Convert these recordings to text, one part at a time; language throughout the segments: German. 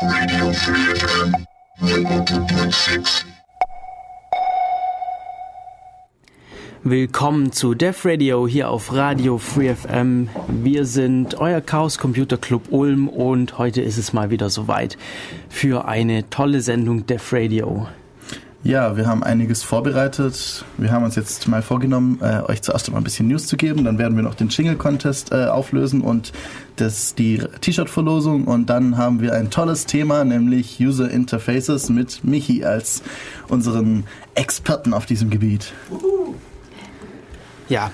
Radio FM 100.6. Willkommen zu Def Radio hier auf Radio Free FM. Wir sind euer Chaos Computer Club Ulm und heute ist es mal wieder soweit für eine tolle Sendung Def Radio. Ja, wir haben einiges vorbereitet. Wir haben uns jetzt mal vorgenommen, äh, euch zuerst mal ein bisschen News zu geben. Dann werden wir noch den Jingle Contest äh, auflösen und das, die T-Shirt-Verlosung. Und dann haben wir ein tolles Thema, nämlich User Interfaces mit Michi als unseren Experten auf diesem Gebiet. Ja.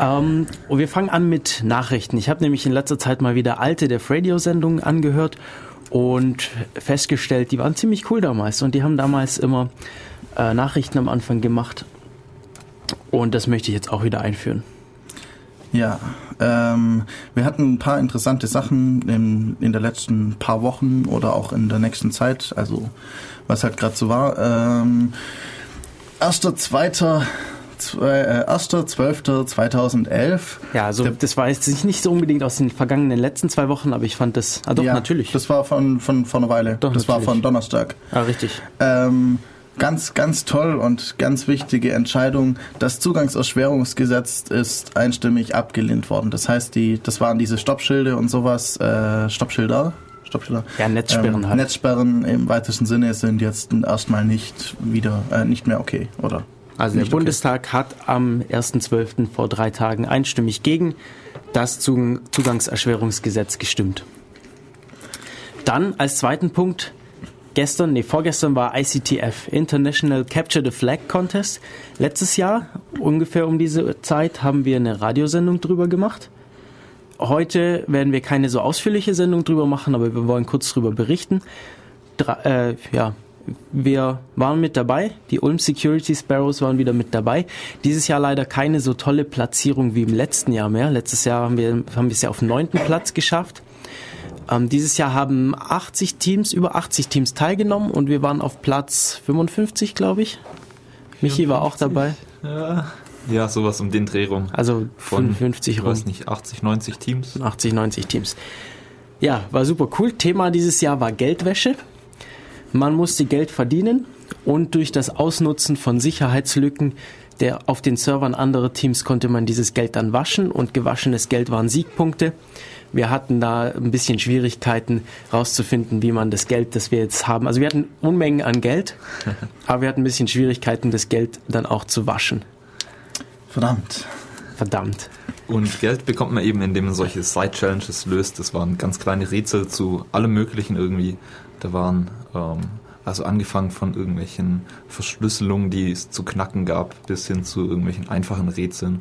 Ähm, und wir fangen an mit Nachrichten. Ich habe nämlich in letzter Zeit mal wieder alte Def Radio-Sendungen angehört und festgestellt, die waren ziemlich cool damals und die haben damals immer äh, Nachrichten am Anfang gemacht und das möchte ich jetzt auch wieder einführen. Ja, ähm, wir hatten ein paar interessante Sachen in, in der letzten paar Wochen oder auch in der nächsten Zeit, also was halt gerade so war. Ähm, erster, zweiter 1.12.2011. Ja, also das war jetzt nicht so unbedingt aus den vergangenen letzten zwei Wochen, aber ich fand das, ah doch, ja, natürlich. Das war von, von, von einer Weile. Doch, das natürlich. war von Donnerstag. Ah, richtig. Ähm, ganz, ganz toll und ganz wichtige Entscheidung. Das Zugangserschwerungsgesetz ist einstimmig abgelehnt worden. Das heißt, die, das waren diese Stoppschilde und sowas, äh, Stoppschilder. Stoppschilder. Ja, Netzsperren ähm, halt. Netzsperren im weitesten Sinne sind jetzt erstmal nicht wieder, äh, nicht mehr okay, oder? Also der okay. Bundestag hat am 1.12. vor drei Tagen einstimmig gegen das Zug- Zugangserschwerungsgesetz gestimmt. Dann als zweiten Punkt, gestern, nee, vorgestern war ICTF, International Capture the Flag Contest. Letztes Jahr, ungefähr um diese Zeit, haben wir eine Radiosendung drüber gemacht. Heute werden wir keine so ausführliche Sendung drüber machen, aber wir wollen kurz drüber berichten. Dra äh, ja, wir waren mit dabei. Die Ulm Security Sparrows waren wieder mit dabei. Dieses Jahr leider keine so tolle Platzierung wie im letzten Jahr mehr. Letztes Jahr haben wir, haben wir es ja auf den neunten Platz geschafft. Ähm, dieses Jahr haben 80 Teams, über 80 Teams teilgenommen und wir waren auf Platz 55, glaube ich. Michi war auch dabei. Ja. ja, sowas um den Dreh rum. Also Von, 55 ich rum. weiß nicht, 80, 90 Teams. 80, 90 Teams. Ja, war super cool. Thema dieses Jahr war Geldwäsche. Man musste Geld verdienen und durch das Ausnutzen von Sicherheitslücken der auf den Servern anderer Teams konnte man dieses Geld dann waschen und gewaschenes Geld waren Siegpunkte. Wir hatten da ein bisschen Schwierigkeiten rauszufinden, wie man das Geld, das wir jetzt haben. Also wir hatten Unmengen an Geld, aber wir hatten ein bisschen Schwierigkeiten, das Geld dann auch zu waschen. Verdammt. Verdammt. Und Geld bekommt man eben, indem man solche Side-Challenges löst. Das waren ganz kleine Rätsel zu allem Möglichen irgendwie. Da waren ähm, also angefangen von irgendwelchen Verschlüsselungen, die es zu knacken gab, bis hin zu irgendwelchen einfachen Rätseln.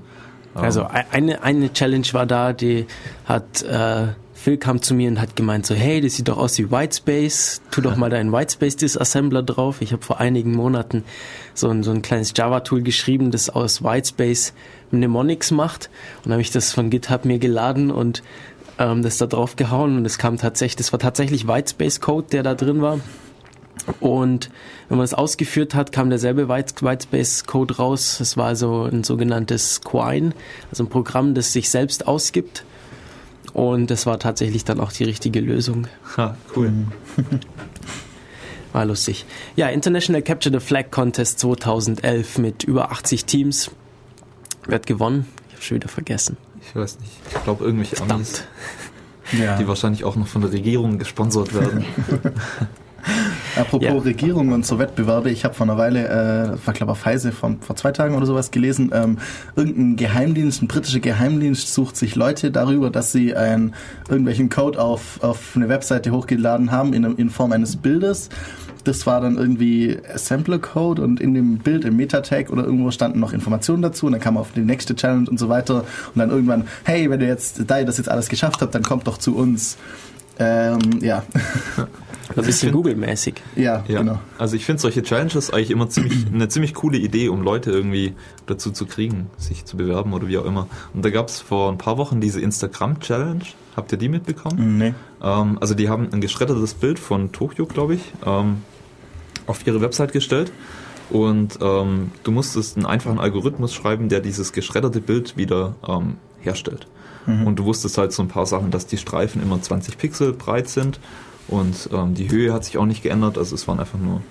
Ähm, Also eine, eine Challenge war da, die hat, äh, Phil kam zu mir und hat gemeint so, hey, das sieht doch aus wie Whitespace, tu doch mal deinen Whitespace Disassembler drauf. Ich habe vor einigen Monaten so ein, so ein kleines Java-Tool geschrieben, das aus Whitespace Mnemonics macht und habe ich das von GitHub mir geladen und ähm, das da drauf gehauen und es kam tatsächlich, das war tatsächlich Whitespace Code, der da drin war. Und wenn man es ausgeführt hat, kam derselbe White- Whitespace-Code raus. Es war also ein sogenanntes Quine, also ein Programm, das sich selbst ausgibt. Und das war tatsächlich dann auch die richtige Lösung. ha, cool. War lustig. Ja, International Capture the Flag Contest 2011 mit über 80 Teams. Wer hat gewonnen? Ich habe schon wieder vergessen. Ich weiß nicht. Ich glaube irgendwelche Amis, Verdammt. Ja. die wahrscheinlich auch noch von der Regierung gesponsert werden. Apropos Ja. Regierung und so Wettbewerbe, ich habe vor einer Weile, äh, war glaube ich Heise von, vor zwei Tagen oder sowas gelesen, ähm, irgendein Geheimdienst, ein britischer Geheimdienst sucht sich Leute darüber, dass sie einen, irgendwelchen Code auf, auf eine Webseite hochgeladen haben in, in Form eines Bildes. Das war dann irgendwie Assembler-Code und in dem Bild im Meta-Tag oder irgendwo standen noch Informationen dazu und dann kam man auf die nächste Challenge und so weiter und dann irgendwann, hey, wenn ihr jetzt, da ihr das jetzt alles geschafft habt, dann kommt doch zu uns. Ähm, ja, Ein bisschen Google-mäßig. ja, Ja, genau. also ich finde solche Challenges eigentlich immer ziemlich eine ziemlich coole Idee, um Leute irgendwie dazu zu kriegen, sich zu bewerben oder wie auch immer. Und da gab es vor ein paar Wochen diese Instagram-Challenge. Habt ihr die mitbekommen? Nee. Ähm, also die haben ein geschreddertes Bild von Tokio, glaube ich, ähm, auf ihre Website gestellt. Und ähm, du musstest einen einfachen Algorithmus schreiben, der dieses geschredderte Bild wieder ähm, herstellt. Und du wusstest halt so ein paar Sachen, dass die Streifen immer 20 Pixel breit sind und ähm, die Höhe hat sich auch nicht geändert. Also es waren einfach nur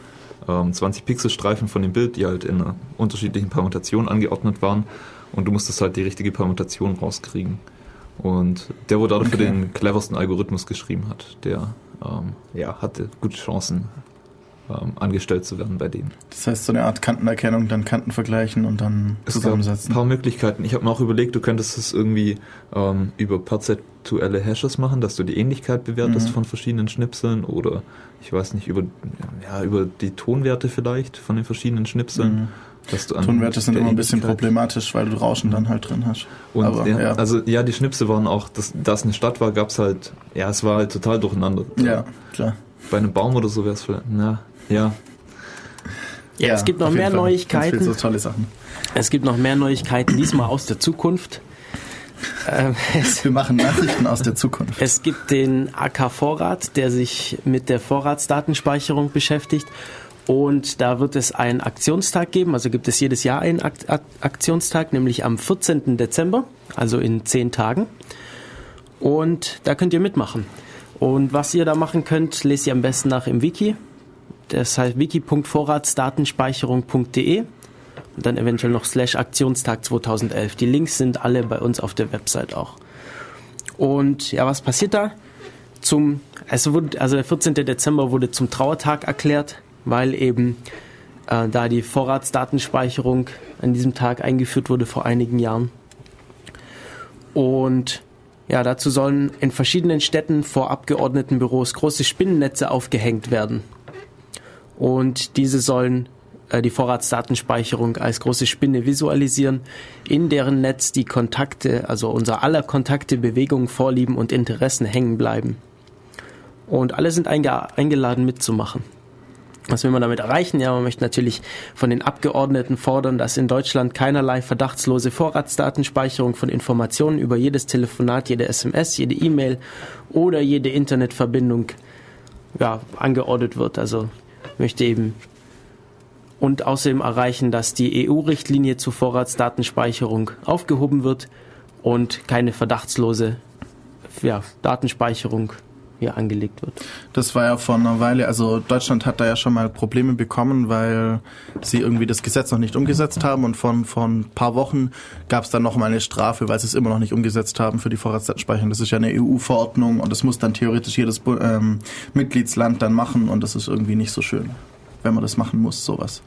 ähm, 20 Pixel Streifen von dem Bild, die halt in einer unterschiedlichen Permutationen angeordnet waren. Und du musstest halt die richtige Permutation rauskriegen. Und der, wo dafür Okay. den cleversten Algorithmus geschrieben hat, der ähm, ja, hatte gute Chancen, ähm, angestellt zu werden bei denen. Das heißt, so eine Art Kantenerkennung, dann Kanten vergleichen und dann Es gab ein zusammensetzen. paar Möglichkeiten. Ich habe mir auch überlegt, du könntest es irgendwie ähm, über perzeptuelle Hashes machen, dass du die Ähnlichkeit bewertest Mhm. von verschiedenen Schnipseln oder ich weiß nicht, über, ja, über die Tonwerte vielleicht von den verschiedenen Schnipseln. Mhm. Dass du an Tonwerte sind immer ein bisschen problematisch, weil du Rauschen dann halt drin hast. Und Aber, ja, ja. also ja, die Schnipsel waren auch, dass das eine Stadt war, gab es halt, ja, es war halt total durcheinander. Ja, klar. Bei einem Baum oder so wäre es vielleicht, na, ja. Ja, es gibt noch mehr Fall. Ganz Neuigkeiten. viele so tolle Sachen. Es gibt noch mehr Neuigkeiten, diesmal aus der Zukunft. Ähm, Wir machen Nachrichten aus der Zukunft. es gibt den AK Vorrat, der sich mit der Vorratsdatenspeicherung beschäftigt. Und da wird es einen Aktionstag geben, also gibt es jedes Jahr einen Ak Ak Aktionstag, nämlich am 14. Dezember, also in zehn Tagen. Und da könnt ihr mitmachen. Und was ihr da machen könnt, lest ihr am besten nach im Wiki. Das heißt wiki.vorratsdatenspeicherung.de und dann eventuell noch slash Aktionstag 2011. Die Links sind alle bei uns auf der Website auch. Und ja, was passiert da? Zum, es wurde, also der 14. Dezember wurde zum Trauertag erklärt, weil eben äh, da die Vorratsdatenspeicherung an diesem Tag eingeführt wurde vor einigen Jahren. Und ja, dazu sollen in verschiedenen Städten vor Abgeordnetenbüros große Spinnennetze aufgehängt werden. Und diese sollen äh, die Vorratsdatenspeicherung als große Spinne visualisieren, in deren Netz die Kontakte, also unser aller Kontakte, Bewegungen, Vorlieben und Interessen hängen bleiben. Und alle sind einge eingeladen mitzumachen. Was will man damit erreichen? Ja, man möchte natürlich von den Abgeordneten fordern, dass in Deutschland keinerlei verdachtslose Vorratsdatenspeicherung von Informationen über jedes Telefonat, jede SMS, jede E-Mail oder jede Internetverbindung ja, angeordnet wird. Also möchte eben und außerdem erreichen, dass die EU-Richtlinie zur Vorratsdatenspeicherung aufgehoben wird und keine verdachtslose ja, Datenspeicherung hier angelegt wird. Das war ja vor einer Weile, also Deutschland hat da ja schon mal Probleme bekommen, weil sie irgendwie das Gesetz noch nicht umgesetzt haben und von, vor ein paar Wochen gab es dann noch mal eine Strafe, weil sie es immer noch nicht umgesetzt haben für die Vorratsdatenspeicherung. Das ist ja eine EU-Verordnung und das muss dann theoretisch jedes ähm, Mitgliedsland dann machen und das ist irgendwie nicht so schön, wenn man das machen muss, sowas.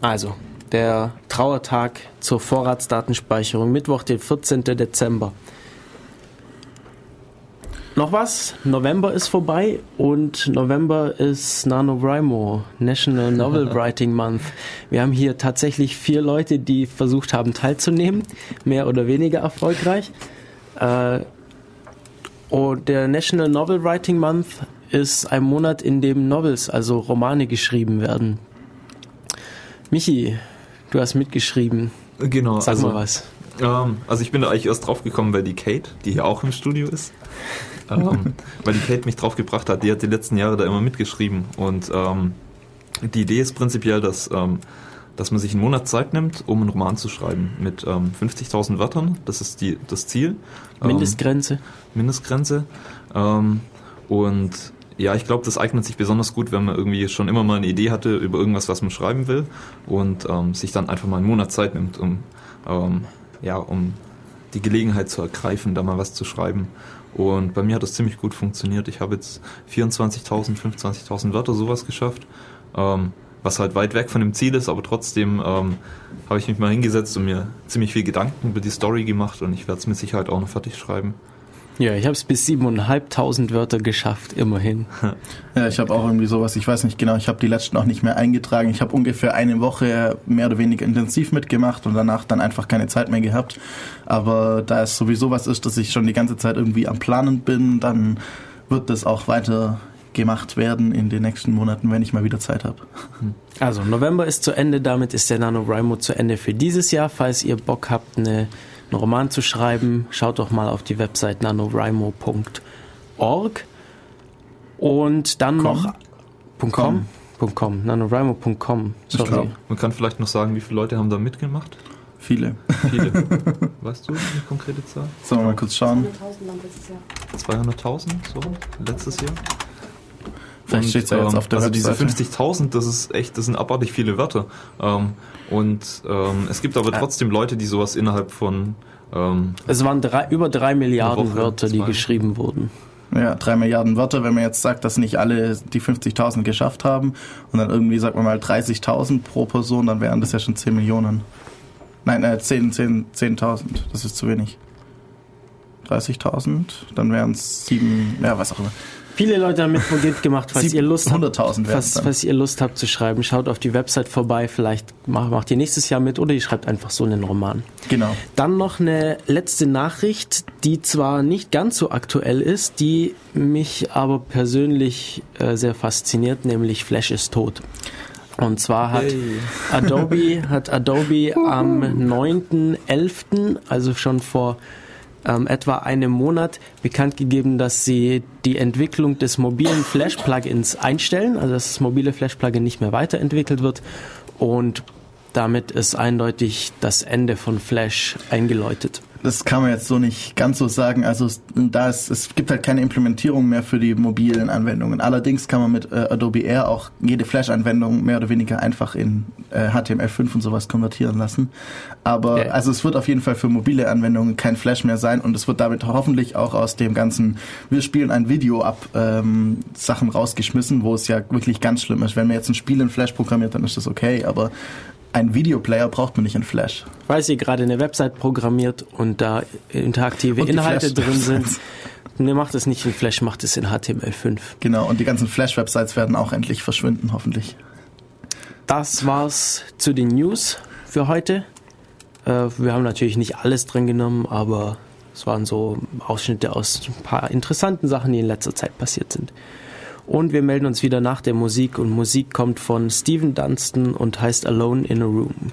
Also, der Trauertag zur Vorratsdatenspeicherung, Mittwoch, den 14. Dezember. Noch was? November ist vorbei und November ist NaNoWriMo, National Novel Writing Month. Wir haben hier tatsächlich vier Leute, die versucht haben teilzunehmen, mehr oder weniger erfolgreich. Äh, und der National Novel Writing Month ist ein Monat, in dem Novels, also Romane geschrieben werden. Michi, du hast mitgeschrieben. Genau. Sag also, mal was. Ähm, also ich bin da eigentlich erst drauf gekommen, weil die Kate, die hier auch im Studio ist, ähm, weil die Kate mich drauf gebracht hat, die hat die letzten Jahre da immer mitgeschrieben. Und ähm, die Idee ist prinzipiell, dass, ähm, dass man sich einen Monat Zeit nimmt, um einen Roman zu schreiben mit ähm, 50.000 Wörtern. Das ist die, das Ziel. Ähm, Mindestgrenze. Mindestgrenze. Ähm, und ja, ich glaube, das eignet sich besonders gut, wenn man irgendwie schon immer mal eine Idee hatte über irgendwas, was man schreiben will und ähm, sich dann einfach mal einen Monat Zeit nimmt, um, ähm, ja, um die Gelegenheit zu ergreifen, da mal was zu schreiben. Und bei mir hat das ziemlich gut funktioniert. Ich habe jetzt 24.000, 25.000 Wörter sowas geschafft, ähm, was halt weit weg von dem Ziel ist, aber trotzdem ähm, habe ich mich mal hingesetzt und mir ziemlich viel Gedanken über die Story gemacht und ich werde es mit Sicherheit auch noch fertig schreiben. Ja, ich habe es bis 7.500 Wörter geschafft, immerhin. Ja, ich habe auch irgendwie sowas, ich weiß nicht genau, ich habe die letzten auch nicht mehr eingetragen. Ich habe ungefähr eine Woche mehr oder weniger intensiv mitgemacht und danach dann einfach keine Zeit mehr gehabt. Aber da es sowieso was ist, dass ich schon die ganze Zeit irgendwie am Planen bin, dann wird das auch weiter gemacht werden in den nächsten Monaten, wenn ich mal wieder Zeit habe. Also, November ist zu Ende, damit ist der NaNoWriMo zu Ende für dieses Jahr. Falls ihr Bock habt, eine, einen Roman zu schreiben, schaut doch mal auf die Website nanowrimo.org und dann Com? noch .com, .com, Ich sorry. Man kann vielleicht noch sagen, wie viele Leute haben da mitgemacht? Viele. Viele. weißt du eine konkrete Zahl? Sollen wir mal kurz schauen? 200.000 lang letztes Jahr. 200.000, so, letztes Jahr? Vielleicht steht es ja jetzt ähm, auf der also diese Webseite. 50.000, das ist echt, das sind abartig viele Wörter. Ähm, und ähm, es gibt aber trotzdem Leute, die sowas innerhalb von ähm, Es waren drei, über drei Milliarden Woche, Wörter, die zwei. geschrieben wurden. Ja, drei Milliarden Wörter, wenn man jetzt sagt, dass nicht alle die 50.000 geschafft haben und dann irgendwie, sagt man mal, 30.000 pro Person, dann wären das ja schon 10 Millionen. Nein, äh, 10, 10, 10.000, das ist zu wenig. 30.000, dann wären es 7, ja, was auch immer. Viele Leute haben mitgemacht, falls ihr Lust habt. 100.000 wären es Falls, falls ihr Lust habt zu schreiben, schaut auf die Website vorbei. Vielleicht macht, macht ihr nächstes Jahr mit oder ihr schreibt einfach so einen Roman. Genau. Dann noch eine letzte Nachricht, die zwar nicht ganz so aktuell ist, die mich aber persönlich äh, sehr fasziniert, nämlich Flash ist tot. Und zwar hat Yay. Adobe, hat Adobe am 9.11., also schon vor ähm, etwa einem Monat, bekannt gegeben, dass sie die Entwicklung des mobilen Flash-Plugins einstellen, also dass das mobile Flash-Plugin nicht mehr weiterentwickelt wird und damit ist eindeutig das Ende von Flash eingeläutet. Das kann man jetzt so nicht ganz so sagen. Also es- da ist, es gibt halt keine Implementierung mehr für die mobilen Anwendungen. Allerdings kann man mit äh, Adobe Air auch jede Flash-Anwendung mehr oder weniger einfach in äh, HTML5 und sowas konvertieren lassen. Aber Ja. also es wird auf jeden Fall für mobile Anwendungen kein Flash mehr sein und es wird damit hoffentlich auch aus dem ganzen wir spielen ein Video ab ähm, Sachen rausgeschmissen, wo es ja wirklich ganz schlimm ist. Wenn man jetzt ein Spiel in Flash programmiert, dann ist das okay, aber ein Videoplayer braucht man nicht in Flash. Falls ihr gerade eine Website programmiert und da interaktive Und Inhalte drin sind, ne, macht es nicht in Flash, macht es in HTML5. Genau, und die ganzen Flash-Websites werden auch endlich verschwinden, hoffentlich. Das war's zu den News für heute. Äh, wir haben natürlich nicht alles drin genommen, aber es waren so Ausschnitte aus ein paar interessanten Sachen, die in letzter Zeit passiert sind. Und wir melden uns wieder nach der Musik und Musik kommt von Steven Dunstan und heißt Alone in a Room.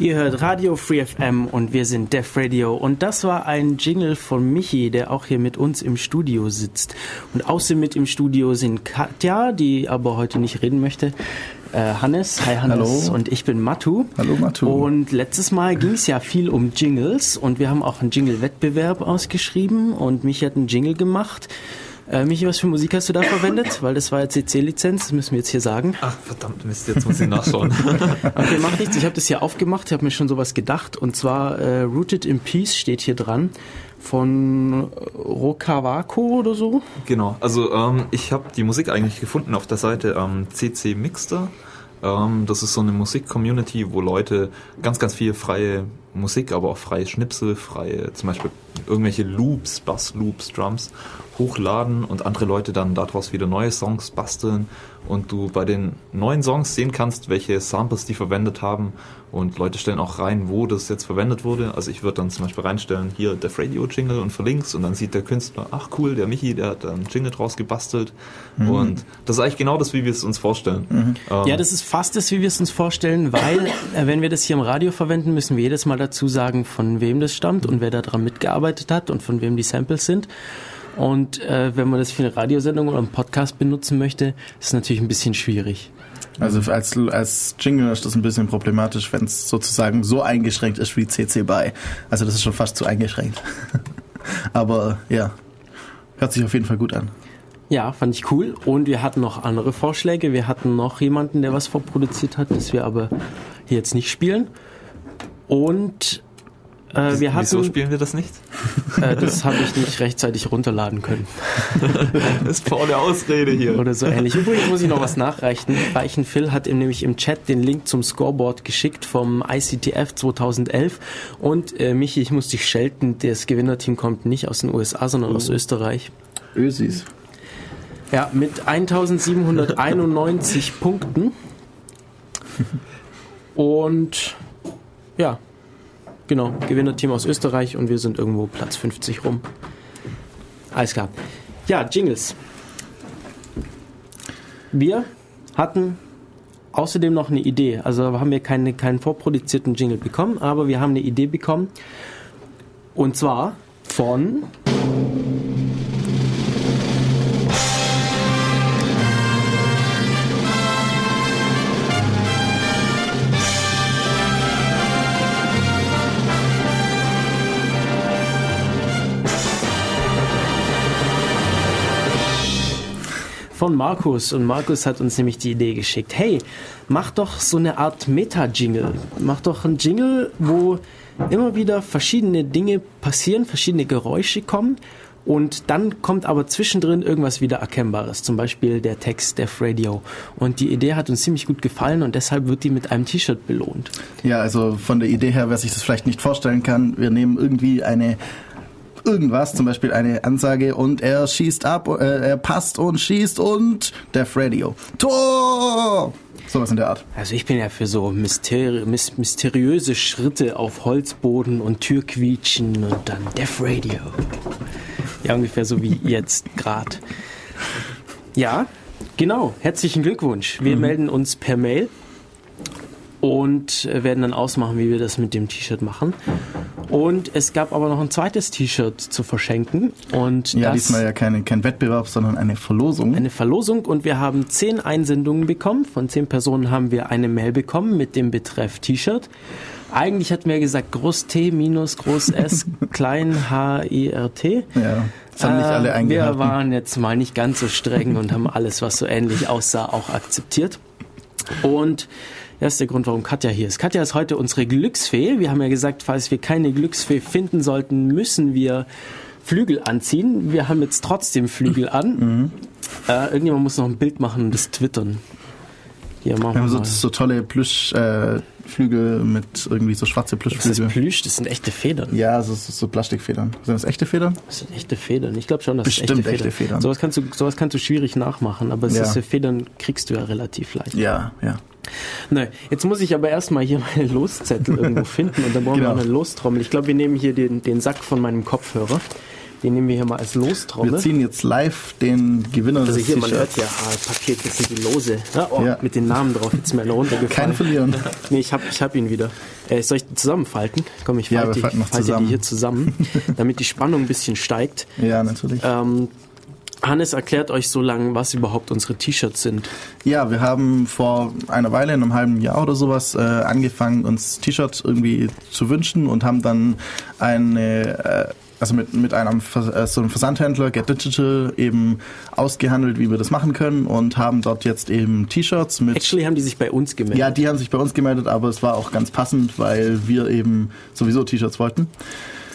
Ihr hört Radio Free FM und wir sind Def Radio und das war ein Jingle von Michi, der auch hier mit uns im Studio sitzt. Und außerdem mit im Studio sind Katja, die aber heute nicht reden möchte, äh, Hannes, hi Hannes Hallo. und ich bin Matu. Hallo, Matu. Und letztes Mal ging es ja viel um Jingles und wir haben auch einen Jingle-Wettbewerb ausgeschrieben und Michi hat einen Jingle gemacht. Äh, Michi, was für Musik hast du da verwendet? Weil das war ja CC-Lizenz, das müssen wir jetzt hier sagen. Ach, verdammt Mist, jetzt muss ich nachschauen. Okay, macht nichts. Ich habe das hier aufgemacht, ich habe mir schon sowas gedacht. Und zwar äh, Rooted in Peace steht hier dran von Rokawako oder so. genau, also ähm, ich habe die Musik eigentlich gefunden auf der Seite ähm, CC Mixter. Ähm, das ist so eine Musik-Community, wo Leute ganz, ganz viel freie Musik, aber auch freie Schnipsel, freie, zum Beispiel irgendwelche Loops, Bass-Loops, Drums hochladen und andere Leute dann daraus wieder neue Songs basteln und du bei den neuen Songs sehen kannst, welche Samples die verwendet haben und Leute stellen auch rein, wo das jetzt verwendet wurde. Also ich würde dann zum Beispiel reinstellen, hier der Radio-Jingle und verlinks und dann sieht der Künstler, ach cool, der Michi, der hat einen Jingle draus gebastelt und das ist eigentlich genau das, wie wir es uns vorstellen. Ähm, Ja, das ist fast das, wie wir es uns vorstellen, weil äh, wenn wir das hier im Radio verwenden, müssen wir jedes Mal dazu sagen, von wem das stammt und wer daran mitgearbeitet hat und von wem die Samples sind. Und äh, wenn man das für eine Radiosendung oder einen Podcast benutzen möchte, ist es natürlich ein bisschen schwierig. Also als, als Jingle ist das ein bisschen problematisch, wenn es sozusagen so eingeschränkt ist wie CC BY. Also das ist schon fast zu eingeschränkt. Aber ja, hört sich auf jeden Fall gut an. Ja, fand ich cool. Und wir hatten noch andere Vorschläge. Wir hatten noch jemanden, der was vorproduziert hat, das wir aber hier jetzt nicht spielen. Und äh, wir Wieso hatten, spielen wir das nicht? äh, das habe ich nicht rechtzeitig runterladen können. Das ist faule Ausrede hier. oder so ähnlich. Übrigens muss ich noch was nachreichen. Reichen Phil hat ihm nämlich im Chat den Link zum Scoreboard geschickt vom ICTF 2011 und äh, Michi, ich muss dich schelten, das Gewinnerteam kommt nicht aus den USA, sondern aus Österreich. Ösis. Ja, mit 1791 Punkten. Und ja, genau, Gewinnerteam aus Österreich und wir sind irgendwo Platz 50 rum. Alles klar. Ja, Jingles. Wir hatten außerdem noch eine Idee. Also haben wir keine, keinen vorproduzierten Jingle bekommen, aber wir haben eine Idee bekommen. Und zwar von von Markus und Markus hat uns nämlich die Idee geschickt. Hey, mach doch so eine Art Meta-Jingle. Mach doch einen Jingle, wo immer wieder verschiedene Dinge passieren, verschiedene Geräusche kommen und dann kommt aber zwischendrin irgendwas wieder Erkennbares, zum Beispiel der Text Def Radio. Und die Idee hat uns ziemlich gut gefallen und deshalb wird die mit einem T-Shirt belohnt. Ja, also von der Idee her, wer sich das vielleicht nicht vorstellen kann, wir nehmen irgendwie eine irgendwas, zum Beispiel eine Ansage und er schießt ab, äh, er passt und schießt und Def Radio. Tor! Sowas in der Art. Also ich bin ja für so mysteri mys mysteriöse Schritte auf Holzboden und Türquietschen und dann Def Radio. Ja, ungefähr so wie jetzt gerade. Ja, genau. Herzlichen Glückwunsch. Wir melden uns per Mail und äh, werden dann ausmachen, wie wir das mit dem T-Shirt machen. Und es gab aber noch ein zweites T-Shirt zu verschenken und Ja, diesmal ja keine, kein Wettbewerb, sondern eine Verlosung. eine Verlosung und wir haben zehn Einsendungen bekommen. Von zehn Personen haben wir eine Mail bekommen mit dem Betreff T-Shirt. Eigentlich hatten wir gesagt Groß T minus Groß S klein H I R T. ja, das haben nicht Äh, alle eingehalten. Wir waren jetzt mal nicht ganz so streng und haben alles, was so ähnlich aussah, auch akzeptiert. Und das ist der Grund, warum Katja hier ist. Katja ist heute unsere Glücksfee. Wir haben ja gesagt, falls wir keine Glücksfee finden sollten, müssen wir Flügel anziehen. Wir haben jetzt trotzdem Flügel an. Mhm. Äh, irgendjemand muss noch ein Bild machen und das twittern. Hier, machen Wir wir haben so, so tolle Plüschflügel äh, Flügel mit irgendwie so schwarze Das ist Plüschflügel. Plüsch, das sind echte Federn. Ja, so, so, so Plastikfedern. Sind das echte Federn? Das sind echte Federn. Ich glaube schon, dass Bestimmt es echte echte Federn. Federn. Sowas kannst du, sowas kannst du schwierig nachmachen, aber Ja. äh, Federn kriegst du ja relativ leicht. Ja, ja. Ne, jetzt muss ich aber erstmal hier meine Loszettel irgendwo finden und dann brauchen Genau. wir eine Lostrommel. Ich glaube, wir nehmen hier den, den Sack von meinem Kopfhörer. Den nehmen wir hier mal als Lostrommel. Wir ziehen jetzt live den Gewinner Also des hier, man hört ja, ah, Papier, das sind die Lose. Ja, oh, Ja. Mit den Namen drauf, jetzt mir alle runtergefallen. Kein Verlieren. Nee, ich hab, ich hab ihn wieder. Äh, soll ich die zusammenfalten? Komm, ich Ja, falte wir die, falte zusammen. die hier zusammen, damit die Spannung ein bisschen steigt. Ja, natürlich. Ähm, Hannes erklärt euch so lange, was überhaupt unsere T-Shirts sind. Ja, wir haben vor einer Weile, in einem halben Jahr oder sowas, äh, angefangen, uns T-Shirts irgendwie zu wünschen und haben dann eine, äh, also mit, mit einem, äh, so einem Versandhändler, Get Digital, eben ausgehandelt, wie wir das machen können und haben dort jetzt eben T-Shirts mit. Actually haben die sich bei uns gemeldet. Ja, die haben sich bei uns gemeldet, aber es war auch ganz passend, weil wir eben sowieso T-Shirts wollten.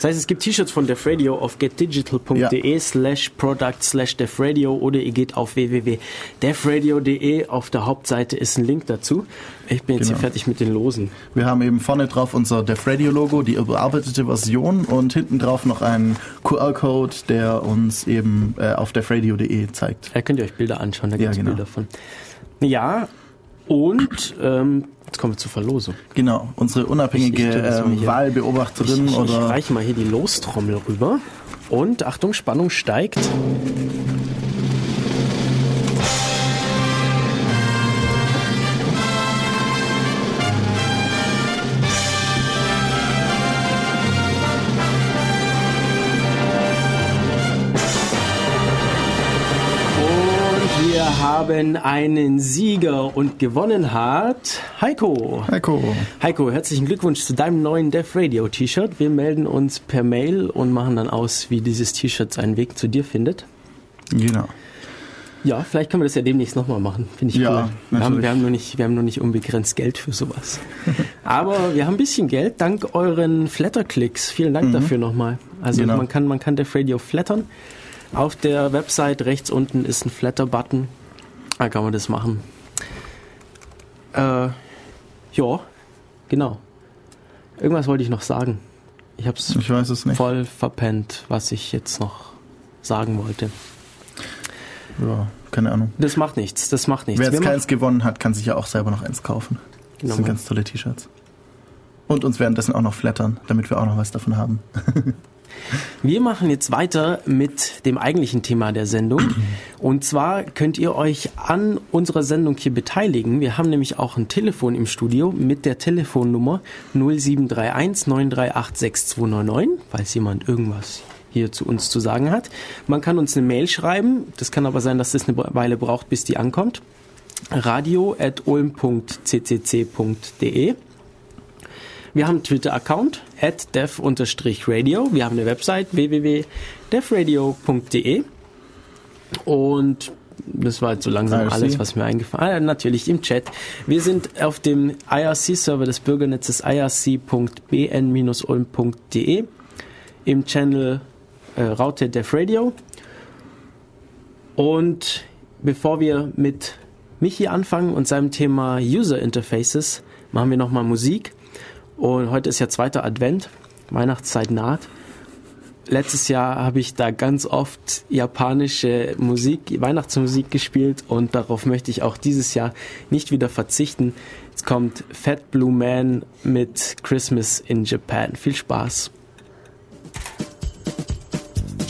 Das heißt, es gibt T-Shirts von Def Radio auf getdigital.de slash product slash Def Radio oder ihr geht auf www.defradio.de. Auf der Hauptseite ist ein Link dazu. Ich bin jetzt Genau. hier fertig mit den Losen. Wir haben eben vorne drauf unser Def Radio Logo, die überarbeitete Version und hinten drauf noch einen QR-Code, der uns eben äh, auf defradio.de zeigt. Da könnt ihr euch Bilder anschauen, da Ja, gibt es genau. Bilder von. Ja, und ähm, jetzt kommen wir zur Verlosung. Genau, unsere unabhängige Ich- ich hier. Wahlbeobachterin ich, ich oder reiche mal hier die Lostrommel rüber. Und Achtung, Spannung steigt. Haben einen Sieger und gewonnen hat Heiko. Heiko. Heiko, herzlichen Glückwunsch zu deinem neuen Def Radio T-Shirt. Wir melden uns per Mail und machen dann aus, wie dieses T-Shirt seinen Weg zu dir findet. Genau. Ja, vielleicht können wir das ja demnächst nochmal machen. Finde ich Ja, cool. Wir haben, wir, haben nur nicht, wir haben nur nicht unbegrenzt Geld für sowas. Aber wir haben ein bisschen Geld dank euren Flatter-Klicks. Vielen Dank dafür nochmal. Also Mhm. Genau. man kann, man kann Def Radio flattern. Auf der Website rechts unten ist ein Flatter-Button. Da kann man das machen. Äh, ja, genau. Irgendwas wollte ich noch sagen. Ich habe es Ich weiß es nicht. voll verpennt, was ich jetzt noch sagen wollte. Ja, keine Ahnung. Das macht nichts, das macht nichts. Wer jetzt Wir keins gewonnen hat, kann sich ja auch selber noch eins kaufen. Das Genau. sind ganz tolle T-Shirts. Und uns währenddessen auch noch flattern, damit wir auch noch was davon haben. Wir machen jetzt weiter mit dem eigentlichen Thema der Sendung. Und zwar könnt ihr euch an unserer Sendung hier beteiligen. Wir haben nämlich auch ein Telefon im Studio mit der Telefonnummer 0731 938 6299, falls jemand irgendwas hier zu uns zu sagen hat. Man kann uns eine Mail schreiben. Das kann aber sein, dass das eine Weile braucht, bis die ankommt. radio.ulm.ccc.de wir haben einen Twitter-Account, at dev-radio. Wir haben eine Website, www.devradio.de. Und das war jetzt so langsam IRC. alles, was mir eingefallen ist. Ah, natürlich im Chat. Wir sind auf dem IRC-Server des Bürgernetzes irc.bn-ulm.de im Channel äh, Raute Dev Radio. Und bevor wir mit Michi anfangen und seinem Thema User Interfaces, machen wir nochmal Musik. Und heute ist ja zweiter Advent, Weihnachtszeit naht. Letztes Jahr habe ich da ganz oft japanische Musik, Weihnachtsmusik gespielt und darauf möchte ich auch dieses Jahr nicht wieder verzichten. Jetzt kommt Fat Blue Man mit Christmas in Japan. Viel Spaß.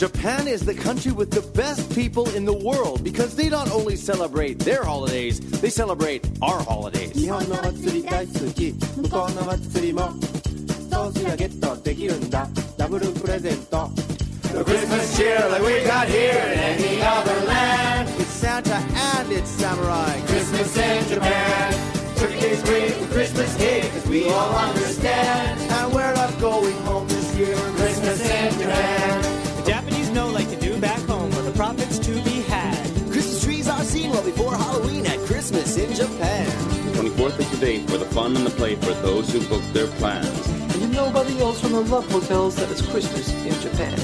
Japan is the country with the best people in the world because they not only celebrate their holidays, they celebrate our holidays. 日本の祭り大好き向こうの祭りもそうすりゃゲットできるんだダブルプレゼント The Christmas cheer like we got here in any other land. It's Santa and it's samurai. Christmas in Japan. Turkey's great with Christmas cake, as we all understand. And we're not going home this year. 24th is the date for the fun and the play for those who book their plans. And you nobody else from the love hotels that it's Christmas in Japan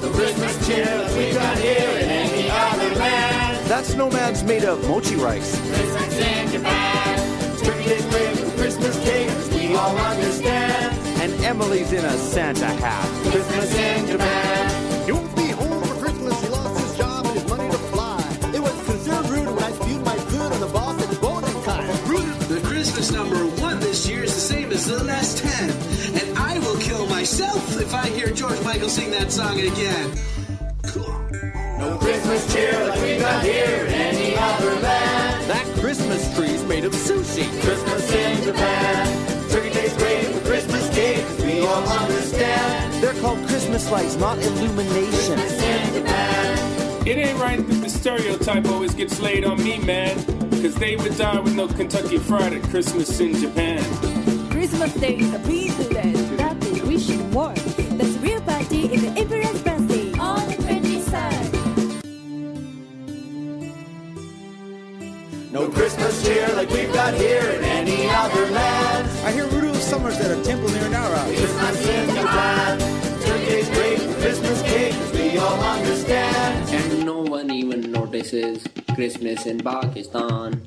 The Christmas cheer that we got here in any other land. That snowman's made of mochi rice. Christmas in Japan. Turkey's made with Christmas cake, as we all understand. And Emily's in a Santa hat. Christmas in Japan. The number one this year is the same as the last ten. And I will kill myself if I hear George Michael sing that song again. No Christmas cheer like we got here in any other land. That Christmas tree's made of sushi. Christmas in Japan. Turkey tastes great with Christmas cake, we all understand. They're called Christmas lights, not illumination. Christmas in Japan. It ain't right that the stereotype always gets laid on me, man. Cause they would die with no Kentucky Fried at Christmas in Japan. Christmas Day is a beatless that they wish it was. That's a real party in the Emperor's birthday on the 23rd. No Christmas cheer like we've got here in any other land. I hear Rudolph Summers at a temple near Nara. Christmas in Japan. Turkey tastes great with Christmas cake, we all understand. And no one even notices Christmas in Pakistan.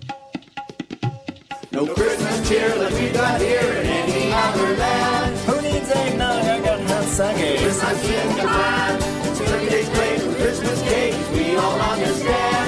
No Christmas cheer like we got here in any other land. Who needs eggnog? I got hot sake. Christmas in Japan. Turkey tastes great with Christmas cake, we all understand.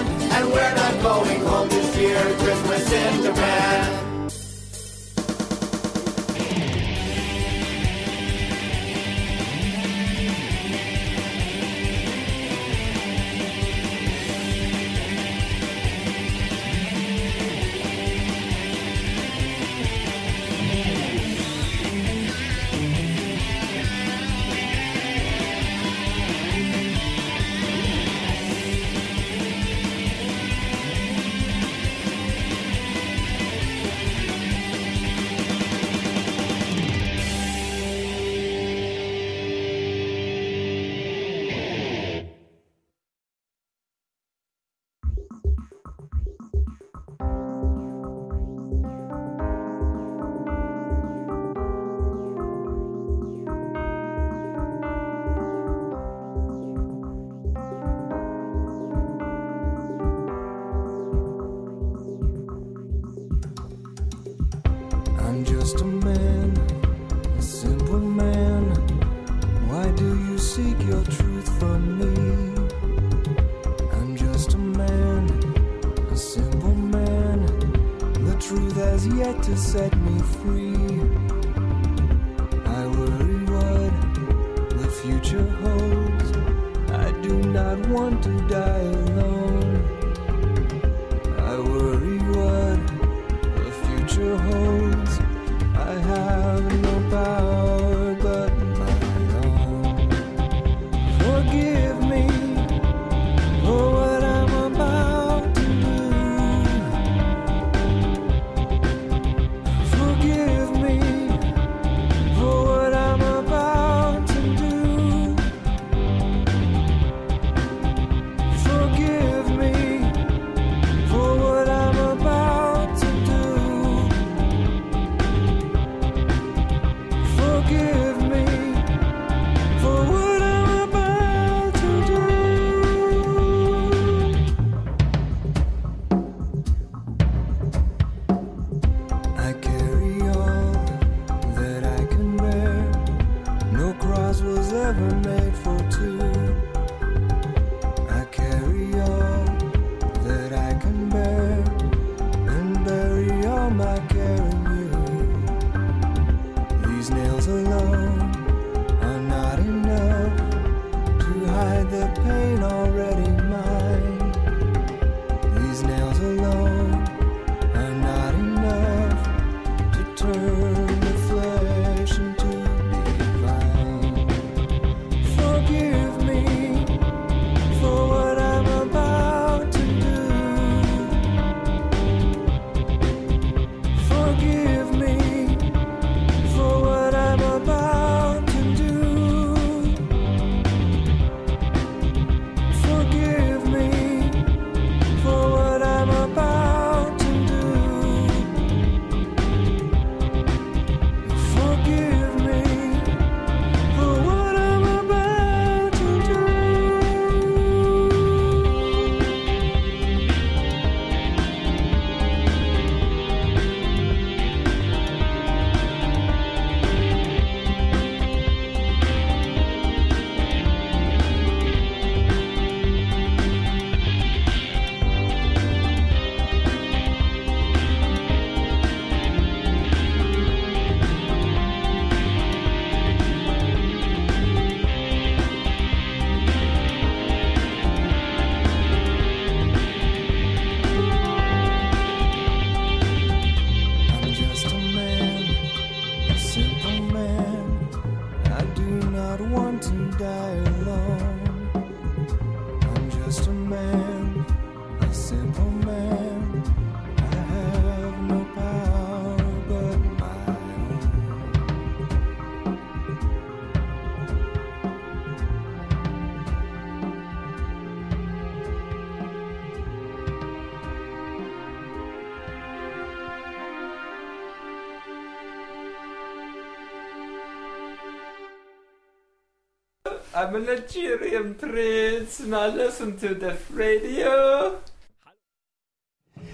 I'm a Nigerian prince I listen to Def Radio.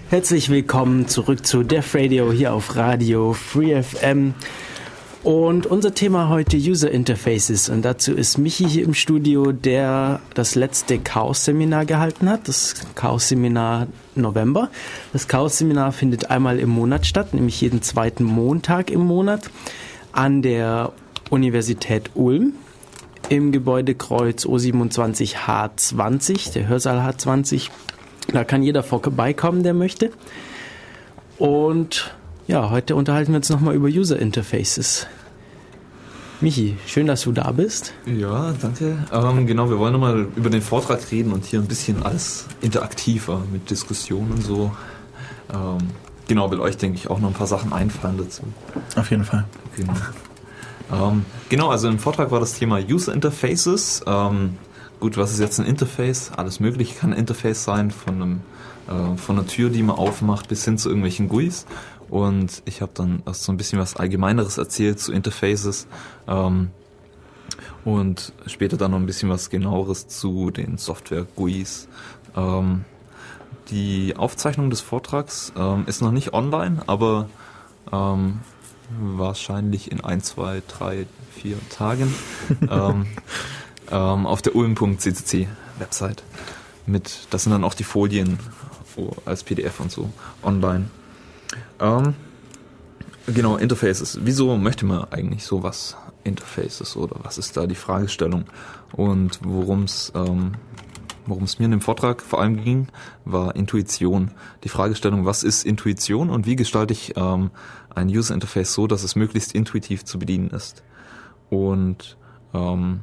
Herzlich willkommen zurück zu Def Radio hier auf Radio Free FM. Und unser Thema heute User Interfaces. Und dazu ist Michi hier im Studio, der das letzte Chaos-Seminar gehalten hat, das Chaos-Seminar November. Das Chaos-Seminar findet einmal im Monat statt, nämlich jeden zweiten Montag im Monat an der Universität Ulm im Gebäudekreuz O27 H20, der Hörsaal H20. Da kann jeder vorbeikommen, der möchte. Und ja, heute unterhalten wir uns nochmal über User Interfaces. Michi, schön, dass du da bist. Ja, danke. Ähm, genau, wir wollen nochmal über den Vortrag reden und hier ein bisschen alles interaktiver mit Diskussionen und so. Ähm, genau, will euch, denke ich, auch noch ein paar Sachen einfallen dazu. Auf jeden Fall. Genau. Ähm, genau, also im Vortrag war das Thema User Interfaces. Ähm, gut, was ist jetzt ein Interface? Alles Mögliche kann ein Interface sein, von, einem, äh, von einer Tür, die man aufmacht, bis hin zu irgendwelchen GUIs. Und ich habe dann erst so ein bisschen was Allgemeineres erzählt zu Interfaces. Ähm, und später dann noch ein bisschen was genaueres zu den Software-GUIs. Ähm, die Aufzeichnung des Vortrags ähm, ist noch nicht online, aber ähm, wahrscheinlich in ein, zwei, drei, vier Tagen ähm, ähm, auf der ulm.ccc Website. Mit, das sind dann auch die Folien oh, als PDF und so online. Ähm, genau, Interfaces. Wieso möchte man eigentlich sowas? Interfaces oder was ist da die Fragestellung? Und worum es ähm, worum es mir in dem Vortrag vor allem ging, war Intuition. Die Fragestellung, was ist Intuition und wie gestalte ich ähm, ein User Interface so, dass es möglichst intuitiv zu bedienen ist. Und ähm,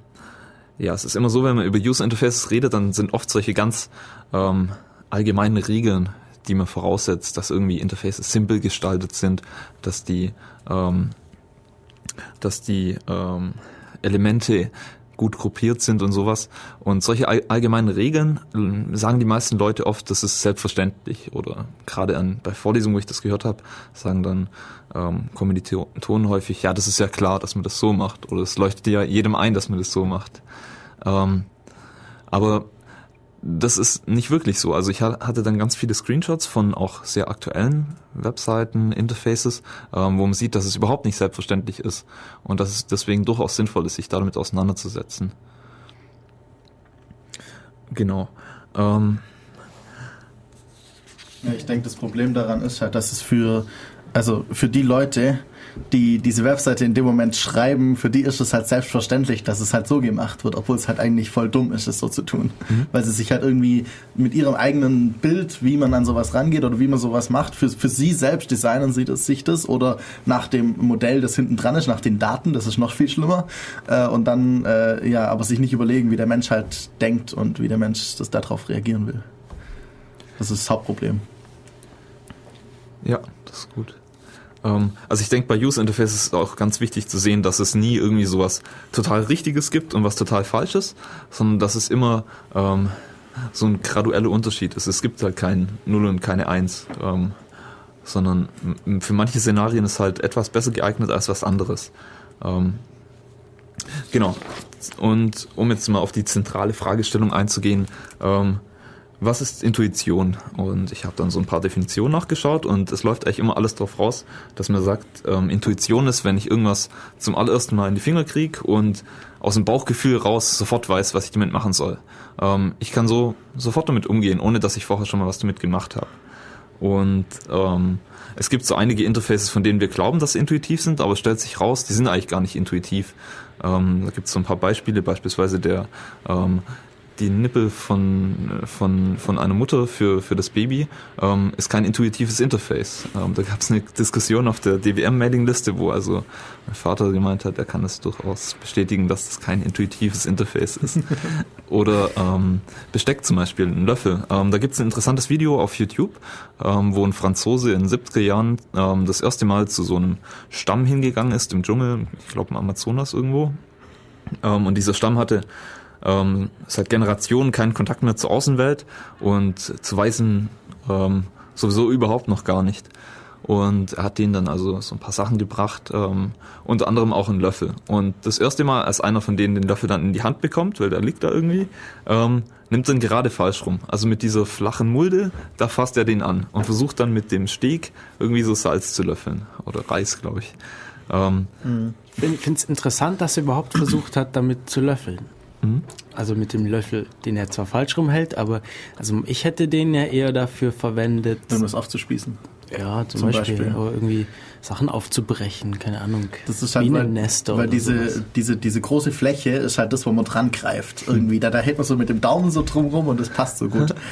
ja, es ist immer so, wenn man über User Interfaces redet, dann sind oft solche ganz ähm, allgemeinen Regeln, die man voraussetzt, dass irgendwie Interfaces simpel gestaltet sind, dass die, ähm, dass die ähm, Elemente gut gruppiert sind und sowas. Und solche allgemeinen Regeln ähm, sagen die meisten Leute oft, das ist selbstverständlich. Oder gerade an, bei Vorlesungen, wo ich das gehört habe, sagen dann ähm, Kommilitonen häufig, ja, das ist ja klar, dass man das so macht. Oder es leuchtet ja jedem ein, dass man das so macht. Ähm, aber das ist nicht wirklich so. Also ich hatte dann ganz viele Screenshots von auch sehr aktuellen Webseiten, Interfaces, ähm, wo man sieht, dass es überhaupt nicht selbstverständlich ist und dass es deswegen durchaus sinnvoll ist, sich damit auseinanderzusetzen. Genau. Ähm, ja, ich denke, das Problem daran ist halt, dass es für, also für die Leute, die diese Webseite in dem Moment schreiben, für die ist es halt selbstverständlich, dass es halt so gemacht wird, obwohl es halt eigentlich voll dumm ist, es so zu tun. Mhm. Weil sie sich halt irgendwie mit ihrem eigenen Bild, wie man an sowas rangeht oder wie man sowas macht, für, für sie selbst designen sie das, sich das oder nach dem Modell, das hinten dran ist, nach den Daten, das ist noch viel schlimmer. Äh, und dann, äh, ja, aber sich nicht überlegen, wie der Mensch halt denkt und wie der Mensch das darauf reagieren will. Das ist das Hauptproblem. Ja, das ist gut. Ähm, also ich denke, bei User Interfaces ist auch ganz wichtig zu sehen, dass es nie irgendwie sowas total Richtiges gibt und was total Falsches, sondern dass es immer ähm, so ein gradueller Unterschied ist. Es gibt halt kein Null und keine Eins, ähm, sondern für manche Szenarien ist halt etwas besser geeignet als was anderes. Ähm, genau. Und um jetzt mal auf die zentrale Fragestellung einzugehen, ähm, was ist Intuition? Und ich habe dann so ein paar Definitionen nachgeschaut und es läuft eigentlich immer alles darauf raus, dass man sagt, ähm, Intuition ist, wenn ich irgendwas zum allerersten Mal in die Finger krieg und aus dem Bauchgefühl raus sofort weiß, was ich damit machen soll. Ähm, ich kann so sofort damit umgehen, ohne dass ich vorher schon mal was damit gemacht habe. Und ähm, es gibt so einige Interfaces, von denen wir glauben, dass sie intuitiv sind, aber es stellt sich raus, die sind eigentlich gar nicht intuitiv. Ähm, da gibt es so ein paar Beispiele, beispielsweise der ähm, die Nippel von, von, von einer Mutter für, für das Baby ähm, ist kein intuitives Interface. Ähm, da gab es eine Diskussion auf der DWM-Mailingliste, wo also mein Vater gemeint hat, er kann es durchaus bestätigen, dass das kein intuitives Interface ist. Oder ähm, Besteck zum Beispiel, ein Löffel. Ähm, da gibt es ein interessantes Video auf YouTube, ähm, wo ein Franzose in den 70er Jahren ähm, das erste Mal zu so einem Stamm hingegangen ist im Dschungel, ich glaube im Amazonas irgendwo. Und dieser Stamm hatte ähm, seit Generationen keinen Kontakt mehr zur Außenwelt und zu Weißen ähm, sowieso überhaupt noch gar nicht. Und er hat denen dann also so ein paar Sachen gebracht, ähm, unter anderem auch einen Löffel. Und das erste Mal, als einer von denen den Löffel dann in die Hand bekommt, weil der liegt da irgendwie, ähm, nimmt den gerade falsch rum. Also mit dieser flachen Mulde, da fasst er den an und versucht dann mit dem Steg irgendwie so Salz zu löffeln. Oder Reis, glaube ich. Ähm, Ich finde es interessant, dass er überhaupt versucht hat, damit zu löffeln. Also mit dem Löffel, den er zwar falsch rumhält, aber also ich hätte den ja eher dafür verwendet, Um das aufzuspießen. ja, zum, Zum Beispiel, Beispiel. oder irgendwie Sachen aufzubrechen, keine Ahnung. Das ist halt, weil, Bienennester weil oder diese, sowas. diese, diese große Fläche ist halt das, wo man dran greift. Irgendwie. Da, da hält man so mit dem Daumen so drum rum und das passt so gut.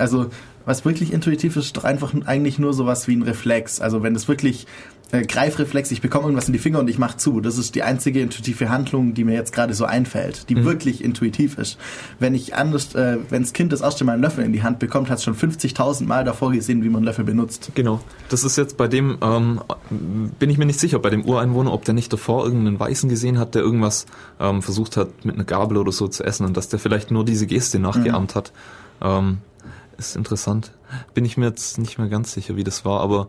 Also, was wirklich intuitiv ist, ist doch einfach eigentlich nur sowas wie ein Reflex. Also, wenn es wirklich äh, Greifreflex, ich bekomme irgendwas in die Finger und ich mache zu. Das ist die einzige intuitive Handlung, die mir jetzt gerade so einfällt, die Mhm. wirklich intuitiv ist. Wenn ich anders, äh, wenn das Kind das erste Mal einen Löffel in die Hand bekommt, hat es schon 50.000 Mal davor gesehen, wie man einen Löffel benutzt. Genau. Das ist jetzt bei dem, ähm, bin ich mir nicht sicher, bei dem Ureinwohner, ob der nicht davor irgendeinen Weißen gesehen hat, der irgendwas ähm, versucht hat, mit einer Gabel oder so zu essen und dass der vielleicht nur diese Geste nachgeahmt hat. Ähm, ist interessant. Bin ich mir jetzt nicht mehr ganz sicher, wie das war, aber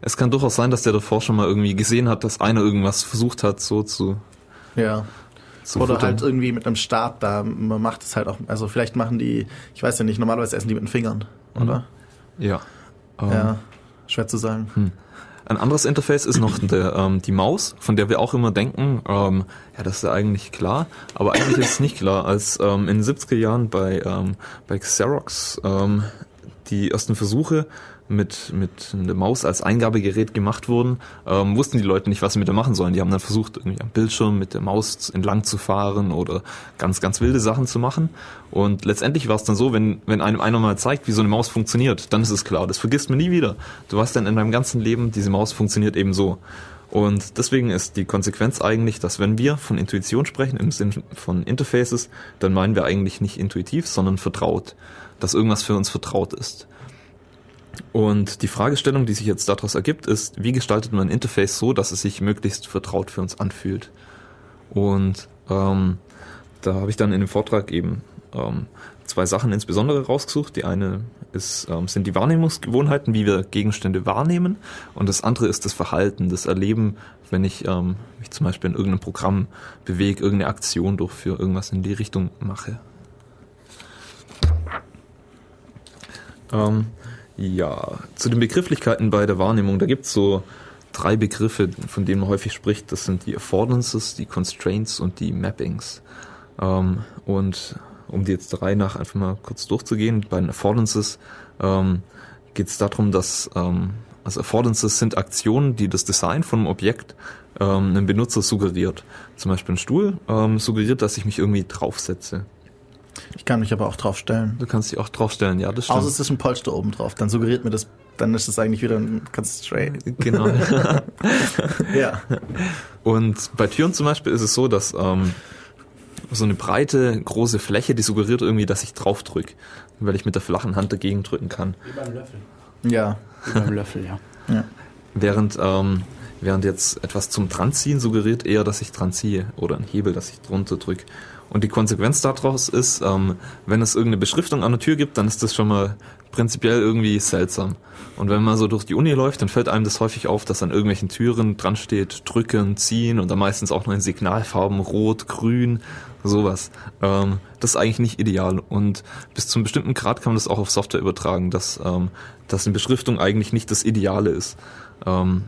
es kann durchaus sein, dass der davor schon mal irgendwie gesehen hat, dass einer irgendwas versucht hat, so zu. Ja. zu Oder futtern. halt irgendwie mit einem Stab da. Man macht es halt auch. Also vielleicht machen die, ich weiß ja nicht, normalerweise essen die mit den Fingern, oder? Ja. Ähm, Ja, schwer zu sagen. Hm. Ein anderes Interface ist noch der, ähm, die Maus, von der wir auch immer denken, ähm, ja, das ist ja eigentlich klar, aber eigentlich ist es nicht klar. Als ähm, in den 70er Jahren bei, ähm, bei Xerox ähm, die ersten Versuche mit, mit der Maus als Eingabegerät gemacht wurden, ähm, wussten die Leute nicht, was sie mit der machen sollen. Die haben dann versucht, irgendwie am Bildschirm mit der Maus entlang zu fahren oder ganz, ganz wilde Sachen zu machen. Und letztendlich war es dann so, wenn, wenn einem einer mal zeigt, wie so eine Maus funktioniert, dann ist es klar. Das vergisst man nie wieder. Du weißt dann in deinem ganzen Leben, diese Maus funktioniert eben so. Und deswegen ist die Konsequenz eigentlich, dass wenn wir von Intuition sprechen, im Sinn von Interfaces, dann meinen wir eigentlich nicht intuitiv, sondern vertraut. Dass irgendwas für uns vertraut ist. Und die Fragestellung, die sich jetzt daraus ergibt, ist, wie gestaltet man ein Interface so, dass es sich möglichst vertraut für uns anfühlt? Und ähm, da habe ich dann in dem Vortrag eben ähm, zwei Sachen insbesondere rausgesucht. Die eine ist, ähm, sind die Wahrnehmungsgewohnheiten, wie wir Gegenstände wahrnehmen. Und das andere ist das Verhalten, das Erleben, wenn ich ähm, mich zum Beispiel in irgendeinem Programm bewege, irgendeine Aktion durchführe, irgendwas in die Richtung mache. Ähm, ja, zu den Begrifflichkeiten bei der Wahrnehmung, da gibt's so drei Begriffe, von denen man häufig spricht. Das sind die Affordances, die Constraints und die Mappings. Ähm, und um die jetzt drei nach einfach mal kurz durchzugehen, bei den Affordances ähm, geht es darum, dass ähm, also Affordances sind Aktionen, die das Design von einem Objekt ähm, einem Benutzer suggeriert. Zum Beispiel ein Stuhl ähm, suggeriert, dass ich mich irgendwie draufsetze. Ich kann mich aber auch draufstellen. Du kannst dich auch draufstellen, ja, das stimmt. Außer es ist ein Polster oben drauf. Dann suggeriert mir das, dann ist es eigentlich wieder ein Constraint. Genau. ja. Und bei Türen zum Beispiel ist es so, dass ähm, so eine breite, große Fläche, die suggeriert irgendwie, dass ich drauf drücke, weil ich mit der flachen Hand dagegen drücken kann. Wie beim Löffel. Ja. Wie beim Löffel, ja. ja. Während, ähm, während jetzt etwas zum Dranziehen suggeriert eher, dass ich dran ziehe oder ein Hebel, dass ich drunter drücke. Und die Konsequenz daraus ist, ähm, wenn es irgendeine Beschriftung an der Tür gibt, dann ist das schon mal prinzipiell irgendwie seltsam. Und wenn man so durch die Uni läuft, dann fällt einem das häufig auf, dass an irgendwelchen Türen dran steht, drücken, ziehen und dann meistens auch noch in Signalfarben, rot, grün, sowas. Ähm, das ist eigentlich nicht ideal. Und bis zu einem bestimmten Grad kann man das auch auf Software übertragen, dass, ähm, dass eine Beschriftung eigentlich nicht das Ideale ist. Ähm,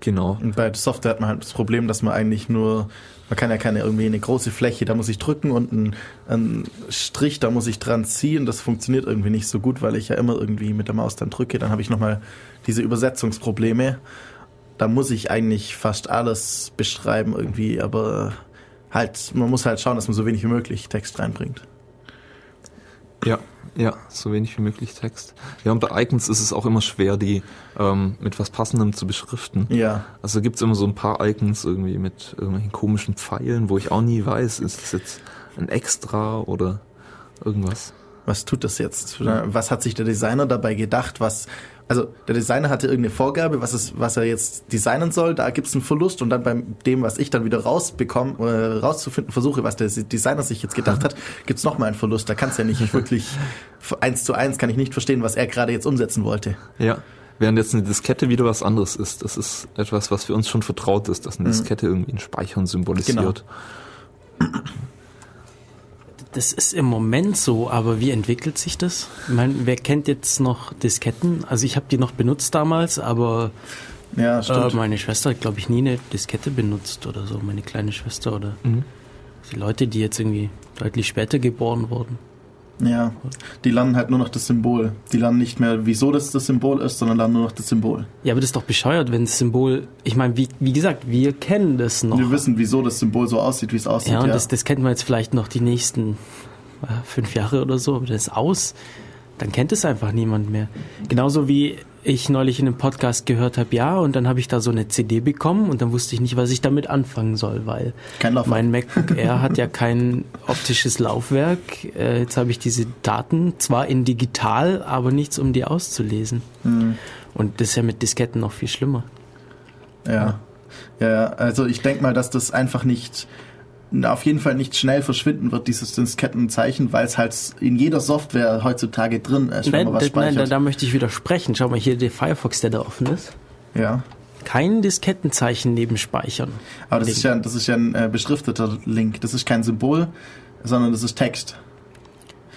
genau. Und bei Software hat man halt das Problem, dass man eigentlich nur, man kann ja keine irgendwie eine große Fläche, da muss ich drücken und ein, ein Strich, da muss ich dran ziehen. Das funktioniert irgendwie nicht so gut, weil ich ja immer irgendwie mit der Maus dann drücke. Dann habe ich nochmal diese Übersetzungsprobleme. Da muss ich eigentlich fast alles beschreiben irgendwie, aber halt, man muss halt schauen, dass man so wenig wie möglich Text reinbringt. Ja, ja, so wenig wie möglich Text. Ja, und bei Icons ist es auch immer schwer, die ähm, mit was Passendem zu beschriften. Ja. Also gibt's immer so ein paar Icons irgendwie mit irgendwelchen komischen Pfeilen, wo ich auch nie weiß, ist das jetzt ein Extra oder irgendwas. Was tut das jetzt? Was hat sich der Designer dabei gedacht? Was, also der Designer hatte irgendeine Vorgabe, was, es, was er jetzt designen soll. Da gibt es einen Verlust und dann bei dem, was ich dann wieder rausbekomme, äh, rauszufinden versuche, was der Designer sich jetzt gedacht hat, gibt es nochmal einen Verlust. Da kann es ja nicht wirklich eins zu eins kann ich nicht verstehen, was er gerade jetzt umsetzen wollte. Ja. Während jetzt eine Diskette wieder was anderes ist. Das ist etwas, was für uns schon vertraut ist, dass eine Mhm. Diskette irgendwie ein Speichern symbolisiert. Das ist im Moment so, aber wie entwickelt sich das? Ich meine, wer kennt jetzt noch Disketten? Also ich habe die noch benutzt damals, aber Ja, äh, meine Schwester hat, glaube ich, nie eine Diskette benutzt oder so. Meine kleine Schwester oder Mhm. die Leute, die jetzt irgendwie deutlich später geboren wurden. Ja, die lernen halt nur noch das Symbol. Die lernen nicht mehr, wieso das das Symbol ist, sondern lernen nur noch das Symbol. Ja, aber das ist doch bescheuert, wenn das Symbol, ich meine, wie, wie gesagt, wir kennen das noch. Wir wissen, wieso das Symbol so aussieht, wie es aussieht. ja, und ja. Das, das kennt man jetzt vielleicht noch die nächsten äh, fünf Jahre oder so, aber das ist aus. Dann kennt es einfach niemand mehr. Genauso wie ich neulich in einem Podcast gehört habe, ja, und dann habe ich da so eine CD bekommen und dann wusste ich nicht, was ich damit anfangen soll, weil mein MacBook Air hat ja kein optisches Laufwerk. Äh, jetzt habe ich diese Daten zwar in digital, aber nichts, um die auszulesen. Hm. Und das ist ja mit Disketten noch viel schlimmer. Ja. Ja, ja, also ich denke mal, dass das einfach nicht, auf jeden Fall nicht schnell verschwinden wird, dieses Diskettenzeichen, weil es halt in jeder Software heutzutage drin ist, wenn Nein, man was das, nein da, speichert. da möchte ich widersprechen. Schau mal hier, der Firefox, der da offen ist. Ja. Kein Diskettenzeichen neben Speichern. Aber das ist ja, das ist ja ein äh, beschrifteter Link. Das ist kein Symbol, sondern das ist Text.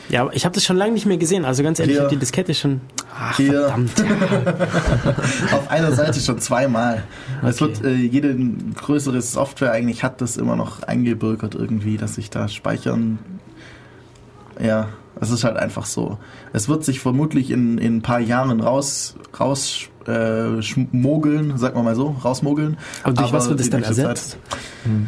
Ja, ich habe das schon lange nicht mehr gesehen. Also ganz ehrlich, ich habe die Diskette schon. Ach, Hier. verdammt. Auf einer Seite schon zweimal. Es Okay. wird äh, jede größere Software eigentlich hat das immer noch eingebürgert irgendwie, dass sich da speichern. Ja, es ist halt einfach so. Es wird sich vermutlich in, in ein paar Jahren raus raus äh, schmogeln, sagen wir mal so, rausmogeln. Aber durch was wird es dann ersetzt?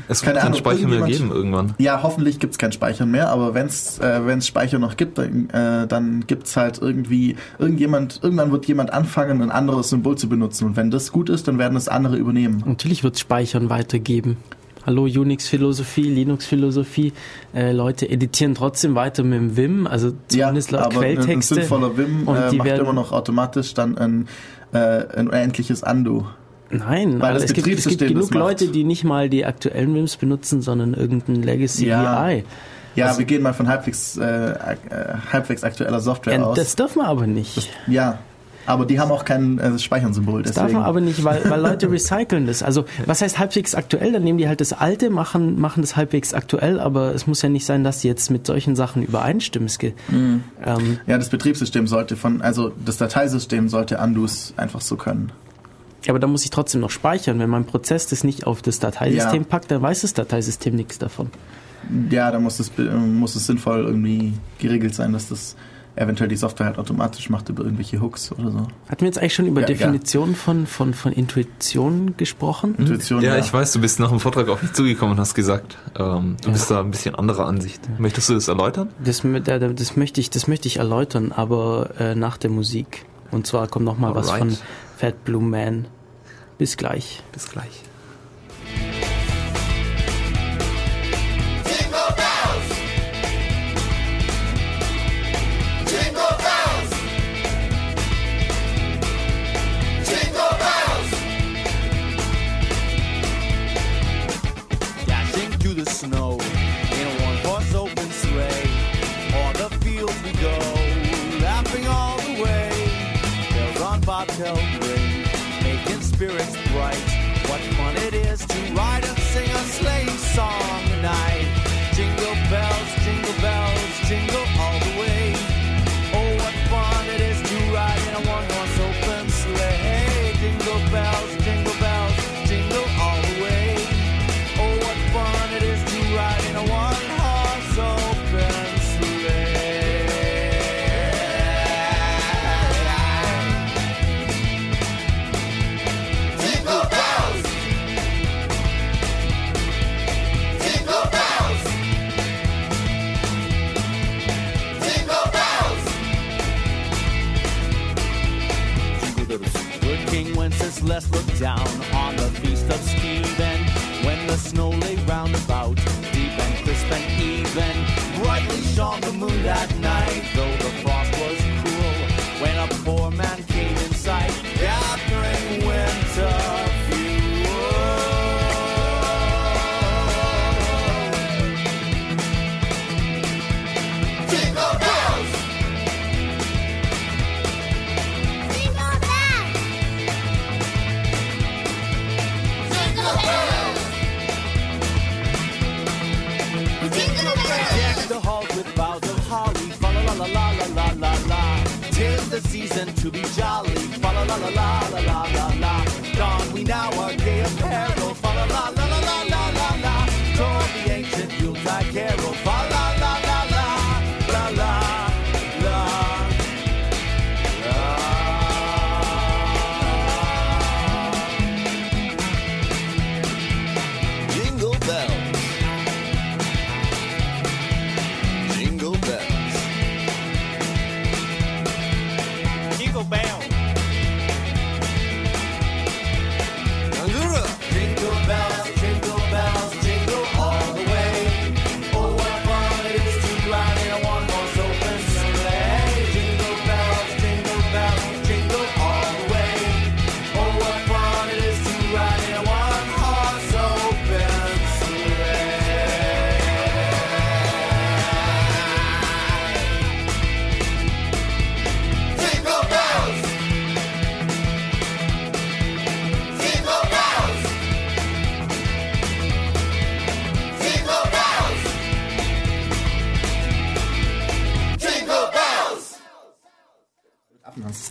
Es Keine wird keinen Ahnung, Speicher mehr geben irgendwann. Ja, hoffentlich gibt's kein Speichern mehr, aber wenn's äh, wenn's Speicher noch gibt, dann, äh, dann gibt's halt irgendwie irgendjemand, irgendwann wird jemand anfangen, ein anderes Symbol zu benutzen. Und wenn das gut ist, dann werden es andere übernehmen. Natürlich wird es Speichern weitergeben. Hallo Unix-Philosophie, Linux-Philosophie. Äh, Leute editieren trotzdem weiter mit dem Vim, also zumindest laut aber ein, ein Quelltexte. sinnvoller Vim Und äh, die macht werden- immer noch automatisch dann ein, äh, ein unendliches Undo. Nein, Weil das es gibt, es gibt genug das. Leute, die nicht mal die aktuellen Vims benutzen, sondern irgendein Legacy Ja. VI. Ja, Also- wir gehen mal von halbwegs, äh, äh, halbwegs aktueller Software Ja, aus. das darf man aber nicht. ja, aber die haben auch kein äh, Speichern-Symbol. Das darf man aber nicht, weil, weil Leute recyceln das. Also, was heißt halbwegs aktuell? Dann nehmen die halt das Alte, machen, machen das halbwegs aktuell, aber es muss ja nicht sein, dass die jetzt mit solchen Sachen übereinstimmen. Mhm. ähm, Ja, das Betriebssystem sollte von, also das Dateisystem sollte Undos einfach so können. aber da muss ich trotzdem noch speichern. Wenn mein Prozess das nicht auf das Dateisystem Ja. packt, dann weiß das Dateisystem nichts davon. Ja, da muss es, be- muss es sinnvoll irgendwie geregelt sein, dass das eventuell die Software halt automatisch macht über irgendwelche Hooks oder so. Hatten wir jetzt eigentlich schon über Ja, Definitionen von, von, von Intuition gesprochen? Intuition, Ja, ich weiß, du bist nach dem Vortrag auf mich zugekommen und hast gesagt, ähm, du bist da ein bisschen anderer Ansicht. Möchtest du das erläutern? Das, das, möchte ich, das möchte ich erläutern, aber äh, nach der Musik. Und zwar kommt noch mal was von Fat Blue Man. Bis gleich. Bis gleich. Snow in a one-horse open sleigh. O'er the fields we go, laughing all the way. Bells on bobtail ring, making spirits bright. What fun it is to ride and sing a sleigh song King Wenceslas looked down on the feast of Stephen when the snow lay round about, deep and crisp and even. Brightly shone the moon that night, though the frost was cruel. When a poor man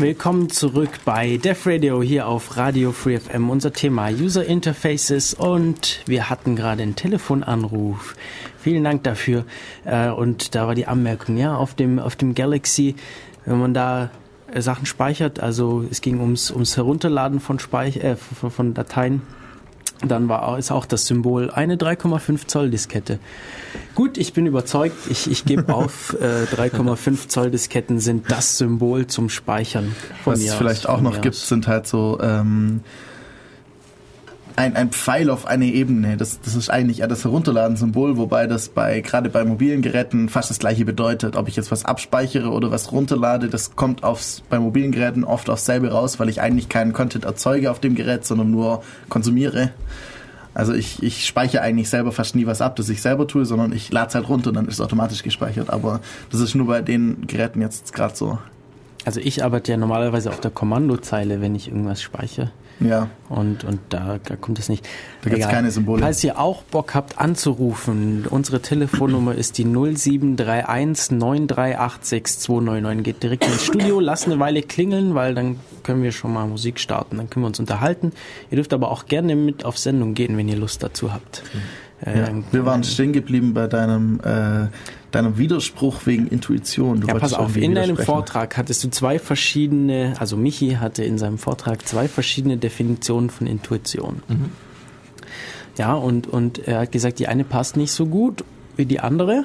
Willkommen zurück bei Def Radio hier auf Radio Free FM. Unser Thema User Interfaces und wir hatten gerade einen Telefonanruf. Vielen Dank dafür. Äh, Und da war die Anmerkung, ja, auf dem, auf dem Galaxy, wenn man da äh, Sachen speichert, also es ging ums, ums Herunterladen von, Speich äh, von, von Dateien, dann war ist auch das Symbol eine 3,5 Zoll Diskette. Gut, ich bin überzeugt, ich, ich gebe auf, äh, 3,5 Zoll Disketten sind das Symbol zum Speichern. Von Was es aus, vielleicht auch noch gibt, aus. sind halt so ähm, ein, ein Pfeil auf eine Ebene. Das, das ist eigentlich ja das Herunterladen-Symbol, wobei das bei gerade bei mobilen Geräten fast das gleiche bedeutet. Ob ich jetzt was abspeichere oder was runterlade, das kommt aufs, bei mobilen Geräten oft aufs selbe raus, weil ich eigentlich keinen Content erzeuge auf dem Gerät, sondern nur konsumiere. Also ich, ich speichere eigentlich selber fast nie was ab, das ich selber tue, sondern ich lade es halt runter und dann ist es automatisch gespeichert. Aber das ist nur bei den Geräten jetzt gerade so. Also ich arbeite ja normalerweise auf der Kommandozeile, wenn ich irgendwas speichere. Ja. Und, und da, da kommt es nicht. Da gibt's Egal. keine Symbole. Falls ihr auch Bock habt anzurufen, unsere Telefonnummer ist die 0731 938 6299. Geht direkt ins Studio, lasst eine Weile klingeln, weil dann können wir schon mal Musik starten, dann können wir uns unterhalten. Ihr dürft aber auch gerne mit auf Sendung gehen, wenn ihr Lust dazu habt. Äh, Ja, wir waren stehen geblieben bei deinem, äh, deinem Widerspruch wegen Intuition. Du Ja, pass auf, in deinem. Vortrag hattest du zwei verschiedene, also Michi hatte in seinem Vortrag zwei verschiedene Definitionen von Intuition. Ja, und, und er hat gesagt, die eine passt nicht so gut wie die andere.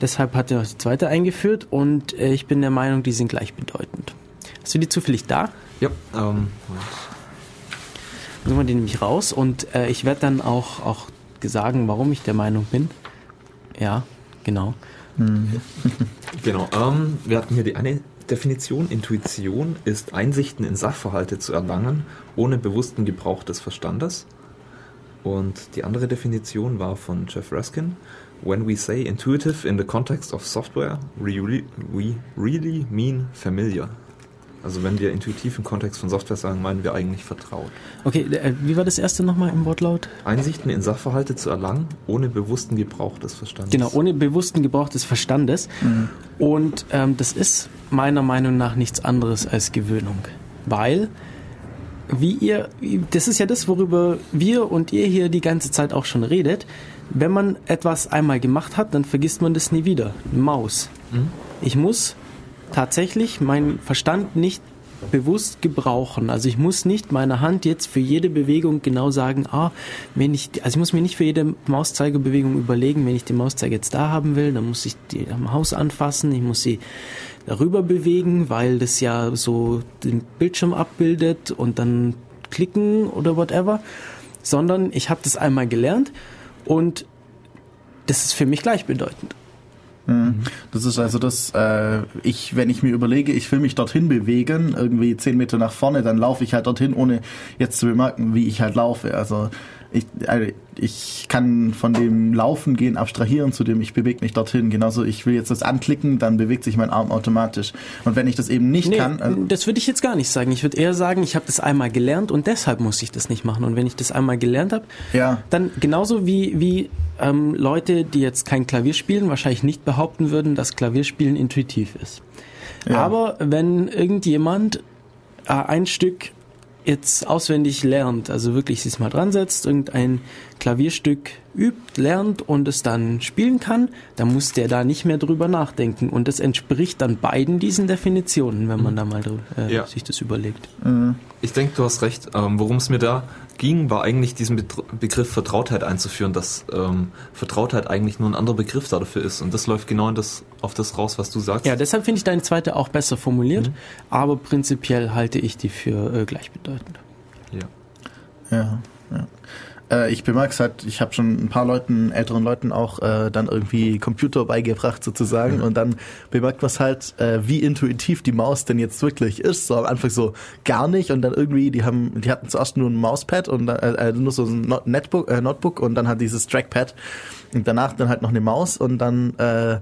Deshalb hat er die zweite eingeführt und äh, ich bin der Meinung, die sind gleichbedeutend. Hast du die zufällig da? Ja, ähm, Suchen wir die nämlich raus und äh, ich werde dann auch, auch sagen, warum ich der Meinung bin. Ja, genau. Genau, ähm, wir hatten hier die eine Definition. Intuition ist Einsichten in Sachverhalte zu erlangen, ohne bewussten Gebrauch des Verstandes. Und die andere Definition war von Jeff Raskin. When we say intuitive in the context of software, we really mean familiar. Also wenn wir intuitiv im Kontext von Software sagen, meinen wir eigentlich vertraut. Okay, äh, wie war das erste nochmal im Wortlaut? Einsichten in Sachverhalte zu erlangen, ohne bewussten Gebrauch des Verstandes. Genau, ohne bewussten Gebrauch des Verstandes. Und ähm, das ist meiner Meinung nach nichts anderes als Gewöhnung. Weil, wie ihr, das ist ja das, worüber wir und ihr hier die ganze Zeit auch schon redet. Wenn man etwas einmal gemacht hat, dann vergisst man das nie wieder. Maus. Ich muss tatsächlich meinen Verstand nicht bewusst gebrauchen. Also ich muss nicht meine Hand jetzt für jede Bewegung genau sagen, ah, wenn ich, also ich muss mir nicht für jede Mauszeigerbewegung überlegen, wenn ich den Mauszeiger jetzt da haben will, dann muss ich die am Haus anfassen, ich muss sie darüber bewegen, weil das ja so den Bildschirm abbildet und dann klicken oder whatever, sondern ich habe das einmal gelernt und das ist für mich gleichbedeutend. Mhm. Das ist also das, äh, ich, wenn ich mir überlege, ich will mich dorthin bewegen, irgendwie zehn Meter nach vorne, dann laufe ich halt dorthin, ohne jetzt zu bemerken, wie ich halt laufe. Also ich, also ich kann von dem Laufen gehen abstrahieren zu dem, ich bewege mich dorthin. Genauso, ich will jetzt das anklicken, dann bewegt sich mein Arm automatisch. Und wenn ich das eben nicht Nee, kann, äh, das würde ich jetzt gar nicht sagen. Ich würde eher sagen, ich habe das einmal gelernt und deshalb muss ich das nicht machen. Und wenn ich das einmal gelernt habe, ja. dann genauso wie, wie ähm, Leute, die jetzt kein Klavier spielen, wahrscheinlich nicht behaupten würden, dass Klavierspielen intuitiv ist. Ja. Aber wenn irgendjemand äh, ein Stück jetzt auswendig lernt, also wirklich sich mal dran setzt, irgendein Klavierstück übt, lernt und es dann spielen kann, dann muss der da nicht mehr drüber nachdenken. Und das entspricht dann beiden diesen Definitionen, wenn man da mal äh, Ja. sich das überlegt. Ich denke, du hast recht. Ähm, Worum es mir da ging, war eigentlich diesen Begriff Vertrautheit einzuführen, dass ähm, Vertrautheit eigentlich nur ein anderer Begriff dafür ist. Und das läuft genau in das, auf das raus, was du sagst. Ja, deshalb finde ich deine zweite auch besser formuliert, aber prinzipiell halte ich die für äh, gleichbedeutend. Ja. Ja, ja. Äh, ich bemerke es halt, ich habe schon ein paar Leuten, älteren Leuten auch äh, dann irgendwie Computer beigebracht sozusagen und dann bemerkt man es halt, äh, wie intuitiv die Maus denn jetzt wirklich ist. So am Anfang so gar nicht und dann irgendwie, die haben, die hatten zuerst nur ein Mauspad und dann, äh, äh, nur so ein Not- Netbook, äh, Notebook und dann hat dieses Trackpad und danach dann halt noch eine Maus und dann äh,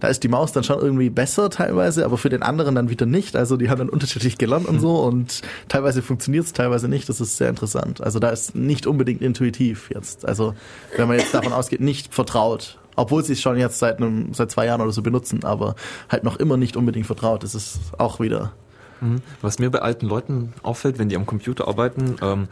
da ist die Maus dann schon irgendwie besser teilweise, aber für den anderen dann wieder nicht. Also die haben dann unterschiedlich gelernt und so und teilweise funktioniert es, teilweise nicht. Das ist sehr interessant. Also da ist nicht unbedingt intuitiv jetzt. Also wenn man jetzt davon ausgeht, nicht vertraut. Obwohl sie es schon jetzt seit einem, seit zwei Jahren oder so benutzen, aber halt noch immer nicht unbedingt vertraut. Das ist auch wieder. Mhm. Was mir bei alten Leuten auffällt, wenn die am Computer arbeiten, ähm,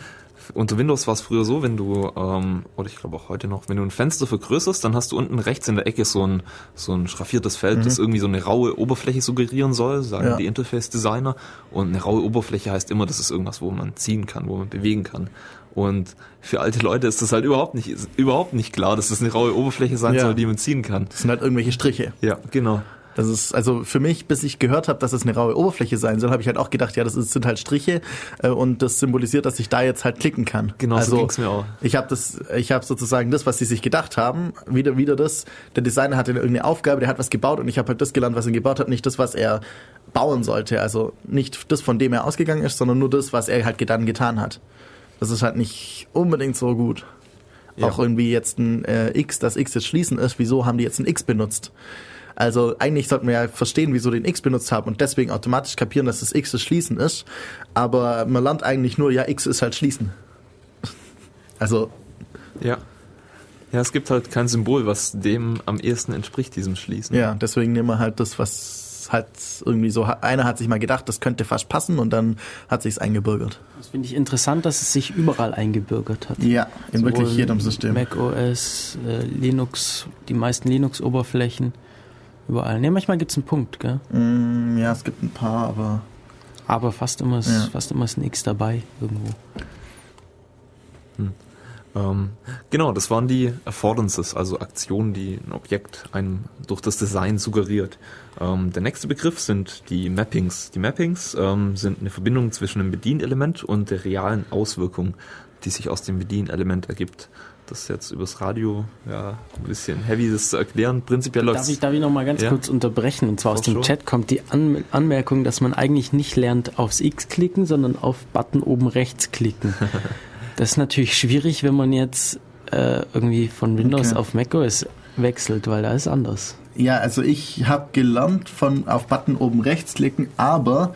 unter Windows war es früher so, wenn du, ähm, oder ich glaube auch heute noch, wenn du ein Fenster vergrößerst, dann hast du unten rechts in der Ecke so ein, so ein schraffiertes Feld, Mhm. das irgendwie so eine raue Oberfläche suggerieren soll, sagen Ja. die Interface-Designer. Und eine raue Oberfläche heißt immer, das ist irgendwas, wo man ziehen kann, wo man bewegen kann. Und für alte Leute ist das halt überhaupt nicht, überhaupt nicht klar, dass das eine raue Oberfläche sein Ja. soll, die man ziehen kann. Das sind halt irgendwelche Striche. Ja, genau. Das ist, also für mich, bis ich gehört habe, dass es eine raue Oberfläche sein soll, habe ich halt auch gedacht, ja, das ist, sind halt Striche äh, und das symbolisiert, dass ich da jetzt halt klicken kann. Genau, so also, ging's mir auch. Ich habe das, ich habe sozusagen das, was sie sich gedacht haben, wieder, wieder das. Der Designer hatte irgendeine Aufgabe, der hat was gebaut und ich habe halt das gelernt, was er gebaut hat, nicht das, was er bauen sollte. Also nicht das, von dem er ausgegangen ist, sondern nur das, was er halt dann getan hat. Das ist halt nicht unbedingt so gut. Ja. Auch irgendwie jetzt ein äh, X, das X jetzt schließen ist, wieso haben die jetzt ein X benutzt? Also eigentlich sollten wir ja verstehen, wieso den X benutzt haben und deswegen automatisch kapieren, dass das X das Schließen ist. Aber man lernt eigentlich nur, ja, X ist halt Schließen. Also, Ja. Ja, es gibt halt kein Symbol, was dem am ehesten entspricht, diesem Schließen. ja, deswegen nehmen wir halt das, was halt irgendwie so, einer hat sich mal gedacht, das könnte fast passen und dann hat sich's eingebürgert. Das finde ich interessant, dass es sich überall eingebürgert hat. Ja, in wirklich Sowohl jedem System. Mac OS, äh, Linux, die meisten Linux-Oberflächen, überall. Ne, manchmal gibt's einen Punkt, gell? Mm, ja, es gibt ein paar, aber Aber fast immer ist, Ja. fast immer ist ein X dabei irgendwo. Ähm, genau, das waren die Affordances, also Aktionen, die ein Objekt einem durch das Design suggeriert. Ähm, der nächste Begriff sind die Mappings. Die Mappings ähm, sind eine Verbindung zwischen dem Bedienelement und der realen Auswirkung, die sich aus dem Bedienelement ergibt. Das ist jetzt übers Radio ja ein bisschen heavy, das zu erklären. Prinzipiell läuft Darf ich, darf ich noch mal ganz Ja. kurz unterbrechen? Und zwar aus dem schon. Chat kommt die An Anmerkung, dass man eigentlich nicht lernt aufs X klicken, sondern auf Button oben rechts klicken. das ist natürlich schwierig, wenn man jetzt äh, irgendwie von Windows Okay. auf macOS wechselt, weil da ist anders. Ja, also ich habe gelernt von auf Button oben rechts klicken, aber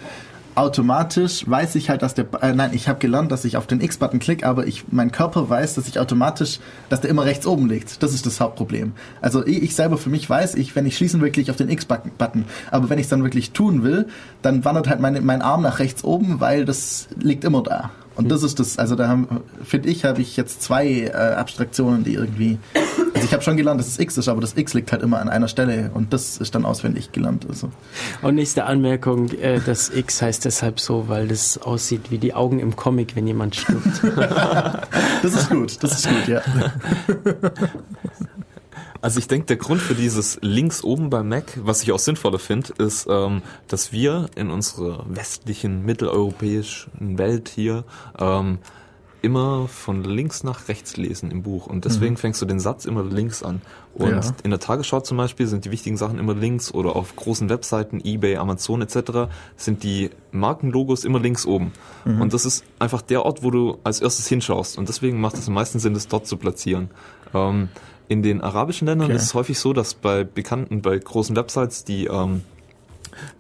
automatisch weiß ich halt, dass der äh, nein, ich habe gelernt, dass ich auf den X-Button klicke, aber ich mein Körper weiß, dass ich automatisch, dass der immer rechts oben liegt. Das ist das Hauptproblem. Also ich, ich selber für mich weiß, ich wenn ich schließen will, klicke ich auf den X-Button, aber wenn ich es dann wirklich tun will, dann wandert halt meine, mein Arm nach rechts oben, weil das liegt immer da. Und das ist das, also da finde ich, habe ich jetzt zwei äh, Abstraktionen, die irgendwie. Also ich habe schon gelernt, dass es X ist, aber das X liegt halt immer an einer Stelle und das ist dann auswendig gelernt. Also. Und nächste Anmerkung, äh, das X heißt deshalb so, weil das aussieht wie die Augen im Comic, wenn jemand stirbt. Das ist gut, das ist gut, ja. Also ich denke, der Grund für dieses links oben beim Mac, was ich auch sinnvoller finde, ist, ähm, dass wir in unserer westlichen, mitteleuropäischen Welt hier ähm, immer von links nach rechts lesen im Buch. Und deswegen Mhm. fängst du den Satz immer links an. Und Ja. in der Tagesschau zum Beispiel sind die wichtigen Sachen immer links oder auf großen Webseiten, eBay, Amazon etc. sind die Markenlogos immer links oben. Mhm. Und das ist einfach der Ort, wo du als erstes hinschaust. Und deswegen macht es am meisten Sinn, das dort zu platzieren. Ähm, in den arabischen Ländern Okay. ist es häufig so, dass bei bekannten, bei großen Websites die ähm,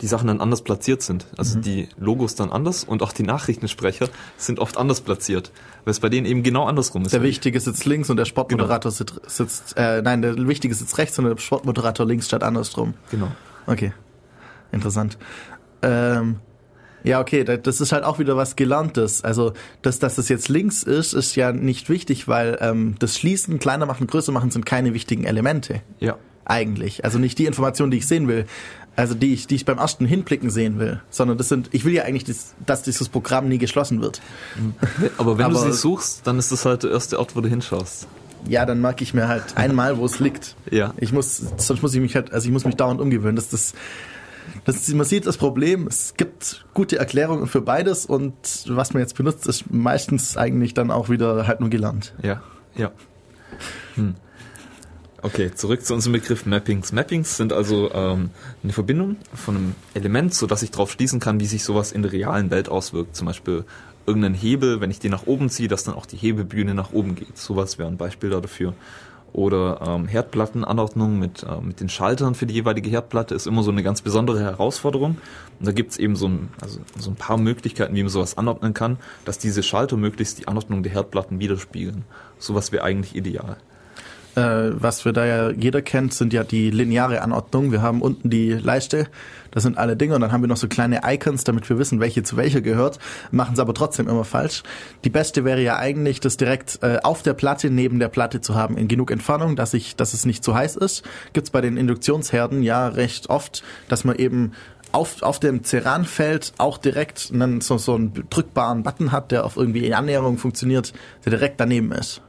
die Sachen dann anders platziert sind. Also Mhm. die Logos dann anders und auch die Nachrichtensprecher sind oft anders platziert, weil es bei denen eben genau andersrum ist. Der Wichtige sitzt links und der Sportmoderator sitzt, sitzt äh, nein, der Wichtige sitzt rechts und der Sportmoderator links statt andersrum. Genau. Okay. interessant. Ähm, ja, okay, da- das ist halt auch wieder was Gelerntes. Also, dass, dass das jetzt links ist, ist ja nicht wichtig, weil ähm, das Schließen, kleiner machen, größer machen sind keine wichtigen Elemente. Ja. Eigentlich. Also nicht die Informationen, die ich sehen will. Also die ich, die ich beim ersten Hinblicken sehen will. Sondern das sind, ich will ja eigentlich, das, dass dieses Programm nie geschlossen wird. Aber wenn du Aber- sie suchst, dann ist das halt der erste Ort, wo du hinschaust. Ja, dann merke ich mir halt einmal, wo es liegt. Ja. Ich muss, sonst muss ich mich halt, also ich muss mich dauernd umgewöhnen. Das, das, das, man sieht das Problem, es gibt gute Erklärungen für beides und was man jetzt benutzt, ist meistens eigentlich dann auch wieder halt nur gelernt. Ja, ja. Hm. Okay, zurück zu unserem Begriff Mappings. Mappings sind also ähm, eine Verbindung von einem Element, so dass ich darauf schließen kann, wie sich sowas in der realen Welt auswirkt. Zum Beispiel irgendein Hebel, wenn ich den nach oben ziehe, dass dann auch die Hebebühne nach oben geht. Sowas wäre ein Beispiel dafür. Oder ähm, Herdplattenanordnung mit, äh, mit den Schaltern für die jeweilige Herdplatte ist immer so eine ganz besondere Herausforderung. Und da gibt's eben so ein, also so ein paar Möglichkeiten, wie man sowas anordnen kann, dass diese Schalter möglichst die Anordnung der Herdplatten widerspiegeln. Sowas wäre eigentlich ideal. Äh, was wir da ja jeder kennt, sind ja die lineare Anordnung. Wir haben unten die Leiste, das sind alle Dinge und dann haben wir noch so kleine Icons, damit wir wissen, welche zu welcher gehört, machen es aber trotzdem immer falsch. Die beste wäre ja eigentlich, das direkt äh, auf der Platte neben der Platte zu haben, in genug Entfernung, dass ich, dass es nicht zu heiß ist. Gibt's bei den Induktionsherden ja recht oft, dass man eben auf, auf dem Ceranfeld auch direkt einen, so, so einen drückbaren Button hat, der auf irgendwie in Annäherung funktioniert, der direkt daneben ist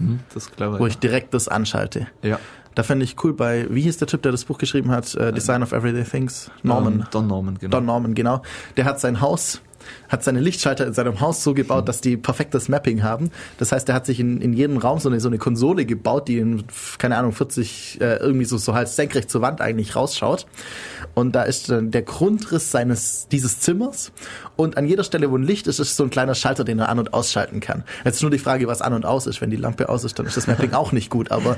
Hm, das ist clever. wo ich direkt das anschalte. Ja. Da fände ich cool bei, wie hieß der Typ, der das Buch geschrieben hat, äh, Design of Everyday Things? Norman. Ähm, Don Norman, genau. Don Norman, genau. Der hat sein Haus, hat seine Lichtschalter in seinem Haus so gebaut, dass die perfektes Mapping haben. Das heißt, er hat sich in, in jedem Raum so eine, so eine Konsole gebaut, die in, keine Ahnung, 40, äh, irgendwie so, so halt senkrecht zur Wand eigentlich rausschaut. Und da ist dann der Grundriss seines, dieses Zimmers. Und an jeder Stelle, wo ein Licht ist, ist so ein kleiner Schalter, den er an- und ausschalten kann. Jetzt ist nur die Frage, was an und aus ist. Wenn die Lampe aus ist, dann ist das Mapping auch nicht gut, aber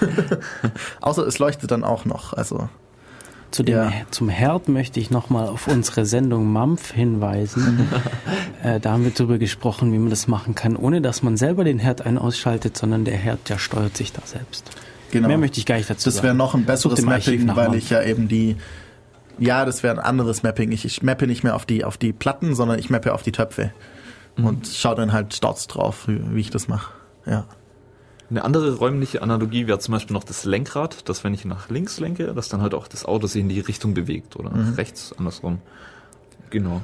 außer es leuchtet dann auch noch. Also Zu dem, Ja. Zum Herd möchte ich nochmal auf unsere Sendung Mampf hinweisen. äh, da haben wir darüber gesprochen, wie man das machen kann, ohne dass man selber den Herd ein- ausschaltet, sondern der Herd, der steuert sich da selbst. Genau. Mehr möchte ich gar nicht dazu Das wäre sagen. noch ein besseres Mapping, weil Mampf. ich ja eben die, ja, das wäre ein anderes Mapping. Ich, ich mappe nicht mehr auf die, auf die Platten, sondern ich mappe auf die Töpfe. Mhm. Und schaue dann halt dort drauf, wie, wie ich das mache. Ja. Eine andere räumliche Analogie wäre zum Beispiel noch das Lenkrad, dass wenn ich nach links lenke, dass dann halt auch das Auto sich in die Richtung bewegt oder Mhm. nach rechts, andersrum. Genau.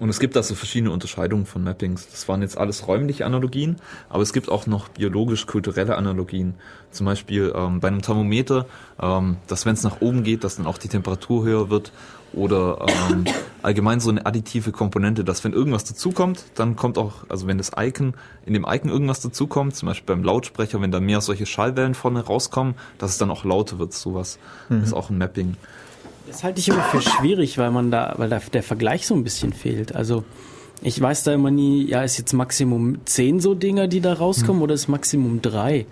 Und es gibt da so verschiedene Unterscheidungen von Mappings. Das waren jetzt alles räumliche Analogien, aber es gibt auch noch biologisch-kulturelle Analogien. Zum Beispiel ähm, bei einem Thermometer, ähm, dass wenn es nach oben geht, dass dann auch die Temperatur höher wird. Oder ähm, allgemein so eine additive Komponente, dass wenn irgendwas dazukommt, dann kommt auch, also wenn das Icon, in dem Icon irgendwas dazukommt, zum Beispiel beim Lautsprecher, wenn da mehr solche Schallwellen vorne rauskommen, dass es dann auch lauter wird, sowas. Mhm. ist auch ein Mapping. Das halte ich immer für schwierig, weil man da, weil da der Vergleich so ein bisschen fehlt. Also ich weiß da immer nie, ja, ist jetzt Maximum 10 so Dinger, die da rauskommen, oder ist Maximum 3?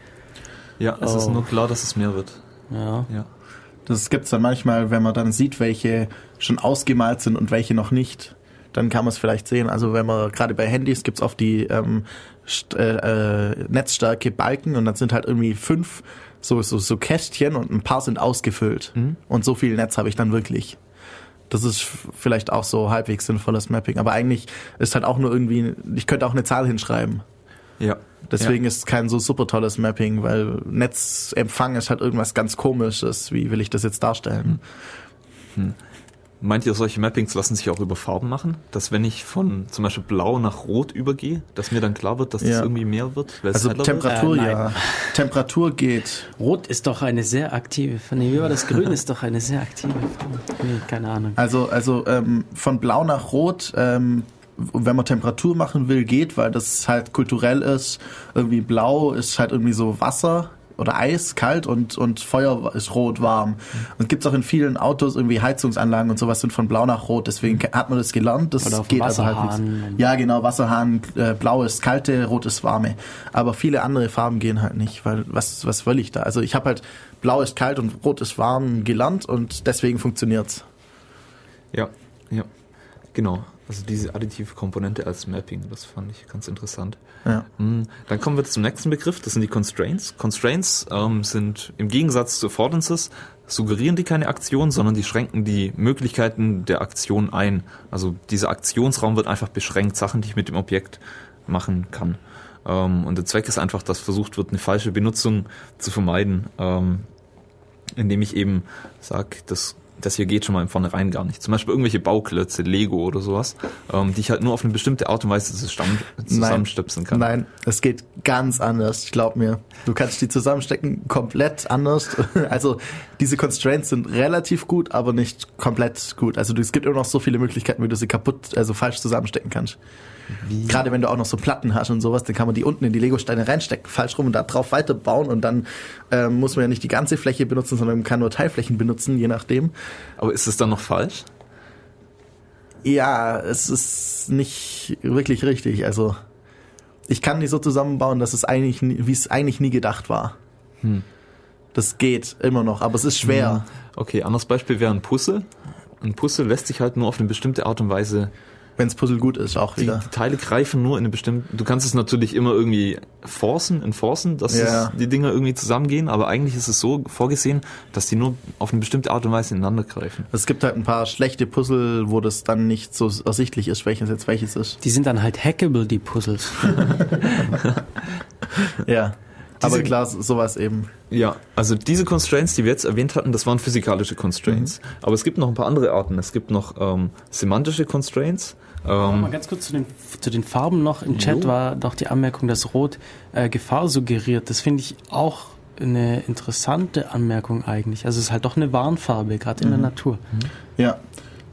Ja, es ist Oh. nur klar, dass es mehr wird. Ja. Ja. Das gibt's dann manchmal, wenn man dann sieht, welche schon ausgemalt sind und welche noch nicht. Dann kann man es vielleicht sehen. Also wenn man gerade bei Handys gibt's oft die ähm, st- äh, äh, Netzstärke Balken und dann sind halt irgendwie fünf so, so, so Kästchen und ein paar sind ausgefüllt. Mhm. Und so viel Netz habe ich dann wirklich. Das ist vielleicht auch so halbwegs sinnvolles Mapping. Aber eigentlich ist halt auch nur irgendwie, ich könnte auch eine Zahl hinschreiben. Ja. Deswegen ist es kein so super tolles Mapping, weil Netzempfang ist halt irgendwas ganz komisches. Wie will ich das jetzt darstellen? Hm. Meint ihr, solche Mappings lassen sich auch über Farben machen? Dass wenn ich von zum Beispiel blau nach rot übergehe, dass mir dann klar wird, dass das Ja. irgendwie mehr wird? Also Temperatur, Äh, nein. ja. Temperatur geht. Rot ist doch eine sehr aktive Nee, wie war das? Grün ist doch eine sehr aktive Farbe. Nee, keine Ahnung. Also, also ähm, von blau nach rot, ähm, wenn man Temperatur machen will, geht, weil das halt kulturell ist. Irgendwie blau ist halt irgendwie so Wasser oder Eis, kalt und, und Feuer ist rot, warm. Und gibt's auch in vielen Autos irgendwie Heizungsanlagen und sowas sind von blau nach rot. Deswegen hat man das gelernt. Das geht also halbwegs. Wasserhahn. Ja, genau, Wasserhahn, äh, blau ist kalte, rot ist warme. Aber viele andere Farben gehen halt nicht, weil was, was will ich da? Also ich habe halt blau ist kalt und rot ist warm gelernt und deswegen funktioniert's. Ja, ja, genau. Also diese additive Komponente als Mapping, das fand ich ganz interessant. Ja. Mm, Dann kommen wir zum nächsten Begriff, das sind die Constraints. Constraints ähm, sind im Gegensatz zu Affordances, suggerieren die keine Aktion, sondern die schränken die Möglichkeiten der Aktion ein. Also dieser Aktionsraum wird einfach beschränkt, Sachen, die ich mit dem Objekt machen kann. Ähm, und der Zweck ist einfach, dass versucht wird, eine falsche Benutzung zu vermeiden, ähm, indem ich eben sage, das, das hier geht schon mal im Vornherein gar nicht. Zum Beispiel irgendwelche Bauklötze, Lego oder sowas, ähm, die ich halt nur auf eine bestimmte Art und Weise zusammen, zusammenstöpseln kann. Nein, es geht ganz anders, glaub mir. Du kannst die zusammenstecken komplett anders. Also diese Constraints sind relativ gut, aber nicht komplett gut. Also es gibt immer noch so viele Möglichkeiten, wie du sie kaputt, also falsch zusammenstecken kannst. Gerade wenn du auch noch so Platten hast und sowas, dann kann man die unten in die Lego-Steine reinstecken, falsch rum und da drauf weiterbauen und dann ähm, muss man ja nicht die ganze Fläche benutzen, sondern man kann nur Teilflächen benutzen, je nachdem. Aber ist es dann noch falsch? Ja, es ist nicht wirklich richtig. Also ich kann die so zusammenbauen, dass es eigentlich, wie es eigentlich nie gedacht war. Hm. Das geht immer noch, aber es ist schwer. Okay, anderes Beispiel wäre ein Puzzle. Ein Puzzle lässt sich halt nur auf eine bestimmte Art und Weise. Wenn das Puzzle gut ist, auch Die, wieder. die Teile greifen nur in eine bestimmte. Du kannst es natürlich immer irgendwie forcen, enforcen, dass Ja. es, die Dinger irgendwie zusammengehen, aber eigentlich ist es so vorgesehen, dass die nur auf eine bestimmte Art und Weise ineinander greifen. Es gibt halt ein paar schlechte Puzzle, wo das dann nicht so ersichtlich ist, welches jetzt welches ist. Die sind dann halt hackable, die Puzzles. Ja. Aber Diese- klar, sowas eben. Ja, also diese Constraints, die wir jetzt erwähnt hatten, das waren physikalische Constraints. Aber es gibt noch ein paar andere Arten. Es gibt noch ähm, semantische Constraints. Mal Ähm, ganz kurz zu den, zu den Farben noch. Im Chat Jo. war noch die Anmerkung, dass Rot äh, Gefahr suggeriert. Das finde ich auch eine interessante Anmerkung eigentlich. Also es ist halt doch eine Warnfarbe, gerade in der Mhm. Natur. Ja,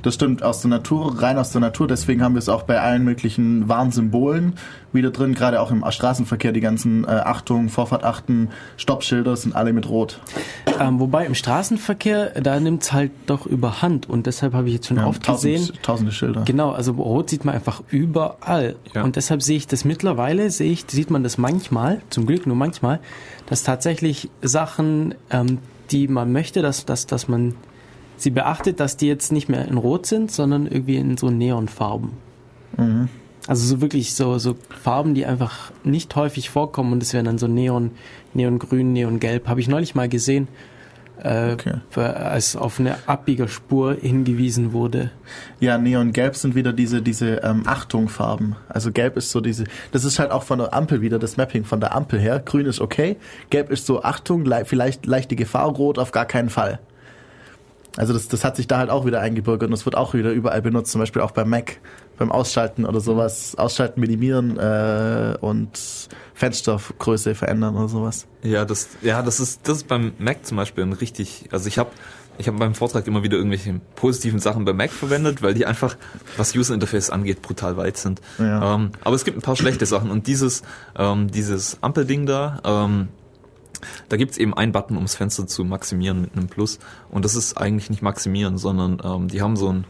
das stimmt. Aus der Natur, rein aus der Natur. Deswegen haben wir es auch bei allen möglichen Warnsymbolen wieder drin. Gerade auch im Straßenverkehr. Die ganzen äh, Achtung, Vorfahrt achten, Stoppschilder sind alle mit Rot. Ähm, wobei im Straßenverkehr, da nimmt es halt doch überhand. Und deshalb habe ich jetzt schon Ja, oft tausend- gesehen. tausende Schilder. Genau, also Rot sieht man einfach überall. Ja. Und deshalb sehe ich das mittlerweile, sehe ich, sieht man das manchmal, zum Glück nur manchmal, dass tatsächlich Sachen, ähm, die man möchte, dass, dass, dass man sie beachtet, dass die jetzt nicht mehr in Rot sind, sondern irgendwie in so Neonfarben. Mhm. Also so wirklich so, so Farben, die einfach nicht häufig vorkommen und es wären dann so Neon, Neongrün, Neongelb. Habe ich neulich mal gesehen, äh, als auf eine Abbiegerspur hingewiesen wurde. Ja, Neongelb sind wieder diese, diese ähm, Achtungfarben. Also gelb ist so diese, das ist halt auch von der Ampel wieder, das Mapping von der Ampel her. Grün ist okay, gelb ist so Achtung, le vielleicht leichte Gefahr, rot auf gar keinen Fall. Also das, das hat sich da halt auch wieder eingebürgert und das wird auch wieder überall benutzt, zum Beispiel auch beim Mac, beim Ausschalten oder sowas. Ausschalten, minimieren äh, und Fenstergröße verändern oder sowas. ja, das, ja, das ist, das ist beim Mac zum Beispiel ein richtig, also ich habe ich habe beim Vortrag immer wieder irgendwelche positiven Sachen beim Mac verwendet, weil die einfach, was User Interface angeht, brutal weit sind. Ja. Ähm, aber es gibt ein paar schlechte Sachen und dieses, ähm, dieses Ampelding da, ähm, da gibt's eben einen Button, ums Fenster zu maximieren mit einem Plus. Und das ist eigentlich nicht maximieren, sondern ähm, die haben so ein,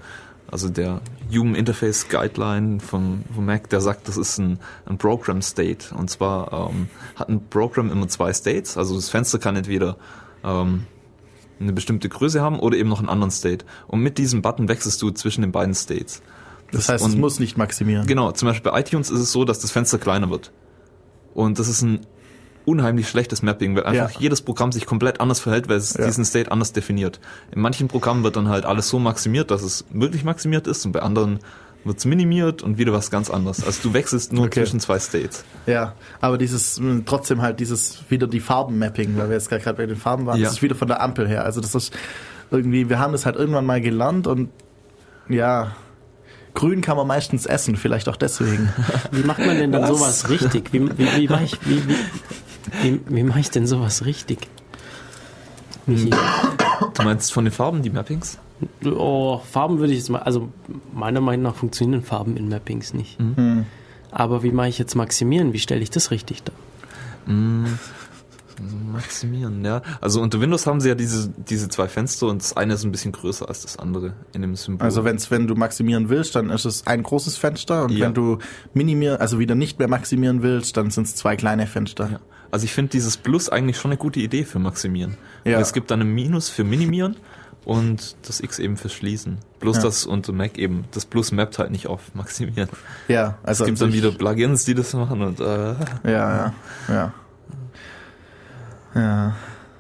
also der Human Interface Guideline vom, vom Mac, der sagt, das ist ein, ein Program State. Und zwar ähm, hat ein Program immer zwei States. Also das Fenster kann entweder ähm, eine bestimmte Größe haben oder eben noch einen anderen State. Und mit diesem Button wechselst du zwischen den beiden States. Das heißt, es und- muss nicht maximieren. Genau, zum Beispiel bei iTunes ist es so, dass das Fenster kleiner wird. Und das ist ein unheimlich schlechtes Mapping, weil einfach Ja. jedes Programm sich komplett anders verhält, weil es Ja. diesen State anders definiert. In manchen Programmen wird dann halt alles so maximiert, dass es wirklich maximiert ist und bei anderen wird es minimiert und wieder was ganz anderes. Also du wechselst nur Okay. zwischen zwei States. Ja, aber dieses mh, trotzdem halt dieses wieder die Farbenmapping, weil wir jetzt gerade bei den Farben waren, Ja. das ist wieder von der Ampel her. Also das ist irgendwie, wir haben das halt irgendwann mal gelernt und ja, grün kann man meistens essen, vielleicht auch deswegen. Wie macht man denn dann Was? sowas richtig? Wie, wie, wie ich, wie, wie, wie, wie mach ich denn sowas richtig? Michi? Du meinst von den Farben die Mappings? Oh, Farben würde ich jetzt mal, also meiner Meinung nach funktionieren Farben in Mappings nicht. Mhm. Aber wie mache ich jetzt maximieren? Wie stelle ich das richtig dar? Mm, maximieren, ja. Also unter Windows haben sie ja diese, diese zwei Fenster und das eine ist ein bisschen größer als das andere in dem Symbol. Also wenn's, wenn du maximieren willst, dann ist es ein großes Fenster und Ja. wenn du minimieren, also wieder nicht mehr maximieren willst, dann sind es zwei kleine Fenster. Ja. Also ich finde dieses Plus eigentlich schon eine gute Idee für Maximieren. Ja. Weil es gibt dann ein Minus für Minimieren und das X eben fürs Schließen. Bloß Ja. das unter Mac eben, das Plus mappt halt nicht auf Maximieren. Ja, also es gibt an dann wieder Plugins, die das machen und äh, Ja, ja, ja. Ja.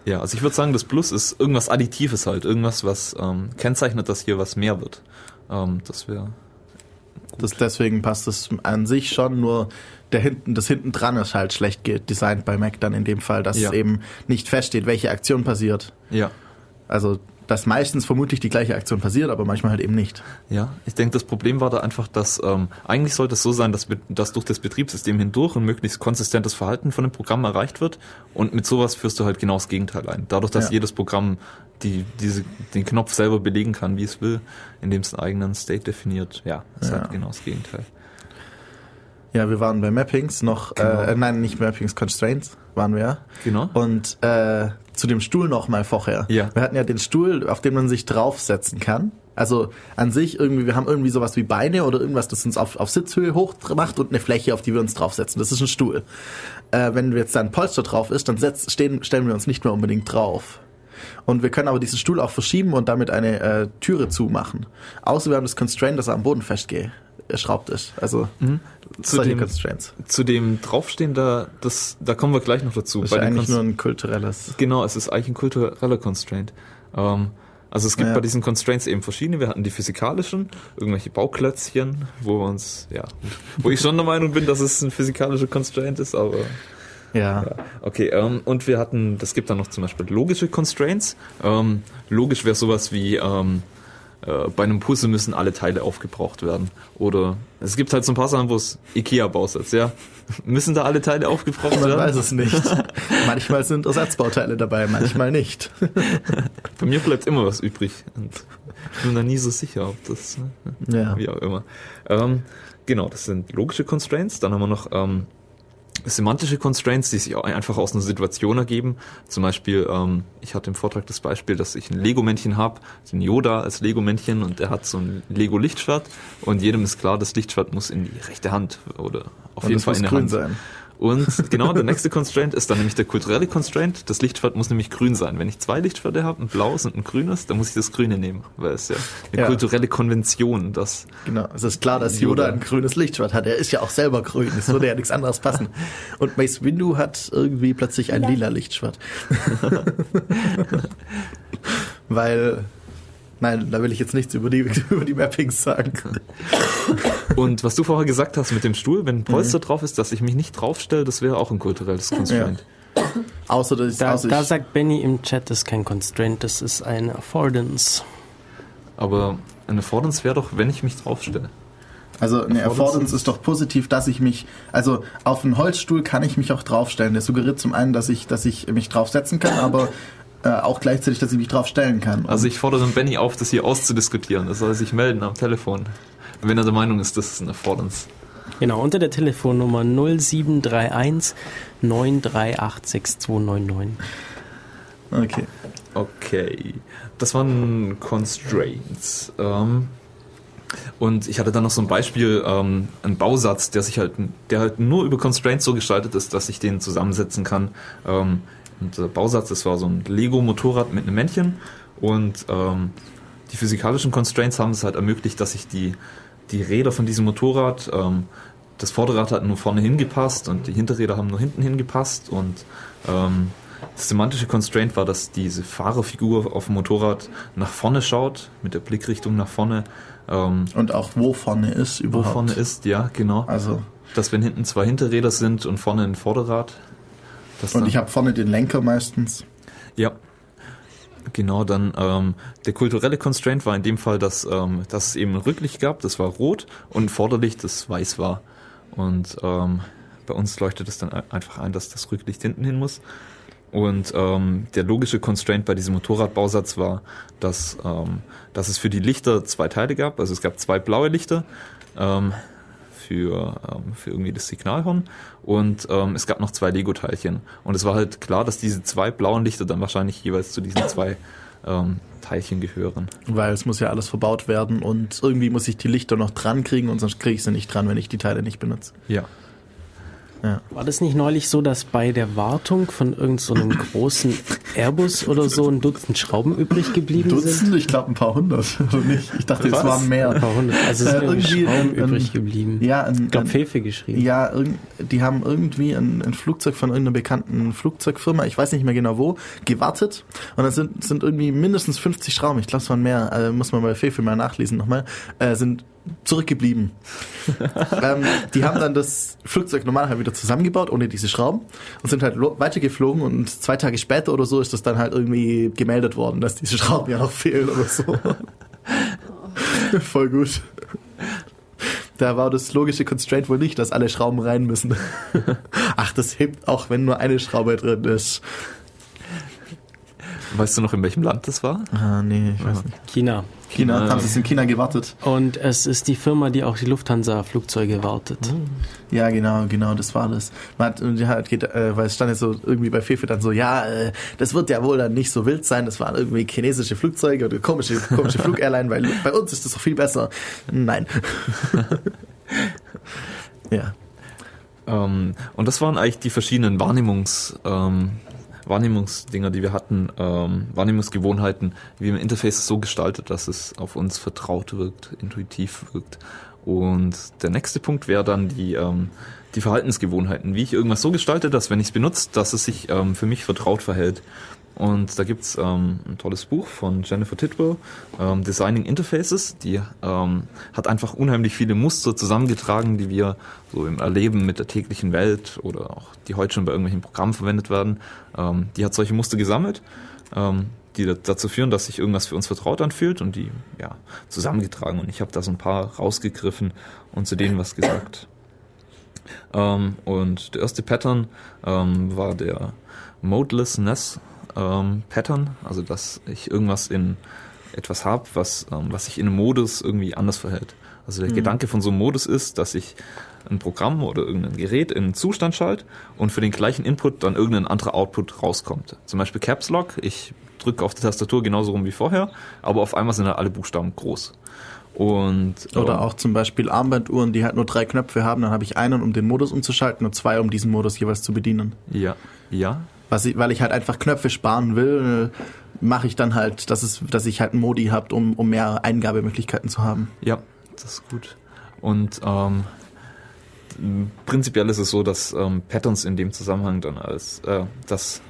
Ja, also ich würde sagen, das Plus ist irgendwas Additives halt, irgendwas, was ähm, kennzeichnet, dass hier was mehr wird. Ähm, das wäre Das, deswegen passt es an sich schon, nur der hinten, das hinten dran ist halt schlecht designt bei Mac dann in dem Fall, dass Ja. es eben nicht feststeht, welche Aktion passiert. Ja. Also, dass meistens vermutlich die gleiche Aktion passiert, aber manchmal halt eben nicht. Ja, ich denke, das Problem war da einfach, dass ähm, eigentlich sollte es so sein, dass, dass durch das Betriebssystem hindurch ein möglichst konsistentes Verhalten von dem Programm erreicht wird und mit sowas führst du halt genau das Gegenteil ein. Dadurch, dass Ja. jedes Programm die, diese, den Knopf selber belegen kann, wie es will, indem es einen eigenen State definiert, ja, ist Ja. halt genau das Gegenteil. Ja, wir waren bei Mappings noch, Genau. äh, nein, nicht Mappings, Constraints waren wir. Genau. Und äh, zu dem Stuhl noch mal vorher. Ja. Wir hatten ja den Stuhl, auf den man sich draufsetzen kann. Also an sich irgendwie, wir haben irgendwie sowas wie Beine oder irgendwas, das uns auf, auf Sitzhöhe hoch macht und eine Fläche, auf die wir uns draufsetzen. Das ist ein Stuhl. Äh, wenn jetzt da ein Polster drauf ist, dann setz, stehen, stellen wir uns nicht mehr unbedingt drauf. Und wir können aber diesen Stuhl auch verschieben und damit eine äh, Türe zumachen. Außer wir haben das Constraint, dass er am Boden festgeschraubt ist. Also Zu solche dem, Constraints. zu dem draufstehen, da, das, da kommen wir gleich noch dazu. Das ist ja eigentlich nur ein kulturelles. Genau, es ist eigentlich ein kultureller Constraint. Ähm, also es gibt Ja. bei diesen Constraints eben verschiedene. Wir hatten die physikalischen, irgendwelche Bauklötzchen, wo wir uns, ja, wo ich schon der Meinung bin, dass es ein physikalischer Constraint ist, aber Ja. ja. Okay, ähm, und wir hatten, das gibt dann noch zum Beispiel logische Constraints. Ähm, logisch wäre sowas wie, ähm, äh, bei einem Puzzle müssen alle Teile aufgebraucht werden. Oder es gibt halt so ein paar Sachen, wo es Ikea-Bausatz, ja. Müssen da alle Teile aufgebraucht Man werden? weiß es nicht. manchmal sind Ersatzbauteile dabei, manchmal nicht. Bei mir bleibt immer was übrig. Und ich bin da nie so sicher, ob das, ne? Ja. wie auch immer. Ähm, genau, das sind logische Constraints. Dann haben wir noch ähm, semantische Constraints, die sich einfach aus einer Situation ergeben. Zum Beispiel, ähm, ich hatte im Vortrag das Beispiel, dass ich ein Lego-Männchen habe, den Yoda als Lego-Männchen und er hat so ein Lego-Lichtschwert und jedem ist klar, das Lichtschwert muss in die rechte Hand oder auf Und jeden Fall in der Hand sein. Und genau, der nächste Constraint ist dann nämlich der kulturelle Constraint. Das Lichtschwert muss nämlich grün sein. Wenn ich zwei Lichtschwerter habe, ein blaues und ein grünes, dann muss ich das grüne nehmen, weil es ja eine Ja. kulturelle Konvention, dass Genau, es ist klar, dass Yoda ein grünes Lichtschwert hat. Er ist ja auch selber grün. Es würde ja nichts anderes passen. Und Mace Windu hat irgendwie plötzlich ein lila Lichtschwert. Weil, nein, da will ich jetzt nichts über die, über die Mappings sagen. Und was du vorher gesagt hast mit dem Stuhl, wenn ein Polster Mhm. drauf ist, dass ich mich nicht draufstelle, das wäre auch ein kulturelles Constraint. Außer dass Da, außer da ich, sagt Benny im Chat, das ist kein Constraint, das ist eine Affordance. Aber eine Affordance wäre doch, wenn ich mich draufstelle. Also eine Affordance Affordance ist doch positiv, dass ich mich, also auf einen Holzstuhl kann ich mich auch draufstellen. Der suggeriert zum einen, dass ich, dass ich mich draufsetzen kann, aber äh, auch gleichzeitig, dass ich mich draufstellen kann. Also ich fordere den Benny auf, das hier auszudiskutieren. Er soll sich melden am Telefon, wenn er der Meinung ist, das ist eine Affordance. Genau, unter der Telefonnummer 0731 9386299. Okay. Okay. Das waren Constraints. Ähm, und ich hatte dann noch so ein Beispiel, ähm, einen Bausatz, der sich halt, der halt nur über Constraints so gestaltet ist, dass ich den zusammensetzen kann. Ähm, und der Bausatz, das war so ein Lego-Motorrad mit einem Männchen. Und ähm, die physikalischen Constraints haben es halt ermöglicht, dass ich die, die Räder von diesem Motorrad, ähm, das Vorderrad hat nur vorne hingepasst und die Hinterräder haben nur hinten hingepasst und ähm, das semantische Constraint war, dass diese Fahrerfigur auf dem Motorrad nach vorne schaut, mit der Blickrichtung nach vorne. Ähm, Und auch wo vorne ist wo überhaupt. vorne ist, ja, genau. Also. Dass wenn hinten zwei Hinterräder sind und vorne ein Vorderrad. Und ich habe vorne den Lenker meistens. ja. Genau, dann ähm, der kulturelle Constraint war in dem Fall, dass, ähm, dass es eben ein Rücklicht gab, das war rot und ein Vorderlicht, das weiß war. Und ähm, bei uns leuchtet es dann ein- einfach ein, dass das Rücklicht hinten hin muss. Und ähm, der logische Constraint bei diesem Motorradbausatz war, dass, ähm, dass es für die Lichter zwei Teile gab. Also es gab zwei blaue Lichter ähm, für, ähm, für irgendwie das Signalhorn und ähm, es gab noch zwei Lego-Teilchen. Und es war halt klar, dass diese zwei blauen Lichter dann wahrscheinlich jeweils zu diesen zwei ähm, Teilchen gehören. Weil es muss ja alles verbaut werden und irgendwie muss ich die Lichter noch dran kriegen und sonst kriege ich sie nicht dran, wenn ich die Teile nicht benutze. Ja. War das nicht neulich so, dass bei der Wartung von irgendeinem so einem großen Airbus oder so ein Dutzend Schrauben übrig geblieben sind? Dutzend? Ich glaube ein paar hundert, oder nicht? Ich dachte, es waren mehr. Ein paar hundert. Also es sind irgendwie Schrauben ein- übrig geblieben. Ja, ein, Ich glaube, Fefe geschrieben. Ja, die haben irgendwie ein, ein Flugzeug von irgendeiner bekannten Flugzeugfirma, ich weiß nicht mehr genau wo, gewartet. Und dann sind, sind irgendwie mindestens 50 Schrauben, ich glaube es waren mehr, äh, muss man bei Fefe mal nachlesen nochmal, äh, sind zurückgeblieben. ähm, die haben dann das Flugzeug normal halt wieder zusammengebaut, ohne diese Schrauben, und sind halt lo- weitergeflogen und zwei Tage später oder so ist das dann halt irgendwie gemeldet worden, dass diese Schrauben ja noch fehlen oder so. Voll gut. Da war das logische Constraint wohl nicht, dass alle Schrauben rein müssen. Ach, das hebt auch, wenn nur eine Schraube drin ist. Weißt du noch, in welchem Land das war? Ah, nee, ich weiß nicht. China. China, haben sie es in China gewartet? Und es ist die Firma, die auch die Lufthansa-Flugzeuge wartet. Ja, genau, genau, das war das. Man hat, und ja, hat, geht, äh, weil es stand jetzt so irgendwie bei Fefe dann so, ja, äh, das wird ja wohl dann nicht so wild sein, das waren irgendwie chinesische Flugzeuge oder komische, komische Flugairline, weil bei uns ist das doch viel besser. Nein. ja. Ähm, und das waren eigentlich die verschiedenen Wahrnehmungs, ähm, Wahrnehmungsdinger, die wir hatten, ähm, Wahrnehmungsgewohnheiten, wie im Interface so gestaltet, dass es auf uns vertraut wirkt, intuitiv wirkt. Und der nächste Punkt wäre dann die, ähm, die Verhaltensgewohnheiten, wie ich irgendwas so gestalte, dass wenn ich es benutze, dass es sich ähm, für mich vertraut verhält. Und da gibt's ähm, ein tolles Buch von Jennifer Tidwell, ähm, Designing Interfaces. Die ähm, hat einfach unheimlich viele Muster zusammengetragen, die wir so im Erleben mit der täglichen Welt oder auch die heute schon bei irgendwelchen Programmen verwendet werden. Ähm, die hat solche Muster gesammelt, ähm, die da- dazu führen, dass sich irgendwas für uns vertraut anfühlt und die ja zusammengetragen. Und ich habe da so ein paar rausgegriffen und zu denen was gesagt. Ähm, und der erste Pattern war der Modelessness ähm, Pattern, also dass ich irgendwas in etwas habe, was, ähm, was sich in einem Modus irgendwie anders verhält. Also der Mhm. Gedanke von so einem Modus ist, dass ich ein Programm oder irgendein Gerät in einen Zustand schalte und für den gleichen Input dann irgendein anderer Output rauskommt. Zum Beispiel Caps Lock, ich drücke auf die Tastatur genauso rum wie vorher, aber auf einmal sind halt alle Buchstaben groß. Und Oder ähm, auch zum Beispiel Armbanduhren, die halt nur drei Knöpfe haben, dann habe ich einen, um den Modus umzuschalten und zwei, um diesen Modus jeweils zu bedienen. Ja, ja, Was ich, weil ich halt einfach Knöpfe sparen will, äh, mache ich dann halt, dass, es, dass ich halt einen Modi habe, um, um mehr Eingabemöglichkeiten zu haben. Ja, das ist gut. Und ähm, prinzipiell ist es so, dass ähm, Patterns in dem Zusammenhang dann als, äh, dass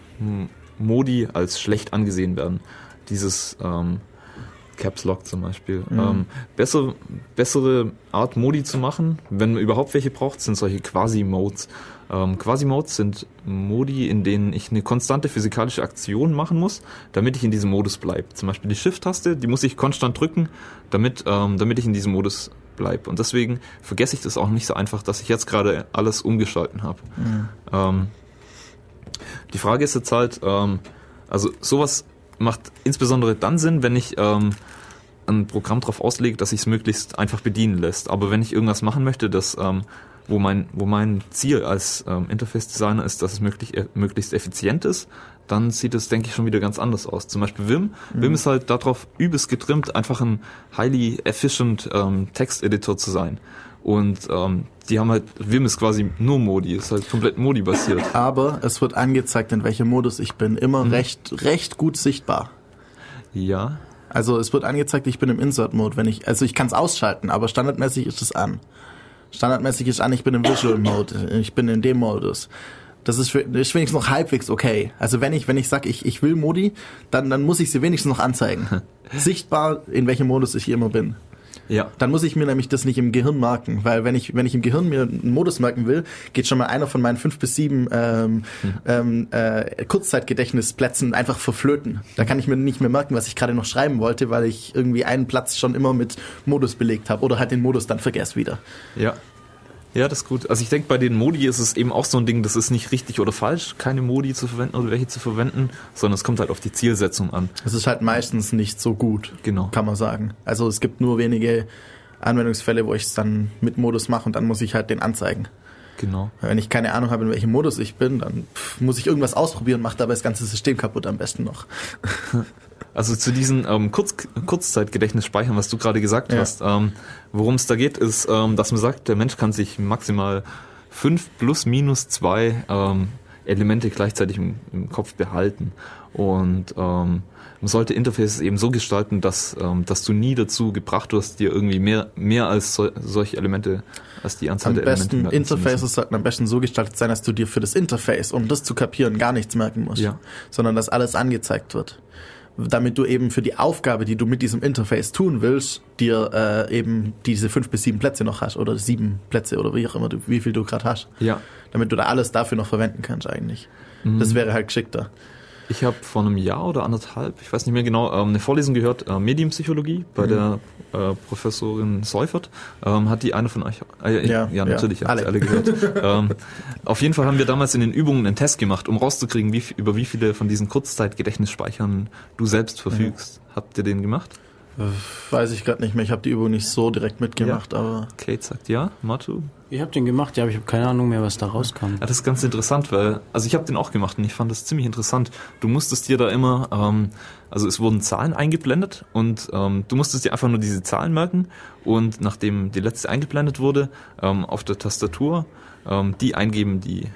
Modi als schlecht angesehen werden. Dieses ähm, Caps Lock zum Beispiel. Mhm. Ähm, besser, bessere Art Modi zu machen, wenn man überhaupt welche braucht, sind solche Quasi-Modes. Ähm, Quasi-Modes sind Modi, in denen ich eine konstante physikalische Aktion machen muss, damit ich in diesem Modus bleibe. Zum Beispiel die Shift-Taste, die muss ich konstant drücken, damit, ähm, damit ich in diesem Modus bleibe. Und deswegen vergesse ich das auch nicht so einfach, dass ich jetzt gerade alles umgeschalten habe. Mhm. Ähm, die Frage ist jetzt halt, ähm, also sowas macht insbesondere dann Sinn, wenn ich ähm, ein Programm darauf auslege, dass ich es möglichst einfach bedienen lässt. Aber wenn ich irgendwas machen möchte, das, ähm, wo, mein, wo mein Ziel als ähm, Interface-Designer ist, dass es möglich, äh, möglichst effizient ist, dann sieht es, denke ich, schon wieder ganz anders aus. Zum Beispiel Vim. Mhm. Vim ist halt darauf übelst getrimmt, einfach ein highly efficient ähm, Text-Editor zu sein. Und ähm, die haben halt, Vim ist quasi nur Modi, ist halt komplett Modi-basiert. Aber es wird angezeigt, in welchem Modus ich bin. Immer Mhm. recht, recht gut sichtbar. Ja. Also es wird angezeigt, ich bin im Insert-Mode, wenn ich, also ich kann es ausschalten, aber standardmäßig ist es an. Standardmäßig ist an, ich bin im Visual-Mode, ich bin in dem Modus. Das ist, für- das ist wenigstens noch halbwegs okay. Also wenn ich, wenn ich sage, ich, ich will Modi, dann, dann muss ich sie wenigstens noch anzeigen. Sichtbar, in welchem Modus ich immer bin. Ja. Dann muss ich mir nämlich das nicht im Gehirn marken, weil wenn ich, wenn ich im Gehirn mir einen Modus merken will, geht schon mal einer von meinen fünf bis sieben ähm, ähm, äh, Kurzzeitgedächtnisplätzen einfach verflöten. Da kann ich mir nicht mehr merken, was ich gerade noch schreiben wollte, weil ich irgendwie einen Platz schon immer mit Modus belegt habe oder halt den Modus dann vergesse wieder. Ja. Ja, das ist gut. Also ich denke, bei den Modi ist es eben auch so ein Ding, das ist nicht richtig oder falsch, keine Modi zu verwenden oder welche zu verwenden, sondern es kommt halt auf die Zielsetzung an. Es ist halt meistens nicht so gut, Genau. kann man sagen. Also es gibt nur wenige Anwendungsfälle, wo ich es dann mit Modus mache und dann muss ich halt den anzeigen. Genau. Wenn ich keine Ahnung habe, in welchem Modus ich bin, dann pff, muss ich irgendwas ausprobieren, macht dabei das ganze System kaputt am besten noch. Also zu diesen ähm, Kurz Kurzzeitgedächtnis speichern, was du gerade gesagt Ja. hast. Ähm, Worum es da geht, ist, ähm, dass man sagt, der Mensch kann sich maximal fünf plus minus zwei ähm, Elemente gleichzeitig im, im Kopf behalten. Und ähm, man sollte Interfaces eben so gestalten, dass, ähm, dass du nie dazu gebracht wirst, dir irgendwie mehr, mehr als so, solche Elemente, als die Anzahl Am der Elemente besten zu müssen. Interfaces sollten am besten so gestaltet sein, dass du dir für das Interface, um das zu kapieren, gar nichts merken musst, Ja. sondern dass alles angezeigt wird. Damit du eben für die Aufgabe, die du mit diesem Interface tun willst, dir äh, eben diese fünf bis sieben Plätze noch hast oder sieben Plätze oder wie auch immer, du, wie viel du gerade hast. Ja. Damit du da alles dafür noch verwenden kannst eigentlich. Mhm. Das wäre halt geschickter. Ich habe vor einem Jahr oder anderthalb, ich weiß nicht mehr genau, ähm, eine Vorlesung gehört, äh, Medienpsychologie bei Mhm. der äh, Professorin Seufert. Ähm, hat die eine von euch? Äh, Ja, ja, natürlich, ja, alle. alle gehört. ähm, auf jeden Fall haben wir damals in den Übungen einen Test gemacht, um rauszukriegen, wie, über wie viele von diesen Kurzzeitgedächtnisspeichern du selbst verfügst. Habt ihr den gemacht? Weiß ich gerade nicht mehr, ich habe die Übung nicht so direkt mitgemacht, aber Kate sagt ja, Matu? Ich habe den gemacht, ja, aber ich habe keine Ahnung mehr, was da rauskam. Ja, das ist ganz interessant, weil, also ich habe den auch gemacht und ich fand das ziemlich interessant. Du musstest dir da immer, ähm, also es wurden Zahlen eingeblendet und ähm, du musstest dir einfach nur diese Zahlen merken und nachdem die letzte eingeblendet wurde, ähm, auf der Tastatur ähm, die eingeben, die,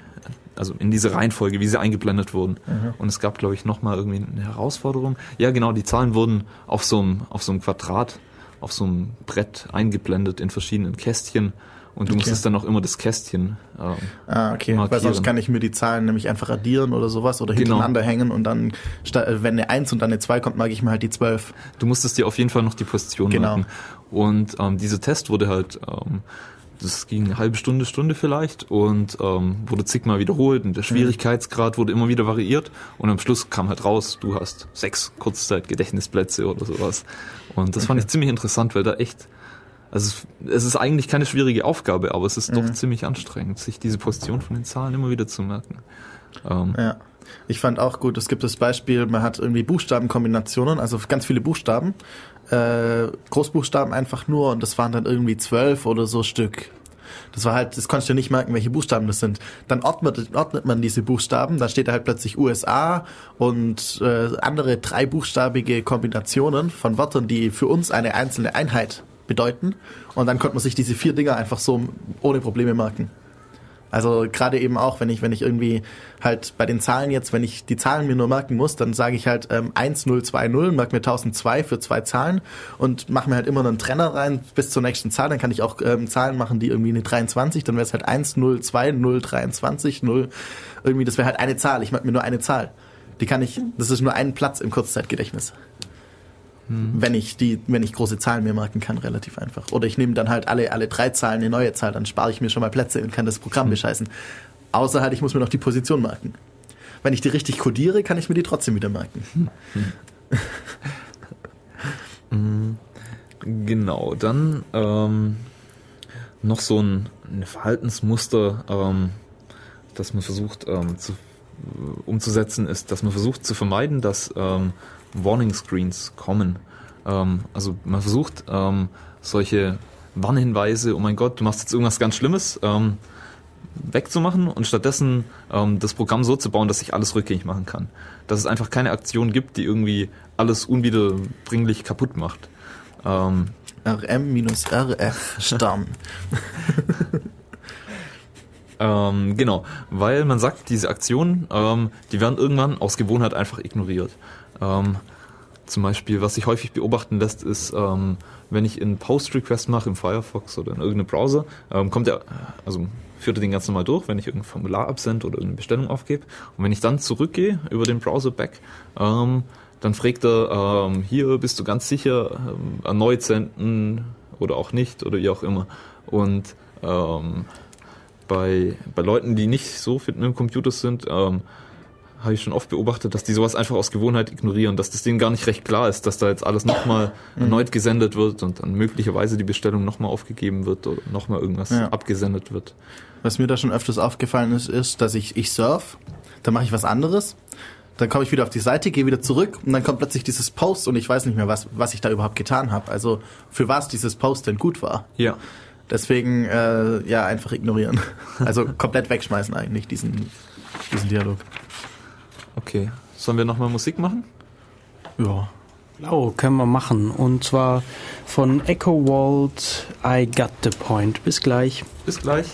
also in diese Reihenfolge, wie sie eingeblendet wurden. Mhm. Und es gab, glaube ich, nochmal irgendwie eine Herausforderung. Ja, genau, die Zahlen wurden auf so einem, auf so einem Quadrat, auf so einem Brett eingeblendet in verschiedenen Kästchen. Und du Okay. musstest dann auch immer das Kästchen ähm, Ah, okay. Weil markieren. sonst kann ich mir die Zahlen nämlich einfach addieren oder sowas oder Genau. hintereinander hängen und dann, äh, wenn eine 1 und dann eine 2 kommt, mag ich mir halt die 12. Du musstest dir auf jeden Fall noch die Position Genau. merken. Und ähm, dieser Test wurde halt, ähm, das ging eine halbe Stunde, Stunde vielleicht und ähm, wurde zigmal wiederholt und der Schwierigkeitsgrad wurde immer wieder variiert und am Schluss kam halt raus, du hast sechs Kurzzeitgedächtnisplätze oder sowas. Und das fand Okay. ich ziemlich interessant, weil da echt, also es- ist eigentlich keine schwierige Aufgabe, aber es ist doch Mhm. ziemlich anstrengend, sich diese Position von den Zahlen immer wieder zu merken. Ähm, Ja. Ich fand auch gut, es gibt das Beispiel, man hat irgendwie Buchstabenkombinationen, also ganz viele Buchstaben, äh, Großbuchstaben einfach nur und das waren dann irgendwie zwölf oder so Stück. Das war halt, das konntest du nicht merken, welche Buchstaben das sind. Dann ordnet, ordnet man diese Buchstaben, da steht da halt plötzlich USA und äh, andere dreibuchstabige Kombinationen von Wörtern, die für uns eine einzelne Einheit bedeuten. Und dann konnte man sich diese vier Dinger einfach so ohne Probleme merken. Also gerade eben auch, wenn ich, wenn ich irgendwie halt bei den Zahlen jetzt, wenn ich die Zahlen mir nur merken muss, dann sage ich halt ähm, 1020, merke mir 1002 für zwei Zahlen und mache mir halt immer einen Trenner rein bis zur nächsten Zahl. Dann kann ich auch ähm, Zahlen machen, die irgendwie eine 23, dann wäre es halt 102, 023, 0, irgendwie, das wäre halt eine Zahl. Ich merke mir nur eine Zahl. Die kann ich, das ist nur ein Platz im Kurzzeitgedächtnis. Wenn ich die, wenn ich große Zahlen mir merken kann, relativ einfach. Oder ich nehme dann halt alle, alle drei Zahlen eine neue Zahl, dann spare ich mir schon mal Plätze und kann das Programm bescheißen. Außer halt, ich muss mir noch die Position merken. Wenn ich die richtig codiere, kann ich mir die trotzdem wieder merken. Mm, Genau, dann ähm, noch so ein, ein Verhaltensmuster, ähm, das man versucht ähm, zu, umzusetzen, ist, dass man versucht zu vermeiden, dass ähm, Warning Screens kommen. Ähm, also man versucht ähm, solche Warnhinweise, oh mein Gott, du machst jetzt irgendwas ganz Schlimmes, ähm, wegzumachen und stattdessen ähm, das Programm so zu bauen, dass ich alles rückgängig machen kann. Dass es einfach keine Aktion gibt, die irgendwie alles unwiederbringlich kaputt macht. Ähm, RM-RF Stamm. ähm, genau, weil man sagt, diese Aktionen, ähm, die werden irgendwann aus Gewohnheit einfach ignoriert. Ähm, zum Beispiel, was sich häufig beobachten lässt, ist, ähm, wenn ich einen Post-Request mache im Firefox oder in irgendeinem Browser, ähm, kommt er, also führt er den ganz normal durch, wenn ich irgendein Formular absende oder irgendeine Bestellung aufgebe. Und wenn ich dann zurückgehe über den Browser back, ähm, dann fragt er, ähm, hier bist du ganz sicher, ähm, erneut senden oder auch nicht oder wie auch immer. Und ähm, bei, bei Leuten, die nicht so fit mit dem Computer sind, habe ich schon oft beobachtet, dass die sowas einfach aus Gewohnheit ignorieren, dass das denen gar nicht recht klar ist, dass da jetzt alles nochmal Mhm. erneut gesendet wird und dann möglicherweise die Bestellung nochmal aufgegeben wird oder nochmal irgendwas Ja. abgesendet wird. Was mir da schon öfters aufgefallen ist, ist, dass ich, ich surf, dann mache ich was anderes, dann komme ich wieder auf die Seite, gehe wieder zurück und dann kommt plötzlich dieses Post und ich weiß nicht mehr, was, was ich da überhaupt getan habe. Also für was dieses Post denn gut war. Ja. Deswegen, äh, ja, einfach ignorieren. Also komplett wegschmeißen eigentlich, diesen, diesen Dialog. Okay. Sollen wir nochmal Musik machen? Ja. Oh, können wir machen. Und zwar von Echo Walt, I Got the Point. Bis gleich. Bis gleich.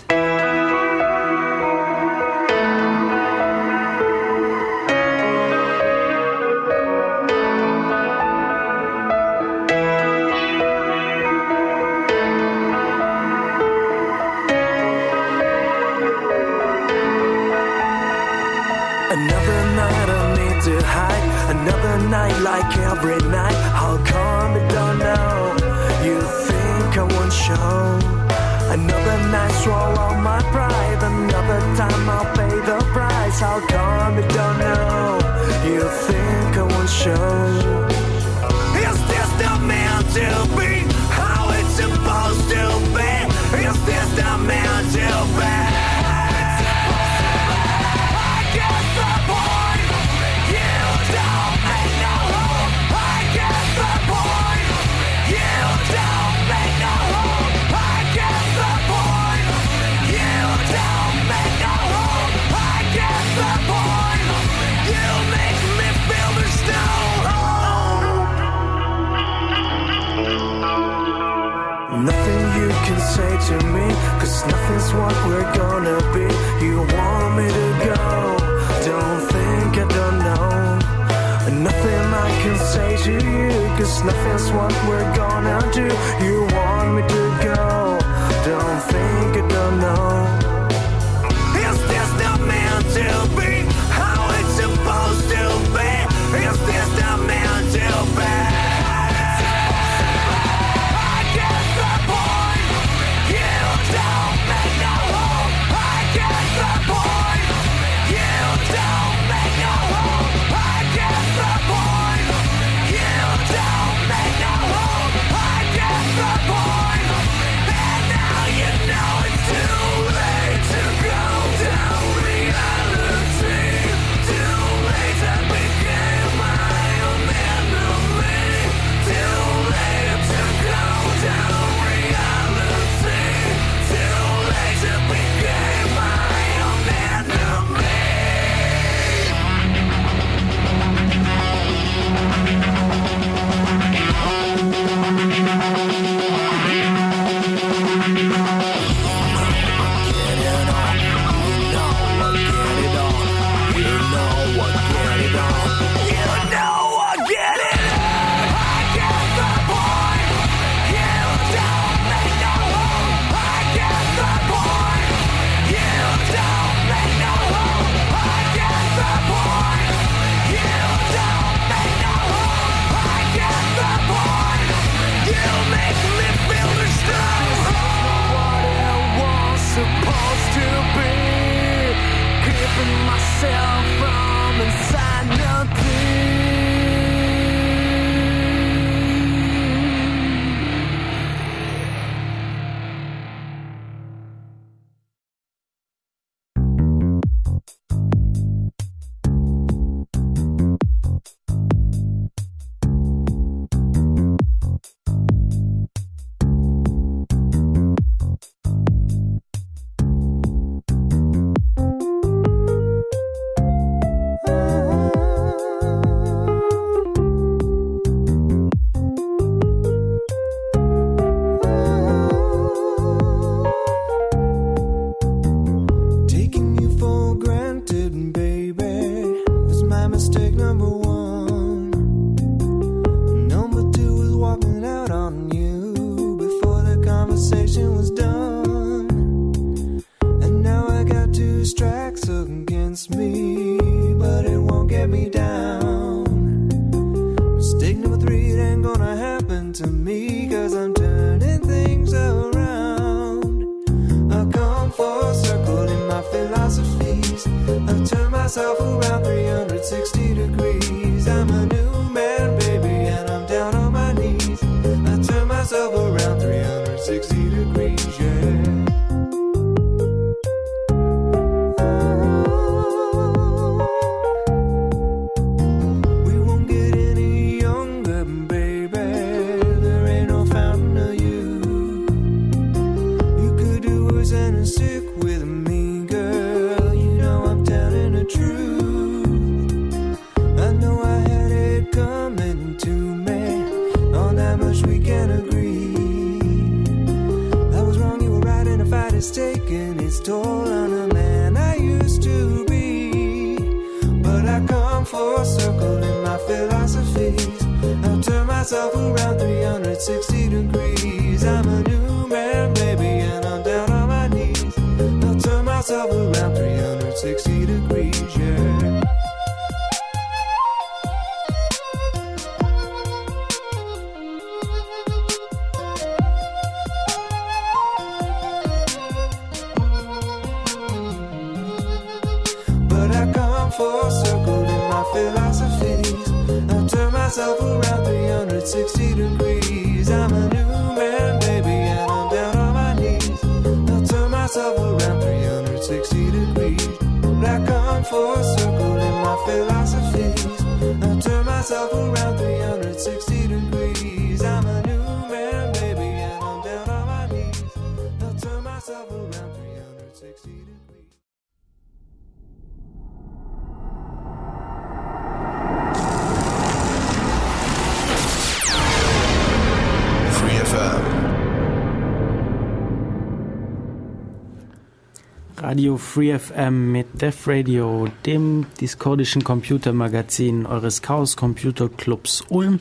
Radio Free FM mit Def Radio, dem discordischen Computermagazin eures Chaos Computer Clubs Ulm.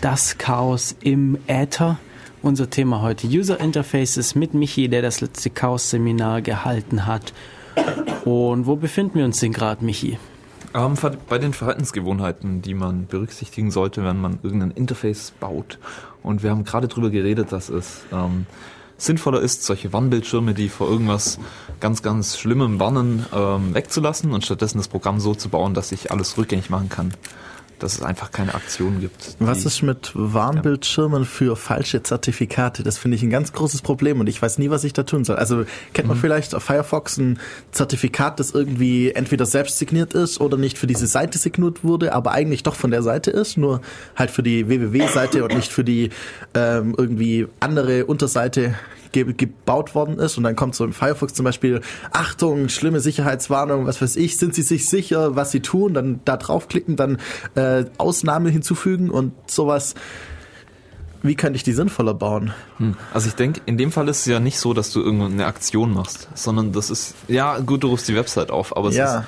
Das Chaos im Äther. Unser Thema heute User Interfaces mit Michi, der das letzte Chaos-Seminar gehalten hat. Und wo befinden wir uns denn gerade, Michi? Ähm, bei den Verhaltensgewohnheiten, die man berücksichtigen sollte, wenn man irgendein Interface baut. Und wir haben gerade drüber geredet, dass es ähm, sinnvoller ist, solche Warnbildschirme, die vor irgendwas ganz, ganz Schlimmem warnen, ähm, wegzulassen und stattdessen das Programm so zu bauen, dass ich alles rückgängig machen kann. Dass es einfach keine Aktion gibt. Was ist mit Warnbildschirmen für falsche Zertifikate? Das finde ich ein ganz großes Problem und ich weiß nie, was ich da tun soll. Also kennt man vielleicht auf Firefox ein Zertifikat, das irgendwie entweder selbst signiert ist oder nicht für diese Seite signiert wurde, aber eigentlich doch von der Seite ist, nur halt für die www-Seite und nicht für die ähm, irgendwie andere Unterseite ge gebaut worden ist und dann kommt so im Firefox zum Beispiel Achtung, schlimme Sicherheitswarnung, was weiß ich, sind Sie sich sicher, was Sie tun, dann da draufklicken, dann äh, Ausnahme hinzufügen und sowas. Wie könnte ich die sinnvoller bauen? Hm. Also ich denke, in dem Fall ist es ja nicht so, dass du irgendeine Aktion machst, sondern das ist, ja gut, du rufst die Website auf, aber es Ja. ist,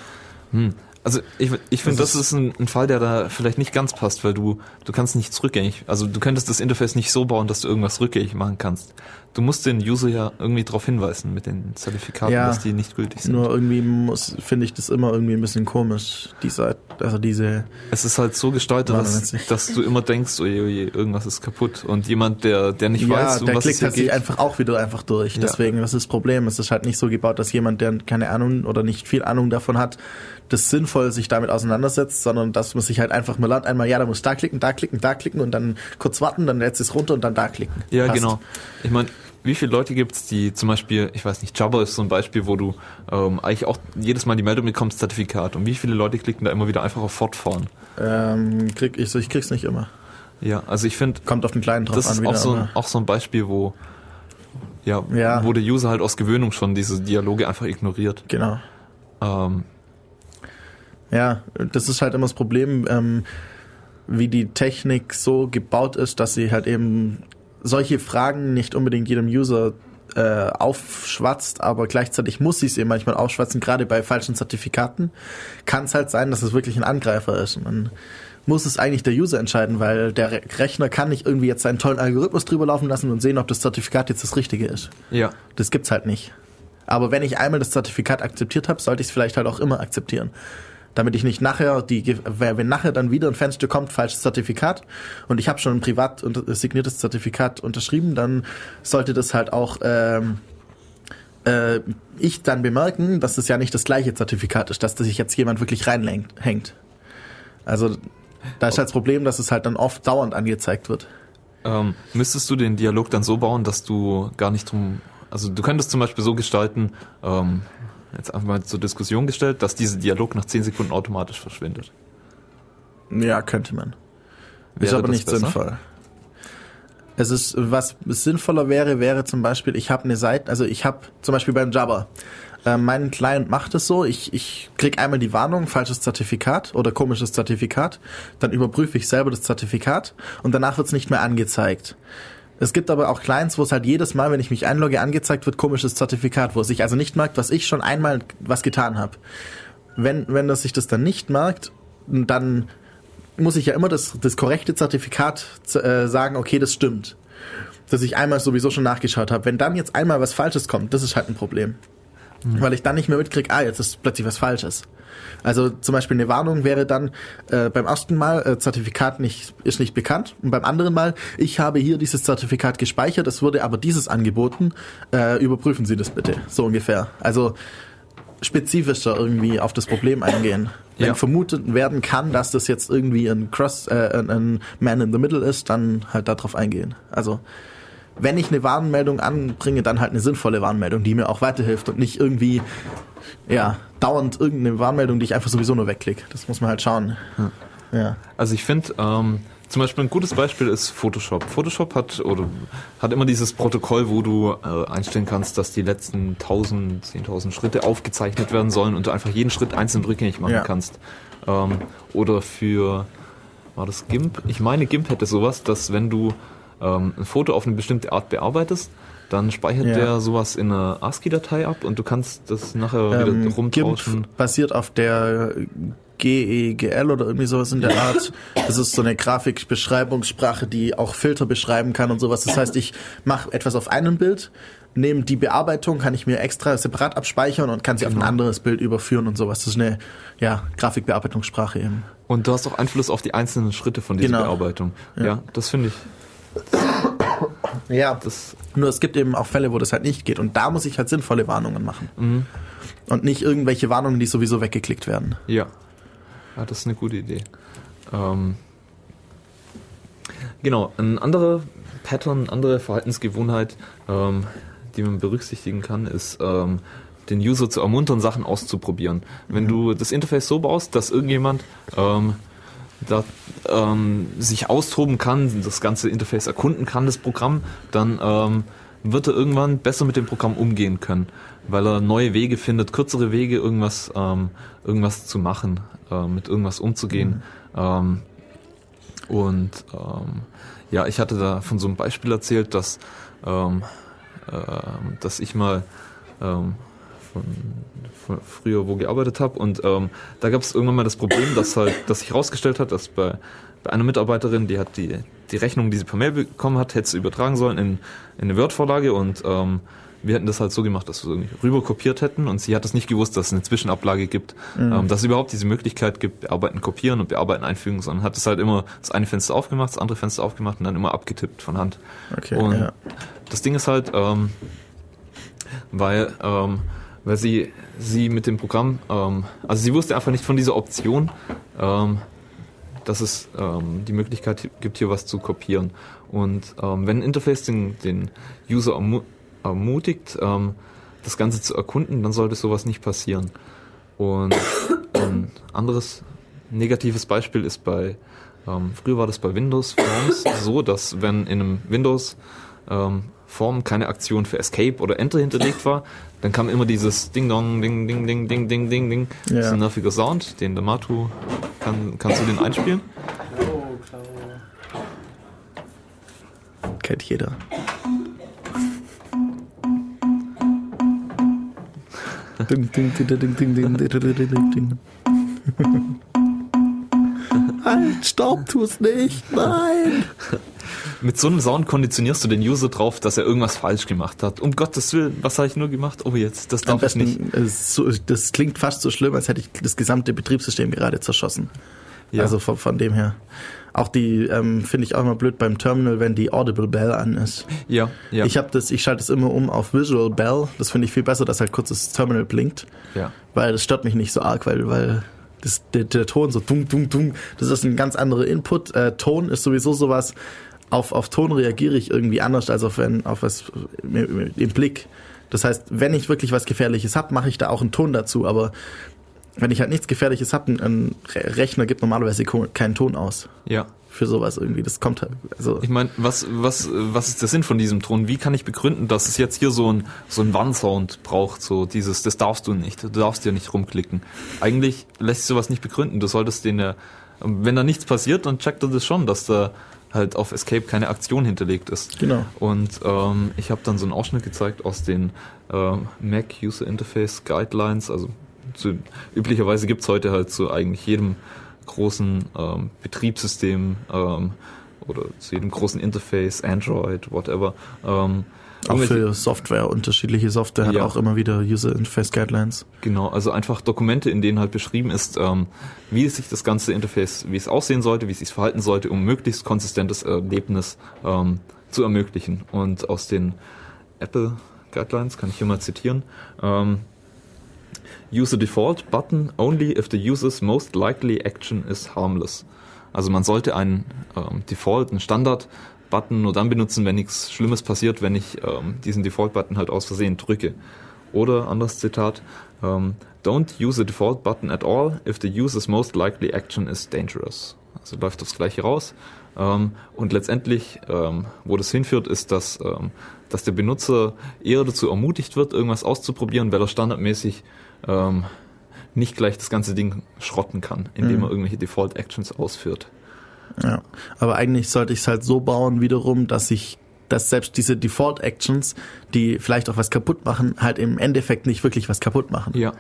hm. also ich, ich finde, Das das, ist ein, ein Fall, der da vielleicht nicht ganz passt, weil du, du kannst nichts rückgängig, also du könntest das Interface nicht so bauen, dass du irgendwas rückgängig machen kannst. Du musst den User ja irgendwie darauf hinweisen mit den Zertifikaten, dass die nicht gültig sind. Nur irgendwie muss, finde ich das immer irgendwie ein bisschen komisch, die Seite, also diese. Es ist halt so gestaltet, dass, dass du immer denkst, oje, oje, irgendwas ist kaputt. Und jemand, der, der nicht ja, weiß, um der was es klickt hier halt sich geht, einfach auch wieder einfach durch. Ja. Deswegen, das ist das Problem. Es ist halt nicht so gebaut, dass jemand, der keine Ahnung oder nicht viel Ahnung davon hat, das sinnvoll sich damit auseinandersetzt, sondern dass man sich halt einfach, man lernt einmal, ja, da muss da klicken, da klicken, da klicken und dann kurz warten, dann lädt es runter und dann da klicken. Ja, Passt. genau. Ich meine, wie viele Leute gibt's, die zum Beispiel, ich weiß nicht, Jabber ist so ein Beispiel, wo du ähm, eigentlich auch jedes Mal die Meldung bekommst, Zertifikat. Und wie viele Leute klicken da immer wieder einfach auf Fortfahren? Ähm, krieg ich, ich krieg's nicht immer. Ja, also ich finde, Kommt auf den kleinen drauf das an ist wieder. auch so, ein, auch so ein Beispiel, wo ja, Ja. wo der User halt aus Gewöhnung schon diese Dialoge einfach ignoriert. Genau. Ähm, Ja, das ist halt immer das Problem, ähm, wie die Technik so gebaut ist, dass sie halt eben solche Fragen nicht unbedingt jedem User äh, aufschwatzt, aber gleichzeitig muss sie es eben manchmal aufschwatzen, gerade bei falschen Zertifikaten kann es halt sein, dass es wirklich ein Angreifer ist. Und dann muss es eigentlich der User entscheiden, weil der Re Rechner kann nicht irgendwie jetzt seinen tollen Algorithmus drüber laufen lassen und sehen, ob das Zertifikat jetzt das Richtige ist. ja. Das gibt's halt nicht. Aber wenn ich einmal das Zertifikat akzeptiert habe, sollte ich es vielleicht halt auch immer akzeptieren. Damit ich nicht nachher, die, wenn nachher dann wieder ein Fenster kommt, falsches Zertifikat und ich habe schon ein privat signiertes Zertifikat unterschrieben, dann sollte das halt auch ähm, äh, ich dann bemerken, dass das ja nicht das gleiche Zertifikat ist, dass sich jetzt jemand wirklich reinhängt. Also da ist halt das Problem, dass es halt dann oft dauernd angezeigt wird. Ähm, müsstest du den Dialog dann so bauen, dass du gar nicht drum, also du könntest zum Beispiel so gestalten, ähm, jetzt einfach mal zur Diskussion gestellt, dass dieser Dialog nach 10 Sekunden automatisch verschwindet. Ja, könnte man. ist Wäre aber das nicht besser? sinnvoll. Es ist, was sinnvoller wäre, wäre zum Beispiel, ich habe eine Seite, also ich habe zum Beispiel beim Jabber, äh, mein Client macht es so, ich, ich krieg einmal die Warnung, falsches Zertifikat oder komisches Zertifikat, dann überprüfe ich selber das Zertifikat und danach wird's nicht mehr angezeigt. Es gibt aber auch Clients, wo es halt jedes Mal, wenn ich mich einlogge, angezeigt wird, komisches Zertifikat, wo es sich also nicht merkt, was ich schon einmal was getan habe. Wenn, wenn das sich das dann nicht merkt, dann muss ich ja immer das, das korrekte Zertifikat äh, sagen, okay, das stimmt. Dass ich einmal sowieso schon nachgeschaut habe. Wenn dann jetzt einmal was Falsches kommt, das ist halt ein Problem. Weil ich dann nicht mehr mitkriege, ah, jetzt ist plötzlich was Falsches. Also zum Beispiel eine Warnung wäre dann äh, beim ersten Mal äh, Zertifikat nicht, ist nicht bekannt und beim anderen Mal, ich habe hier dieses Zertifikat gespeichert, es wurde aber dieses angeboten, äh, überprüfen Sie das bitte, so ungefähr. Also spezifischer irgendwie auf das Problem eingehen. Wenn Ja. vermutet werden kann, dass das jetzt irgendwie ein Cross, äh, ein- ein Man in the Middle ist, dann halt darauf eingehen. Also wenn ich eine Warnmeldung anbringe, dann halt eine sinnvolle Warnmeldung, die mir auch weiterhilft und nicht irgendwie ja dauernd irgendeine Warnmeldung, die ich einfach sowieso nur wegklicke. Das muss man halt schauen. Ja. Also ich finde, ähm, zum Beispiel ein gutes Beispiel ist Photoshop. Photoshop hat oder hat immer dieses Protokoll, wo du äh, einstellen kannst, dass die letzten 1000, 10.000 Schritte aufgezeichnet werden sollen und du einfach jeden Schritt einzeln rückgängig machen Ja. kannst. Ähm, oder für, war das GIMP? Ich meine, GIMP hätte sowas, dass wenn du ähm, ein Foto auf eine bestimmte Art bearbeitest, dann speichert Ja. der sowas in einer ASCII-Datei ab und du kannst das nachher wieder Ähm, rumtauschen. GIMP basiert auf der GEGL oder irgendwie sowas in der Art. Das ist so eine Grafikbeschreibungssprache, die auch Filter beschreiben kann und sowas. Das heißt, ich mache etwas auf einem Bild, nehme die Bearbeitung, kann ich mir extra separat abspeichern und kann sie auf ein Genau. anderes Bild überführen und sowas. Das ist eine ja, Grafikbearbeitungssprache eben. Und du hast auch Einfluss auf die einzelnen Schritte von dieser Genau. Bearbeitung. Ja, Ja. das finde ich. Ja, das nur es gibt eben auch Fälle, wo das halt nicht geht. Und da muss ich halt sinnvolle Warnungen machen. Mhm. Und nicht irgendwelche Warnungen, die sowieso weggeklickt werden. Ja. Ja, das ist eine gute Idee. Ähm, genau, ein anderer Pattern, andere Verhaltensgewohnheit, ähm, die man berücksichtigen kann, ist ähm, den User zu ermuntern, Sachen auszuprobieren. Wenn du das Interface so baust, dass irgendjemand ähm, da, ähm, sich austoben kann, das ganze Interface erkunden kann, das Programm, dann ähm, wird er irgendwann besser mit dem Programm umgehen können, weil er neue Wege findet, kürzere Wege, irgendwas, ähm, irgendwas zu machen, äh, mit irgendwas umzugehen. Ähm, und ähm, ja, ich hatte da von so einem Beispiel erzählt, dass, ähm, ähm, dass ich mal von früher wo gearbeitet habe und ähm, da gab es irgendwann mal das Problem, dass halt, dass sich herausgestellt hat, dass bei, bei einer Mitarbeiterin, die hat die, die Rechnung, die sie per Mail bekommen hat, hätte sie übertragen sollen in, in eine Word-Vorlage und ähm, wir hätten das halt so gemacht, dass wir irgendwie rüber kopiert hätten und sie hat es nicht gewusst, dass es eine Zwischenablage gibt, Mhm. ähm, dass es überhaupt diese Möglichkeit gibt, bearbeiten, kopieren und bearbeiten, einfügen, sondern hat es halt immer das eine Fenster aufgemacht, das andere Fenster aufgemacht und dann immer abgetippt von Hand. Okay, und ja. das Ding ist halt, ähm, weil, ähm, weil sie, sie mit dem Programm, ähm, also sie wusste einfach nicht von dieser Option, ähm, dass es ähm, die Möglichkeit gibt, hier was zu kopieren. Und ähm, wenn ein Interface den, den User ermu ermutigt, ähm, das Ganze zu erkunden, dann sollte sowas nicht passieren. Und ein anderes negatives Beispiel ist bei, ähm, früher war das bei Windows Forms so, dass wenn in einem Windows Form keine Aktion für Escape oder Enter hinterlegt war, dann kam immer dieses Ding-Dong, Ding-Ding-Ding, Ding-Ding-Ding, Ding. Ja. Das ist ein nerviger Sound, den der Matu, kann, kannst du den einspielen? Kennt jeder. ding, ding, ding, ding, ding, ding, ding, ding. ding ding. Halt, stopp, tu's nicht, nein! Mit so einem Sound konditionierst du den User drauf, dass er irgendwas falsch gemacht hat. Um Gottes Willen, was habe ich nur gemacht? Oh jetzt, das darf ich nicht. besten, es ist so, das klingt fast so schlimm, als hätte ich das gesamte Betriebssystem gerade zerschossen. Ja. Also von, von dem her. Auch die ähm, finde ich auch immer blöd beim Terminal, wenn die Audible Bell an ist. Ja, ja. Ich habe das, ich schalte es immer um auf Visual Bell. Das finde ich viel besser, dass halt kurz das Terminal blinkt, Ja. weil das stört mich nicht so arg, weil weil das, der, der Ton so dung dung dung. Das ist ein ganz anderer Input. Äh, Ton ist sowieso sowas. Auf auf Ton reagiere ich irgendwie anders als auf wenn auf was im Blick. Das heißt, wenn ich wirklich was Gefährliches hab, mache ich da auch einen Ton dazu. Aber wenn ich halt nichts Gefährliches hab, ein, ein Re- Rechner gibt normalerweise keinen Ton aus Ja. Für sowas irgendwie. Das kommt halt. Also Ich meine, was, was, was ist der Sinn von diesem Ton? Wie kann ich begründen, dass es jetzt hier so ein, so ein Warnsound braucht? So dieses, das darfst du nicht. Du darfst ja nicht rumklicken. Eigentlich lässt sich sowas nicht begründen. Du solltest den ja, wenn da nichts passiert, dann checkt er das schon, dass da halt auf Escape keine Aktion hinterlegt ist. Genau. Und ähm, ich habe dann so einen Ausschnitt gezeigt aus den ähm, Mac User Interface Guidelines. Also zu, üblicherweise gibt's heute halt zu eigentlich jedem großen ähm, Betriebssystem ähm, oder zu jedem großen Interface, Android, whatever. Ähm, auch für Software, unterschiedliche Software hat Ja. auch immer wieder User Interface Guidelines. Genau, also einfach Dokumente, in denen halt beschrieben ist, ähm, wie sich das ganze Interface, wie es aussehen sollte, wie es sich verhalten sollte, um möglichst konsistentes Erlebnis ähm, zu ermöglichen. Und aus den Apple Guidelines kann ich hier mal zitieren. Ähm, use a default button only if the user's most likely action is harmless. Also man sollte einen ähm, Default, einen Standard-Button nur dann benutzen, wenn nichts Schlimmes passiert, wenn ich ähm, diesen Default-Button halt aus Versehen drücke. Oder anderes Zitat, ähm, don't use a default button at all if the user's most likely action is dangerous. Also läuft das gleiche raus. Ähm, und letztendlich, ähm, wo das hinführt, ist, dass, ähm, dass der Benutzer eher dazu ermutigt wird, irgendwas auszuprobieren, weil er standardmäßig ähm, nicht gleich das ganze Ding schrotten kann, indem Mhm. er irgendwelche Default Actions ausführt. Ja, aber eigentlich sollte ich es halt so bauen wiederum, dass ich dass selbst diese Default Actions, die vielleicht auch was kaputt machen, halt im Endeffekt nicht wirklich was kaputt machen. Ja.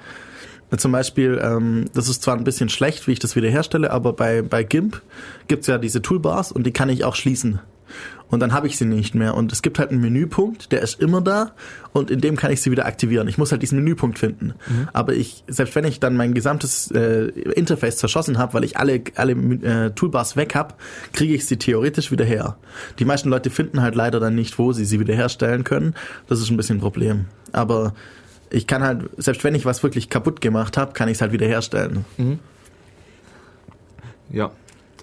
Zum Beispiel, ähm, das ist zwar ein bisschen schlecht, wie ich das wiederherstelle, aber bei, bei GIMP gibt's ja diese Toolbars und die kann ich auch schließen. Und dann habe ich sie nicht mehr. Und es gibt halt einen Menüpunkt, der ist immer da und in dem kann ich sie wieder aktivieren. Ich muss halt diesen Menüpunkt finden. Mhm. Aber ich, selbst wenn ich dann mein gesamtes äh, Interface zerschossen habe, weil ich alle, alle äh, Toolbars weg habe, kriege ich sie theoretisch wieder her. Die meisten Leute finden halt leider dann nicht, wo sie sie wiederherstellen können. Das ist ein bisschen ein Problem. Aber ich kann halt, selbst wenn ich was wirklich kaputt gemacht habe, kann ich es halt wiederherstellen. Mhm. Ja,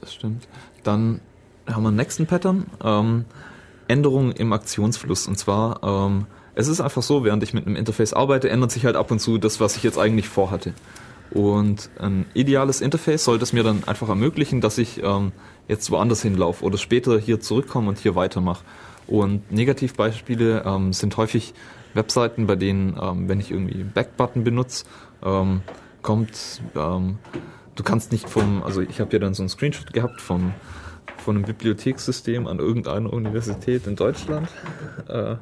das stimmt. Dann haben wir einen nächsten Pattern. Ähm, Änderungen im Aktionsfluss. Und zwar, ähm, es ist einfach so, während ich mit einem Interface arbeite, ändert sich halt ab und zu das, was ich jetzt eigentlich vorhatte. Und ein ideales Interface sollte es mir dann einfach ermöglichen, dass ich ähm, jetzt woanders hinlaufe oder später hier zurückkomme und hier weitermache. Und Negativbeispiele ähm, sind häufig Webseiten, bei denen, ähm, wenn ich irgendwie Backbutton benutze, ähm, kommt, ähm, du kannst nicht vom, also ich habe ja dann so einen Screenshot gehabt vom von einem Bibliothekssystem an irgendeiner Universität in Deutschland, äh,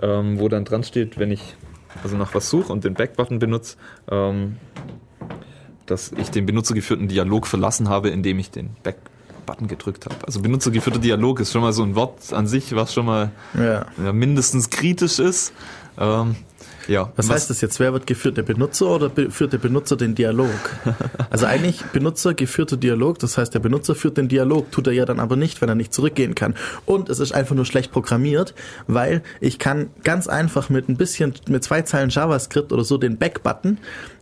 ähm, wo dann dran steht, wenn ich also nach was suche und den Backbutton benutze, ähm, dass ich den benutzergeführten Dialog verlassen habe, indem ich den Backbutton gedrückt habe. Also benutzergeführter Dialog ist schon mal so ein Wort an sich, was schon mal Ja. ja, mindestens kritisch ist. Ähm, ja, Was, heißt das jetzt? Wer wird geführt? Der Benutzer oder be- führt der Benutzer den Dialog? Also eigentlich Benutzer geführter Dialog, das heißt der Benutzer führt den Dialog, tut er ja dann aber nicht, wenn er nicht zurückgehen kann. Und es ist einfach nur schlecht programmiert, weil ich kann ganz einfach mit ein bisschen, mit zwei Zeilen JavaScript oder so den Back-Button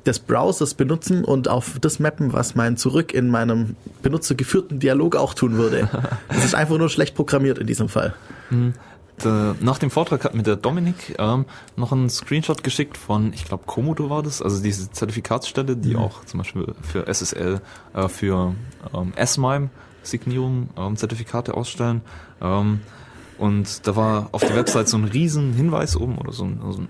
des Browsers benutzen und auf das mappen, was mein Zurück in meinem benutzergeführten Dialog auch tun würde. Es ist einfach nur schlecht programmiert in diesem Fall. Der, nach dem Vortrag hat mir der Dominik ähm, noch einen Screenshot geschickt von, ich glaube, Komodo war das, also diese Zertifikatsstelle, die Mhm. auch zum Beispiel für SSL, äh, für ähm, S-MIME Signierung ähm, Zertifikate ausstellen. Ähm, und da war auf der Website so ein riesen Hinweis oben oder so ein, so ein,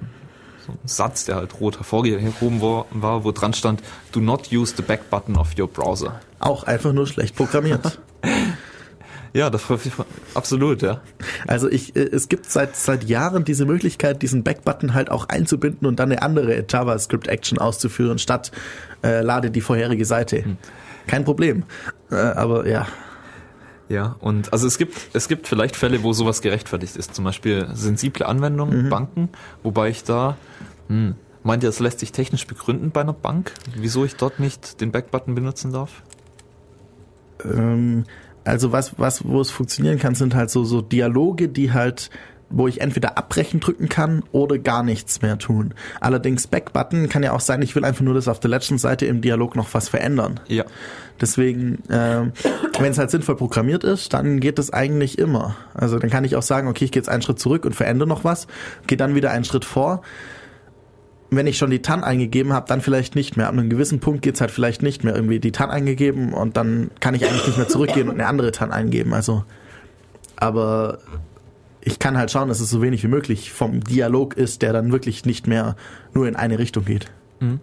so ein Satz, der halt rot hervorgehoben war, wo dran stand, do not use the back button of your browser. Auch einfach nur schlecht programmiert. Ja, das absolut, ja. Also ich, äh, es gibt seit seit Jahren diese Möglichkeit, diesen Backbutton halt auch einzubinden und dann eine andere JavaScript-Action auszuführen, statt äh, lade die vorherige Seite. Kein Problem. Äh, aber ja. Ja, und also es gibt, es gibt vielleicht Fälle, wo sowas gerechtfertigt ist. Zum Beispiel sensible Anwendungen, Mhm. Banken, wobei ich da, hm, meint ihr, das lässt sich technisch begründen bei einer Bank, wieso ich dort nicht den Backbutton benutzen darf? Ähm, also was, was, wo es funktionieren kann, sind halt so, so Dialoge, die halt wo ich entweder abbrechen drücken kann oder gar nichts mehr tun. Allerdings Backbutton kann ja auch sein, ich will einfach nur, dass auf der letzten Seite im Dialog noch was verändern. Ja. Deswegen, ähm, wenn es halt sinnvoll programmiert ist, dann geht das eigentlich immer. Also dann kann ich auch sagen, okay, ich gehe jetzt einen Schritt zurück und verändere noch was, gehe dann wieder einen Schritt vor. Wenn ich schon die TAN eingegeben habe, dann vielleicht nicht mehr. An einem gewissen Punkt geht's halt vielleicht nicht mehr. Irgendwie die TAN eingegeben und dann kann ich eigentlich nicht mehr zurückgehen und eine andere TAN eingeben. Also, aber ich kann halt schauen, dass es so wenig wie möglich vom Dialog ist, der dann wirklich nicht mehr nur in eine Richtung geht. Mhm.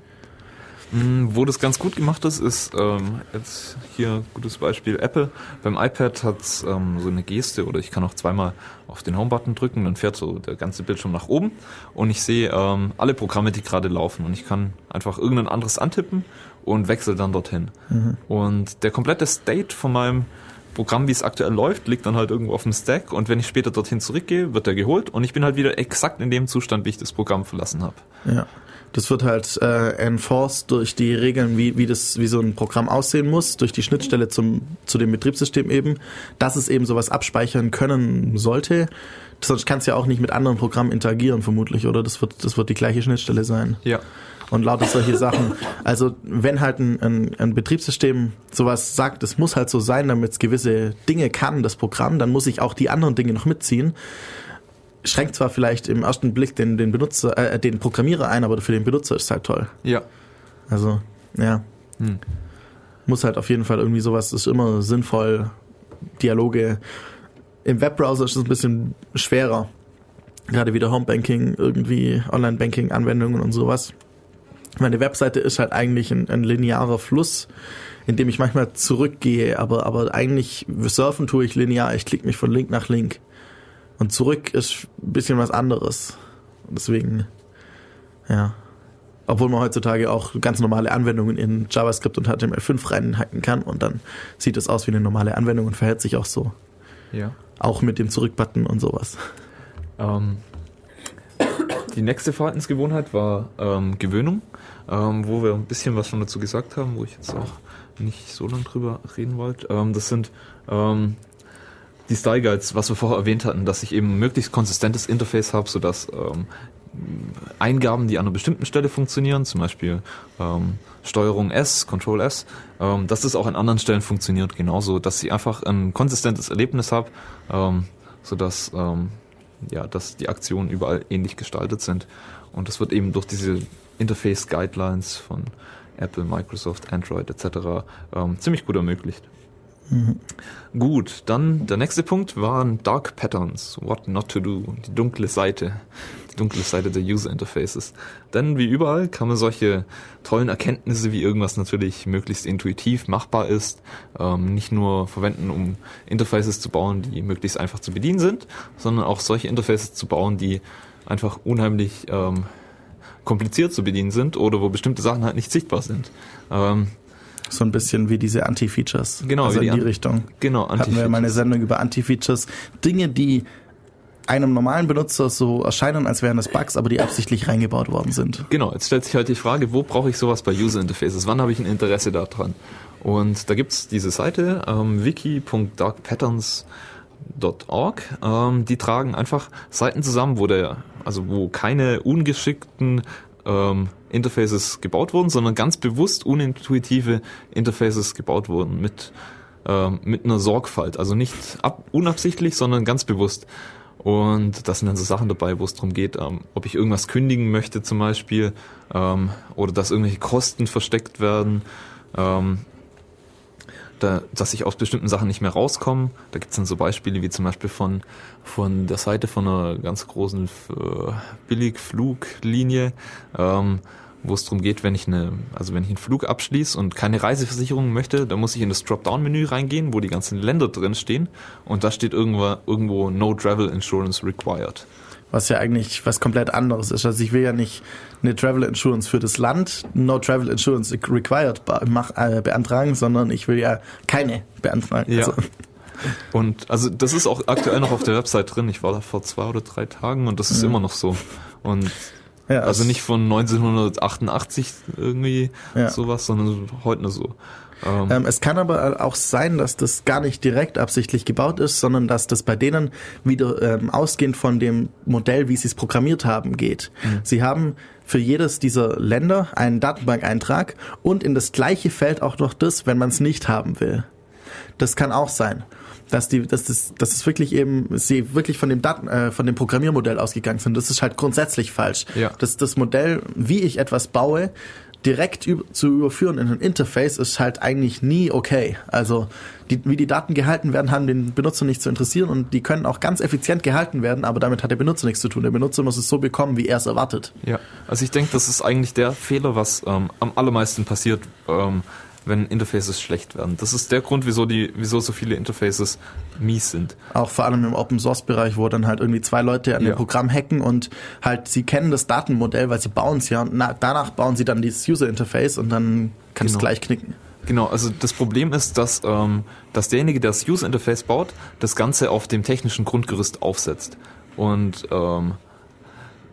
Mm, Wo das ganz gut gemacht ist, ist ähm, jetzt hier gutes Beispiel Apple. Beim iPad hat ähm, so eine Geste oder ich kann auch zweimal auf den Home-Button drücken, dann fährt so der ganze Bildschirm nach oben und ich sehe ähm, alle Programme, die gerade laufen und ich kann einfach irgendein anderes antippen und wechsle dann dorthin. Mhm. Und der komplette State von meinem Programm, wie es aktuell läuft, liegt dann halt irgendwo auf dem Stack und wenn ich später dorthin zurückgehe, wird er geholt und ich bin halt wieder exakt in dem Zustand, wie ich das Programm verlassen habe. Ja. Das wird halt äh, enforced durch die Regeln, wie, wie, das, wie so ein Programm aussehen muss, durch die Schnittstelle zum, zu dem Betriebssystem eben, dass es eben sowas abspeichern können sollte. Sonst kann es ja auch nicht mit anderen Programmen interagieren, vermutlich, oder? Das wird, das wird die gleiche Schnittstelle sein. Ja. und lauter solche Sachen. Also wenn halt ein, ein, ein Betriebssystem sowas sagt, es muss halt so sein, damit es gewisse Dinge kann, das Programm, dann muss ich auch die anderen Dinge noch mitziehen. Schränkt zwar vielleicht im ersten Blick den, den Benutzer, äh, den Programmierer ein, aber für den Benutzer ist es halt toll. Ja. Also, ja. Hm. Muss halt auf jeden Fall irgendwie sowas, ist immer sinnvoll, Dialoge. Im Webbrowser ist es ein bisschen schwerer. Gerade wieder Homebanking, irgendwie Online-Banking-Anwendungen und sowas. Meine Webseite ist halt eigentlich ein, ein linearer Fluss, in dem ich manchmal zurückgehe, aber, aber eigentlich surfen tue ich linear. Ich klicke mich von Link nach Link. Und zurück ist ein bisschen was anderes. Deswegen, ja. Obwohl man heutzutage auch ganz normale Anwendungen in JavaScript und HTML5 reinhacken kann und dann sieht es aus wie eine normale Anwendung und verhält sich auch so. Ja. Auch mit dem Zurückbutton und sowas. Ähm, die nächste Verhaltensgewohnheit war ähm, Gewöhnung, ähm, wo wir ein bisschen was schon dazu gesagt haben, wo ich jetzt auch nicht so lange drüber reden wollte. Ähm, das sind ähm, die Style Guides, was wir vorher erwähnt hatten, dass ich eben ein möglichst konsistentes Interface habe, sodass ähm, Eingaben, die an einer bestimmten Stelle funktionieren, zum Beispiel ähm, Steuerung S, Control S, ähm, dass das auch an anderen Stellen funktioniert, genauso, dass ich einfach ein konsistentes Erlebnis habe, ähm, sodass ähm, ja, dass die Aktionen überall ähnlich gestaltet sind. Und das wird eben durch diese Interface Guidelines von Apple, Microsoft, Android etc. Ähm, ziemlich gut ermöglicht. Gut, dann der nächste Punkt waren Dark Patterns, What Not to Do, die dunkle Seite, die dunkle Seite der User Interfaces. Denn wie überall kann man solche tollen Erkenntnisse, wie irgendwas natürlich möglichst intuitiv machbar ist, ähm, nicht nur verwenden, um Interfaces zu bauen, die möglichst einfach zu bedienen sind, sondern auch solche Interfaces zu bauen, die einfach unheimlich ähm, kompliziert zu bedienen sind oder wo bestimmte Sachen halt nicht sichtbar sind. Ähm, so ein bisschen wie diese Anti-Features. Genau, also wie in die die Richtung. Genau, Hatten wir mal eine. Sendung über Anti-Features. Dinge, die einem normalen Benutzer so erscheinen, als wären es Bugs, aber die absichtlich reingebaut worden sind. Genau, jetzt stellt sich halt die Frage, wo brauche ich sowas bei User Interfaces? Wann habe ich ein Interesse daran? Und da gibt's diese Seite, ähm, wiki.darkpatterns.org, ähm, die tragen einfach Seiten zusammen, wo der, also wo keine ungeschickten ähm, Interfaces gebaut wurden, sondern ganz bewusst unintuitive Interfaces gebaut wurden mit ähm, mit einer Sorgfalt, also nicht ab, unabsichtlich, sondern ganz bewusst. Und das sind dann so Sachen dabei, wo es darum geht, ähm, ob ich irgendwas kündigen möchte zum Beispiel ähm, oder dass irgendwelche Kosten versteckt werden, ähm, da, dass ich aus bestimmten Sachen nicht mehr rauskomme. Da gibt es dann so Beispiele wie zum Beispiel von, von der Seite von einer ganz großen äh, Billigfluglinie, ähm, wo es darum geht, wenn ich eine, also wenn ich einen Flug abschließe und keine Reiseversicherung möchte, dann muss ich in das Dropdown-Menü reingehen, wo die ganzen Länder drin stehen und da steht irgendwo, irgendwo No Travel Insurance Required. Was ja eigentlich was komplett anderes ist. Also ich will ja nicht eine Travel Insurance für das Land, No Travel Insurance Required mach, äh, beantragen, sondern ich will ja keine beantragen. Ja. Also, Und also das ist auch aktuell noch auf der Website drin. Ich war da vor zwei oder drei Tagen und das ist Ja. immer noch so. Und Ja, also nicht von 1988 irgendwie Ja. sowas, sondern heute nur so. Ähm, Ähm, es kann aber auch sein, dass das gar nicht direkt absichtlich gebaut ist, sondern dass das bei denen wieder ähm, ausgehend von dem Modell, wie sie es programmiert haben, geht. Sie haben für jedes dieser Länder einen Datenbankeintrag und in das gleiche Feld auch noch das, wenn man es nicht haben will. Das kann auch sein. Dass die, dass das, dass es wirklich eben, sie wirklich von dem Daten, äh, von dem Programmiermodell ausgegangen sind. Das ist halt grundsätzlich falsch. Ja. Das, das Modell, wie ich etwas baue, direkt zu überführen in ein Interface ist halt eigentlich nie okay. Also die, wie die Daten gehalten werden, haben den Benutzer nicht zu interessieren und die können auch ganz effizient gehalten werden, aber damit hat der Benutzer nichts zu tun. Der Benutzer muss es so bekommen, wie er es erwartet. Ja, also ich denke, das ist eigentlich der Fehler, was ähm, am allermeisten passiert, ähm, wenn Interfaces schlecht werden. Das ist der Grund, wieso die, wieso so viele Interfaces mies sind. Auch vor allem im Open Source Bereich, wo dann halt irgendwie zwei Leute an Ja. dem Programm hacken und halt sie kennen das Datenmodell, weil sie bauen es ja und na, danach bauen sie dann dieses User Interface und dann kann es Genau. gleich knicken. Genau, also das Problem ist, dass, ähm, dass derjenige, der das User Interface baut, das Ganze auf dem technischen Grundgerüst aufsetzt. Und ähm,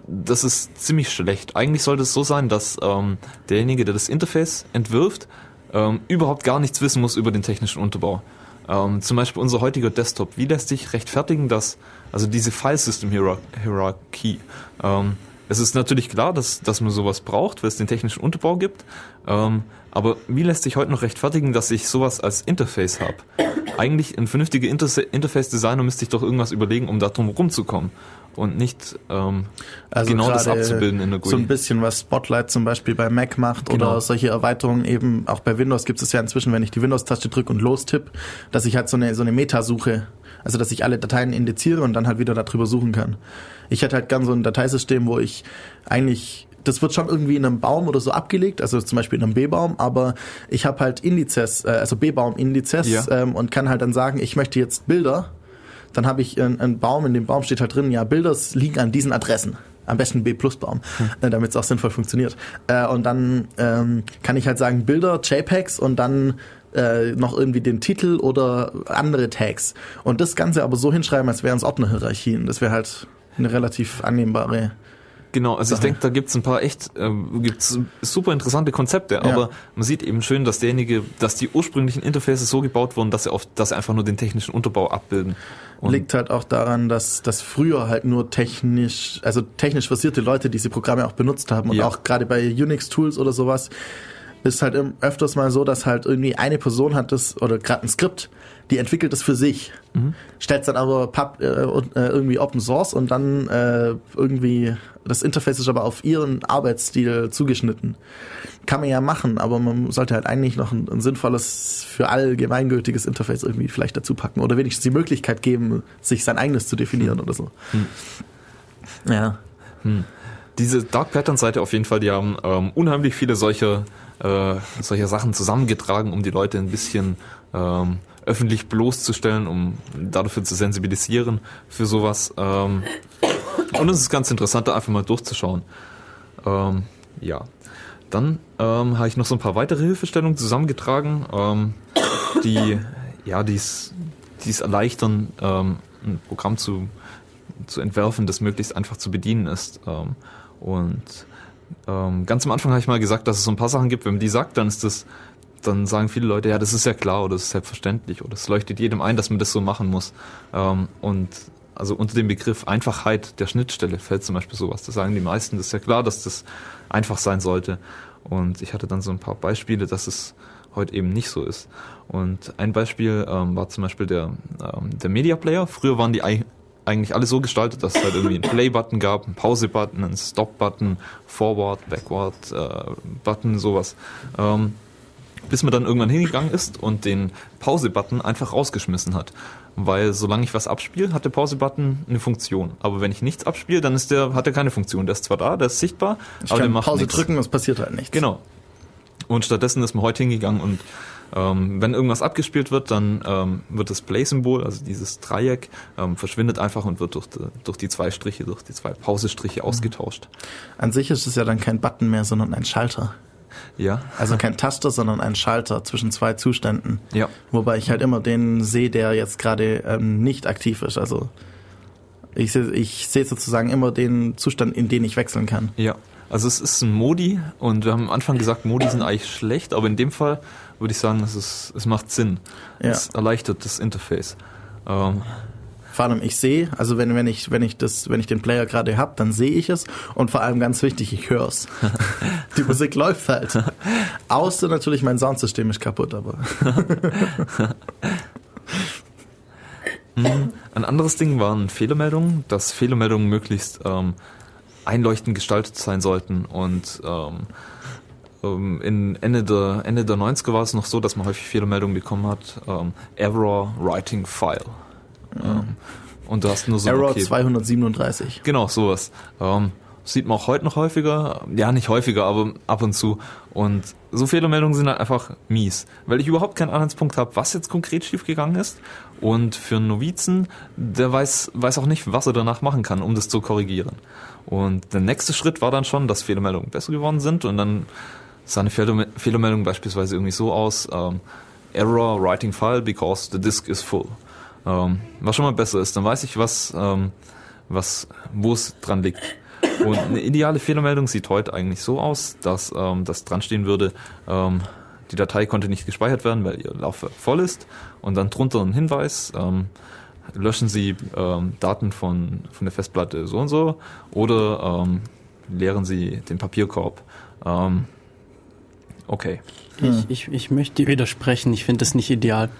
das ist ziemlich schlecht. Eigentlich sollte es so sein, dass ähm, derjenige, der das Interface entwirft, ähm, überhaupt gar nichts wissen muss über den technischen Unterbau. Ähm, zum Beispiel unser heutiger Desktop. Wie lässt sich rechtfertigen, dass also diese File System Hierar- Hierarchie, ähm, es ist natürlich klar, dass, dass man sowas braucht, weil es den technischen Unterbau gibt. Ähm, aber wie lässt sich heute noch rechtfertigen, dass ich sowas als Interface habe? Eigentlich ein vernünftiger Interse- Interface-Designer müsste sich doch irgendwas überlegen, um da drum rumzukommen. Und nicht ähm, genau das abzubilden in der GUI. So ein bisschen, was Spotlight zum Beispiel bei Mac macht Genau. oder solche Erweiterungen eben, auch bei Windows gibt es ja inzwischen, wenn ich die Windows-Taste drücke und lostipp, dass ich halt so eine, so eine Metasuche, also dass ich alle Dateien indiziere und dann halt wieder darüber suchen kann. Ich hätte halt gern so ein Dateisystem, wo ich eigentlich das wird schon irgendwie in einem Baum oder so abgelegt, also zum Beispiel in einem B-Baum, aber ich habe halt Indizes, äh, also B-Baum-Indizes Ja. ähm, und kann halt dann sagen, ich möchte jetzt Bilder dann habe ich einen, einen Baum, in dem Baum steht halt drin, ja, Bilder liegen an diesen Adressen. Am besten B-Plus-Baum, äh, damit es auch sinnvoll funktioniert. Äh, und dann ähm, kann ich halt sagen, Bilder, JPEGs und dann äh, noch irgendwie den Titel oder andere Tags. Und das Ganze aber so hinschreiben, als wären es Ordnerhierarchien. Das wäre halt eine relativ annehmbare Genau, also ich Sache. denke, da gibt's ein paar echt, ähm, gibt's super interessante Konzepte, Ja. aber man sieht eben schön, dass derjenige, dass die ursprünglichen Interfaces so gebaut wurden, dass sie auf, dass sie einfach nur den technischen Unterbau abbilden. Und liegt halt auch daran, dass, dass früher halt nur technisch, also technisch versierte Leute diese Programme auch benutzt haben und Ja. auch gerade bei Unix-Tools oder sowas ist halt öfters mal so, dass halt irgendwie eine Person hat das oder gerade ein Skript, die entwickelt es für sich, Mhm. stellt dann aber pub, äh, äh, irgendwie Open Source und dann äh, irgendwie das Interface ist aber auf ihren Arbeitsstil zugeschnitten. Kann man ja machen, aber man sollte halt eigentlich noch ein, ein sinnvolles, für allgemeingültiges Interface irgendwie vielleicht dazu packen oder wenigstens die Möglichkeit geben, sich sein eigenes zu definieren oder so. Hm. Ja. Hm. Diese Dark Pattern Seite auf jeden Fall, die haben ähm, unheimlich viele solcher äh, solcher Sachen zusammengetragen, um die Leute ein bisschen ähm, öffentlich bloßzustellen, um dafür zu sensibilisieren für sowas. Ähm, und es ist ganz interessant, da einfach mal durchzuschauen. Ähm, ja. Dann ähm, habe ich noch so ein paar weitere Hilfestellungen zusammengetragen, ähm, die ja dies, dies erleichtern, ähm, ein Programm zu, zu entwerfen, das möglichst einfach zu bedienen ist. Ähm, und ähm, ganz am Anfang habe ich mal gesagt, dass es so ein paar Sachen gibt, wenn man die sagt, dann ist das, dann sagen viele Leute, ja, das ist ja klar oder das ist selbstverständlich oder es leuchtet jedem ein, dass man das so machen muss. Und also unter dem Begriff Einfachheit der Schnittstelle fällt zum Beispiel sowas. Da sagen die meisten, das ist ja klar, dass das einfach sein sollte. Und ich hatte dann so ein paar Beispiele, dass es heute eben nicht so ist. Und ein Beispiel ähm, war zum Beispiel der, ähm, der Media Player. Früher waren die ei- eigentlich alle so gestaltet, dass es halt irgendwie einen Play-Button gab, einen Pause-Button, einen Stop-Button, Forward, Backward-Button, sowas. Ähm, bis man dann irgendwann hingegangen ist und den Pause-Button einfach rausgeschmissen hat. Weil solange ich was abspiele, hat der Pause-Button eine Funktion. Aber wenn ich nichts abspiele, dann ist der, hat er keine Funktion. Der ist zwar da, der ist sichtbar, Ich aber der kann macht Pause nichts. drücken, es passiert halt nichts. Genau. Und stattdessen ist man heute hingegangen und ähm, wenn irgendwas abgespielt wird, dann ähm, wird das Play-Symbol, also dieses Dreieck, ähm, verschwindet einfach und wird durch die, durch die zwei Striche, durch die zwei Pausestriche ausgetauscht. An sich ist es ja dann kein Button mehr, sondern ein Schalter. Ja. Also kein Taster, sondern ein Schalter zwischen zwei Zuständen. Ja. Wobei ich halt immer den sehe, der jetzt gerade ähm, nicht aktiv ist. Also ich sehe ich sehe sozusagen immer den Zustand, in den ich wechseln kann. Ja, also es ist ein Modi und wir haben am Anfang gesagt, Modi sind eigentlich schlecht, aber in dem Fall würde ich sagen, es, ist, es macht Sinn. Ja. Es erleichtert das Interface. Ähm, Vor allem ich sehe, also wenn, wenn ich wenn ich das wenn ich den Player gerade hab, dann sehe ich es und vor allem ganz wichtig, ich höre es. Die Musik läuft halt. Außer natürlich mein Soundsystem ist kaputt, aber Mhm. Ein anderes Ding waren Fehlermeldungen, dass Fehlermeldungen möglichst ähm, einleuchtend gestaltet sein sollten und ähm, ähm, in Ende der, Ende der 90er war es noch so, dass man häufig Fehlermeldungen bekommen hat. Ähm, Error Writing File. Ähm, und du hast nur so Error okay, 237. Genau, sowas. Ähm, sieht man auch heute noch häufiger. Ja, nicht häufiger, aber ab und zu. Und so Fehlermeldungen sind halt einfach mies, weil ich überhaupt keinen Anhaltspunkt habe, was jetzt konkret schiefgegangen ist. Und für einen Novizen, der weiß, weiß auch nicht, was er danach machen kann, um das zu korrigieren. Und der nächste Schritt war dann schon, dass Fehlermeldungen besser geworden sind. Und dann sah eine Fehler Fehlermeldung beispielsweise irgendwie so aus, ähm, Error writing file because the disk is full. Ähm, was schon mal besser ist, dann weiß ich, was, ähm, was, wo es dran liegt. Und eine ideale Fehlermeldung sieht heute eigentlich so aus, dass ähm, das dran stehen würde, ähm, die Datei konnte nicht gespeichert werden, weil ihr Laufwerk voll ist. Und dann drunter ein Hinweis, ähm, löschen Sie ähm, Daten von, von der Festplatte so und so oder ähm, leeren Sie den Papierkorb. Ähm, okay. Ich, ich, ich möchte dir widersprechen, ich finde das nicht ideal.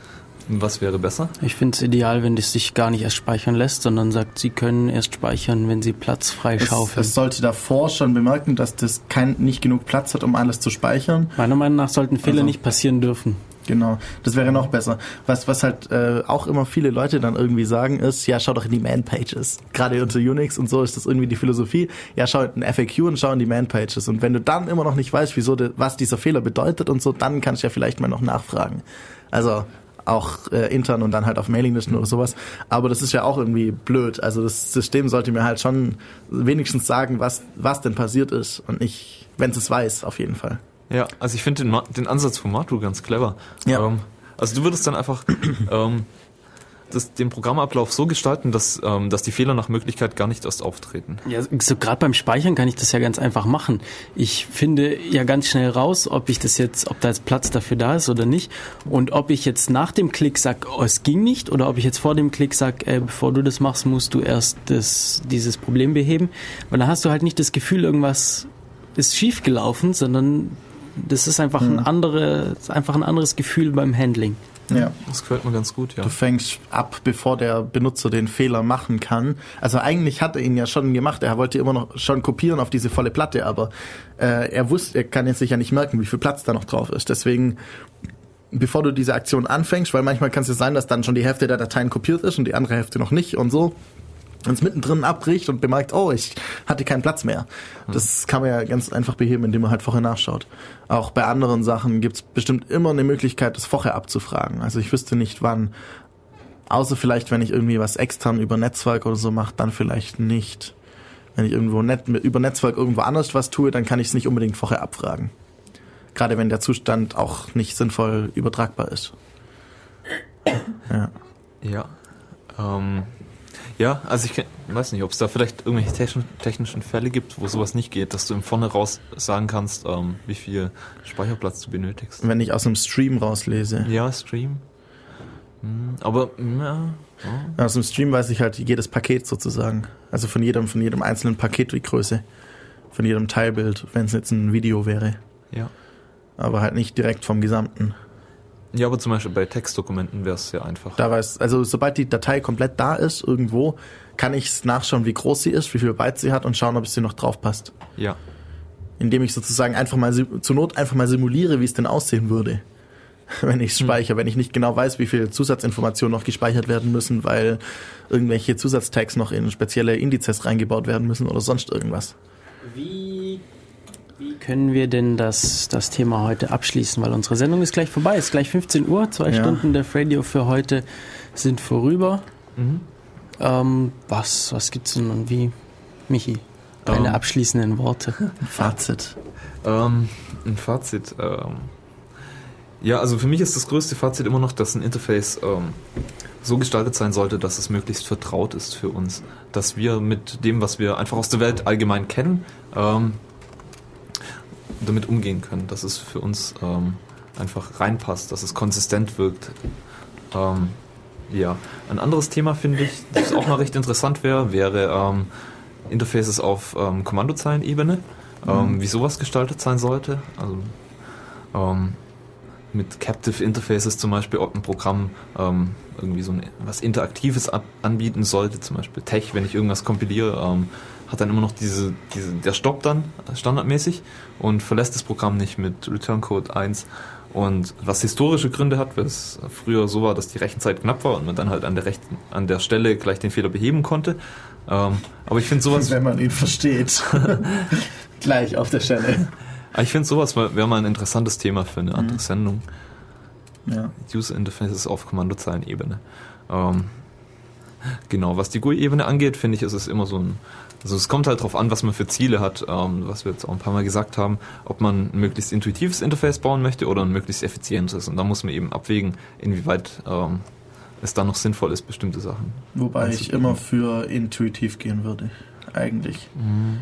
Was wäre besser? Ich finde es ideal, wenn das sich gar nicht erst speichern lässt, sondern sagt, sie können erst speichern, wenn sie Platz frei Es, schaufeln. es sollte davor schon bemerken, dass das kein, nicht genug Platz hat, um alles zu speichern. Meiner Meinung nach sollten Fehler Also- nicht passieren dürfen. Genau, das wäre noch besser. Was, was halt äh, auch immer viele Leute dann irgendwie sagen ist, ja, schau doch in die Man-Pages. Gerade unter Unix und so ist das irgendwie die Philosophie. Ja, schau in FAQ und schau in die Man-Pages. Und wenn du dann immer noch nicht weißt, wieso de, was dieser Fehler bedeutet und so, dann kannst du ja vielleicht mal noch nachfragen. Also auch äh, intern und dann halt auf Mailinglisten oder sowas. Aber das ist ja auch irgendwie blöd. Also das System sollte mir halt schon wenigstens sagen, was, was denn passiert ist und nicht, wenn es es weiß, auf jeden Fall. Ja, also ich finde den, den Ansatz von Matu ganz clever. Ja. Ähm, also du würdest dann einfach ähm, das, den Programmablauf so gestalten, dass, ähm, dass die Fehler nach Möglichkeit gar nicht erst auftreten. Ja, so gerade beim Speichern kann ich das ja ganz einfach machen. Ich finde ja ganz schnell raus, ob ich das jetzt, ob da jetzt Platz dafür da ist oder nicht. Und ob ich jetzt nach dem Klick sag, oh, es ging nicht, oder ob ich jetzt vor dem Klick sag, äh, bevor du das machst, musst du erst das, dieses Problem beheben. Weil dann hast du halt nicht das Gefühl, irgendwas ist schief gelaufen, sondern das ist einfach ein andere, einfach ein anderes Gefühl beim Handling. Ja. Das gefällt mir ganz gut, ja. Du fängst ab, bevor der Benutzer den Fehler machen kann. Also eigentlich hat er ihn ja schon gemacht. Er wollte immer noch schon kopieren auf diese volle Platte, aber äh, er wusste, er kann jetzt sich ja nicht merken, wie viel Platz da noch drauf ist. Deswegen, bevor du diese Aktion anfängst, weil manchmal kann es ja sein, dass dann schon die Hälfte der Dateien kopiert ist und die andere Hälfte noch nicht und so. Und es mittendrin abbricht und bemerkt, oh, ich hatte keinen Platz mehr. Das kann man ja ganz einfach beheben, indem man halt vorher nachschaut. Auch bei anderen Sachen gibt es bestimmt immer eine Möglichkeit, das vorher abzufragen. Also ich wüsste nicht, wann, außer vielleicht, wenn ich irgendwie was extern über Netzwerk oder so mache, dann vielleicht nicht. Wenn ich irgendwo net, über Netzwerk irgendwo anders was tue, dann kann ich es nicht unbedingt vorher abfragen. Gerade wenn der Zustand auch nicht sinnvoll übertragbar ist. Ja. Ja. Ähm, ja, also ich weiß nicht, ob es da vielleicht irgendwelche technischen, Fälle gibt, wo sowas nicht geht, dass du im Vorne raus sagen kannst, ähm, wie viel Speicherplatz du benötigst. Wenn ich aus einem Stream rauslese. Ja, Stream. Hm, aber, ja. ja. Aus dem Stream weiß ich halt jedes Paket sozusagen. Also von jedem, von jedem einzelnen Paket die Größe. Von jedem Teilbild, wenn es jetzt ein Video wäre. Ja. Aber halt nicht direkt vom Gesamten. Ja, aber zum Beispiel bei Textdokumenten wäre es sehr einfach. Da weiß, also sobald die Datei komplett da ist, irgendwo, kann ich nachschauen, wie groß sie ist, wie viel Byte sie hat und schauen, ob es sie noch drauf passt. Ja. Indem ich sozusagen einfach mal, zur Not einfach mal simuliere, wie es denn aussehen würde. Wenn ich es speichere, wenn ich nicht genau weiß, wie viel Zusatzinformationen noch gespeichert werden müssen, weil irgendwelche Zusatztags noch in spezielle Indizes reingebaut werden müssen oder sonst irgendwas. Wie, wie können wir denn das, das Thema heute abschließen? Weil unsere Sendung ist gleich vorbei. Es ist gleich 15 Uhr. Zwei Ja. Stunden der Radio für heute sind vorüber. Mhm. Ähm, was was gibt's denn und wie? Michi, deine Ähm. abschließenden Worte. Fazit. Ähm, ein Fazit. Ähm, ja, also für mich ist das größte Fazit immer noch, dass ein Interface ähm, so gestaltet sein sollte, dass es möglichst vertraut ist für uns. Dass wir mit dem, was wir einfach aus der Welt allgemein kennen, ähm, damit umgehen können. Dass es für uns ähm, einfach reinpasst, dass es konsistent wirkt. Ähm, ja, ein anderes Thema finde ich, das auch mal recht interessant wäre, wäre ähm, Interfaces auf ähm, Kommandozeilenebene, ähm, Mhm. wie sowas gestaltet sein sollte. Also ähm, mit Captive Interfaces zum Beispiel, ob ein Programm ähm, irgendwie so ein, was Interaktives anbieten sollte, zum Beispiel Tech, wenn ich irgendwas kompiliere, ähm, hat dann immer noch diese, diese, der stoppt dann standardmäßig und verlässt das Programm nicht mit Return Code 1. Und was historische Gründe hat, weil es früher so war, dass die Rechenzeit knapp war und man dann halt an der rechten, an der Stelle gleich den Fehler beheben konnte. Ähm, aber ich finde sowas. Wenn man ihn versteht. Gleich auf der Stelle. Ich finde sowas wäre mal ein interessantes Thema für eine andere Mhm. Sendung. Ja. User Interfaces auf Kommandozeilenebene. Ähm, genau, was die GUI-Ebene angeht, finde ich, ist es immer so ein. Also es kommt halt drauf an, was man für Ziele hat, ähm, was wir jetzt auch ein paar Mal gesagt haben, ob man ein möglichst intuitives Interface bauen möchte oder ein möglichst effizientes. Und da muss man eben abwägen, inwieweit ähm, es da noch sinnvoll ist, bestimmte Sachen. Wobei ich immer für intuitiv gehen würde. Eigentlich. Mhm.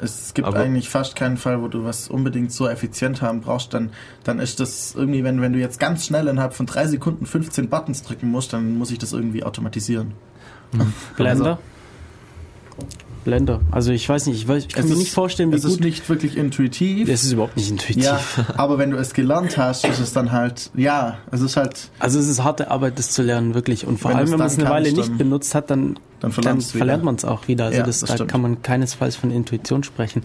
Es gibt Aber- eigentlich fast keinen Fall, wo du was unbedingt so effizient haben brauchst. Dann, dann ist das irgendwie, wenn, wenn du jetzt ganz schnell innerhalb von drei Sekunden 15 Buttons drücken musst, dann muss ich das irgendwie automatisieren. Blender? Blender. Also ich weiß nicht, ich, weiß, ich kann Es mir ist- nicht vorstellen, wie es gut... ist nicht wirklich intuitiv. Es ist überhaupt nicht intuitiv. Ja, aber wenn du es gelernt hast, ist es dann halt, ja, es ist halt, Also es ist harte Arbeit, das zu lernen, wirklich. Und vor Wenn allem, wenn man es dann eine Weile nicht dann- benutzt hat, dann, dann du's verlernt man es auch wieder. Also Ja, das, das da stimmt. kann man keinesfalls von Intuition sprechen.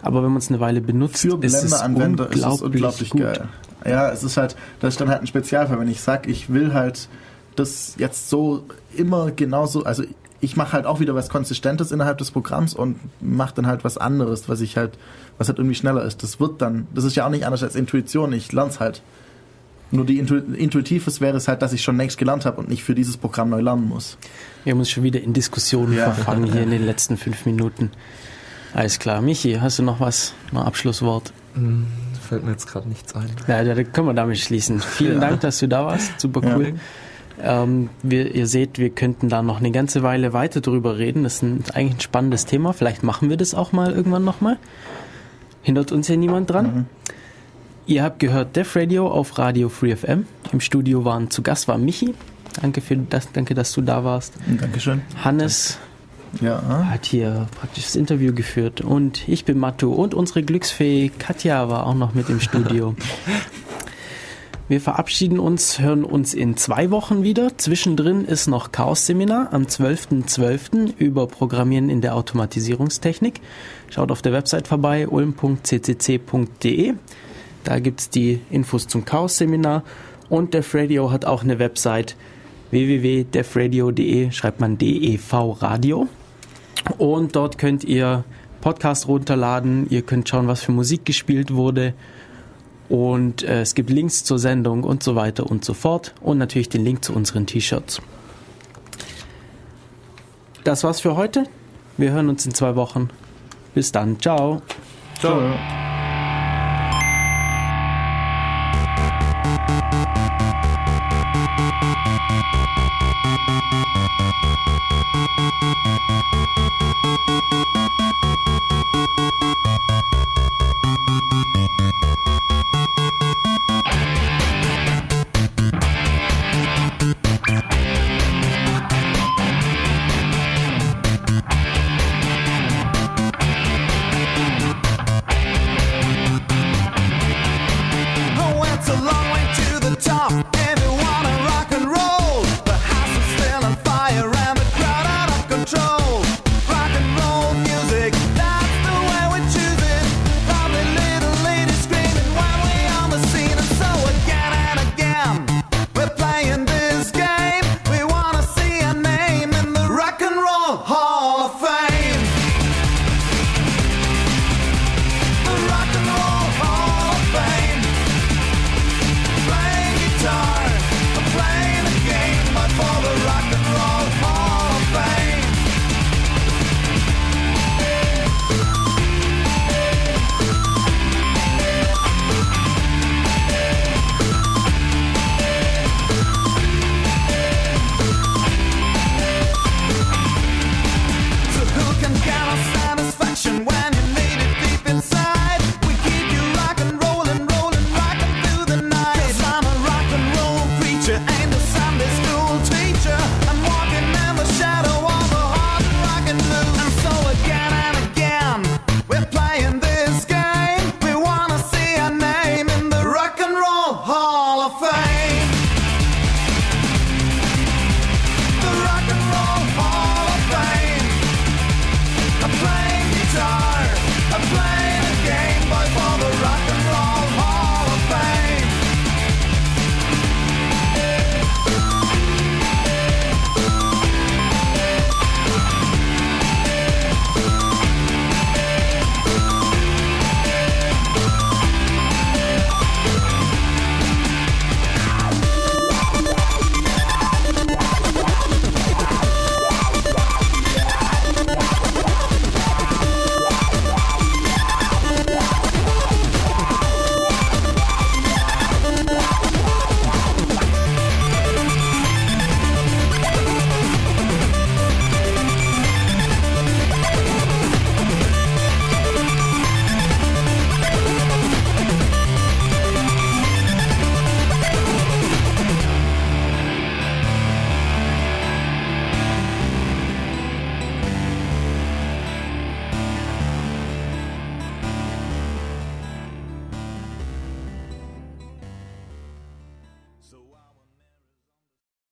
Aber wenn man es eine Weile benutzt, für ist es Blender-Anwender ist es unglaublich, unglaublich gut. geil. Ja, es ist halt, das ist dann halt ein Spezialfall, wenn ich sag, ich will halt das jetzt so immer genauso, also ich mache halt auch wieder was Konsistentes innerhalb des Programms und mache dann halt was anderes, was ich halt, was halt irgendwie schneller ist. Das wird dann, das ist ja auch nicht anders als Intuition, ich lern's halt. Nur die Intu Intuitives wäre es halt, dass ich schon längst gelernt habe und nicht für dieses Programm neu lernen muss. Wir haben uns schon wieder in Diskussionen Ja. verfangen hier in den letzten fünf Minuten. Alles klar. Michi, hast du noch was? Noch ein Abschlusswort? Hm, Fällt mir jetzt gerade nichts ein. Ja, da können wir damit schließen. Vielen Ja. Dank, dass du da warst. Super cool. Ähm, wir, ihr seht, wir könnten da noch eine ganze Weile weiter drüber reden. Das ist ein, eigentlich ein spannendes Thema. Vielleicht machen wir das auch mal irgendwann nochmal. Hindert uns ja niemand dran. Ihr habt gehört Def Radio auf Radio Free FM. Im Studio waren zu Gast war Michi. Danke für das, danke, dass du da warst. Dankeschön. Hannes ja. hat hier praktisch das Interview geführt und ich bin Matu und unsere Glücksfee Katja war auch noch mit im Studio. Wir verabschieden uns, hören uns in zwei Wochen wieder. Zwischendrin ist noch Chaos-Seminar am 12.12. über Programmieren in der Automatisierungstechnik. Schaut auf der Website vorbei, ulm.ccc.de. Da gibt's die Infos zum Chaos-Seminar. Und Def Radio hat auch eine Website www.defradio.de, schreibt man DEV Radio. Und dort könnt ihr Podcast runterladen, ihr könnt schauen, was für Musik gespielt wurde. Und äh, es gibt Links zur Sendung und so weiter und so fort. Und natürlich den Link zu unseren T-Shirts. Das war's für heute. Wir hören uns in zwei Wochen. Bis dann. Ciao. Ciao.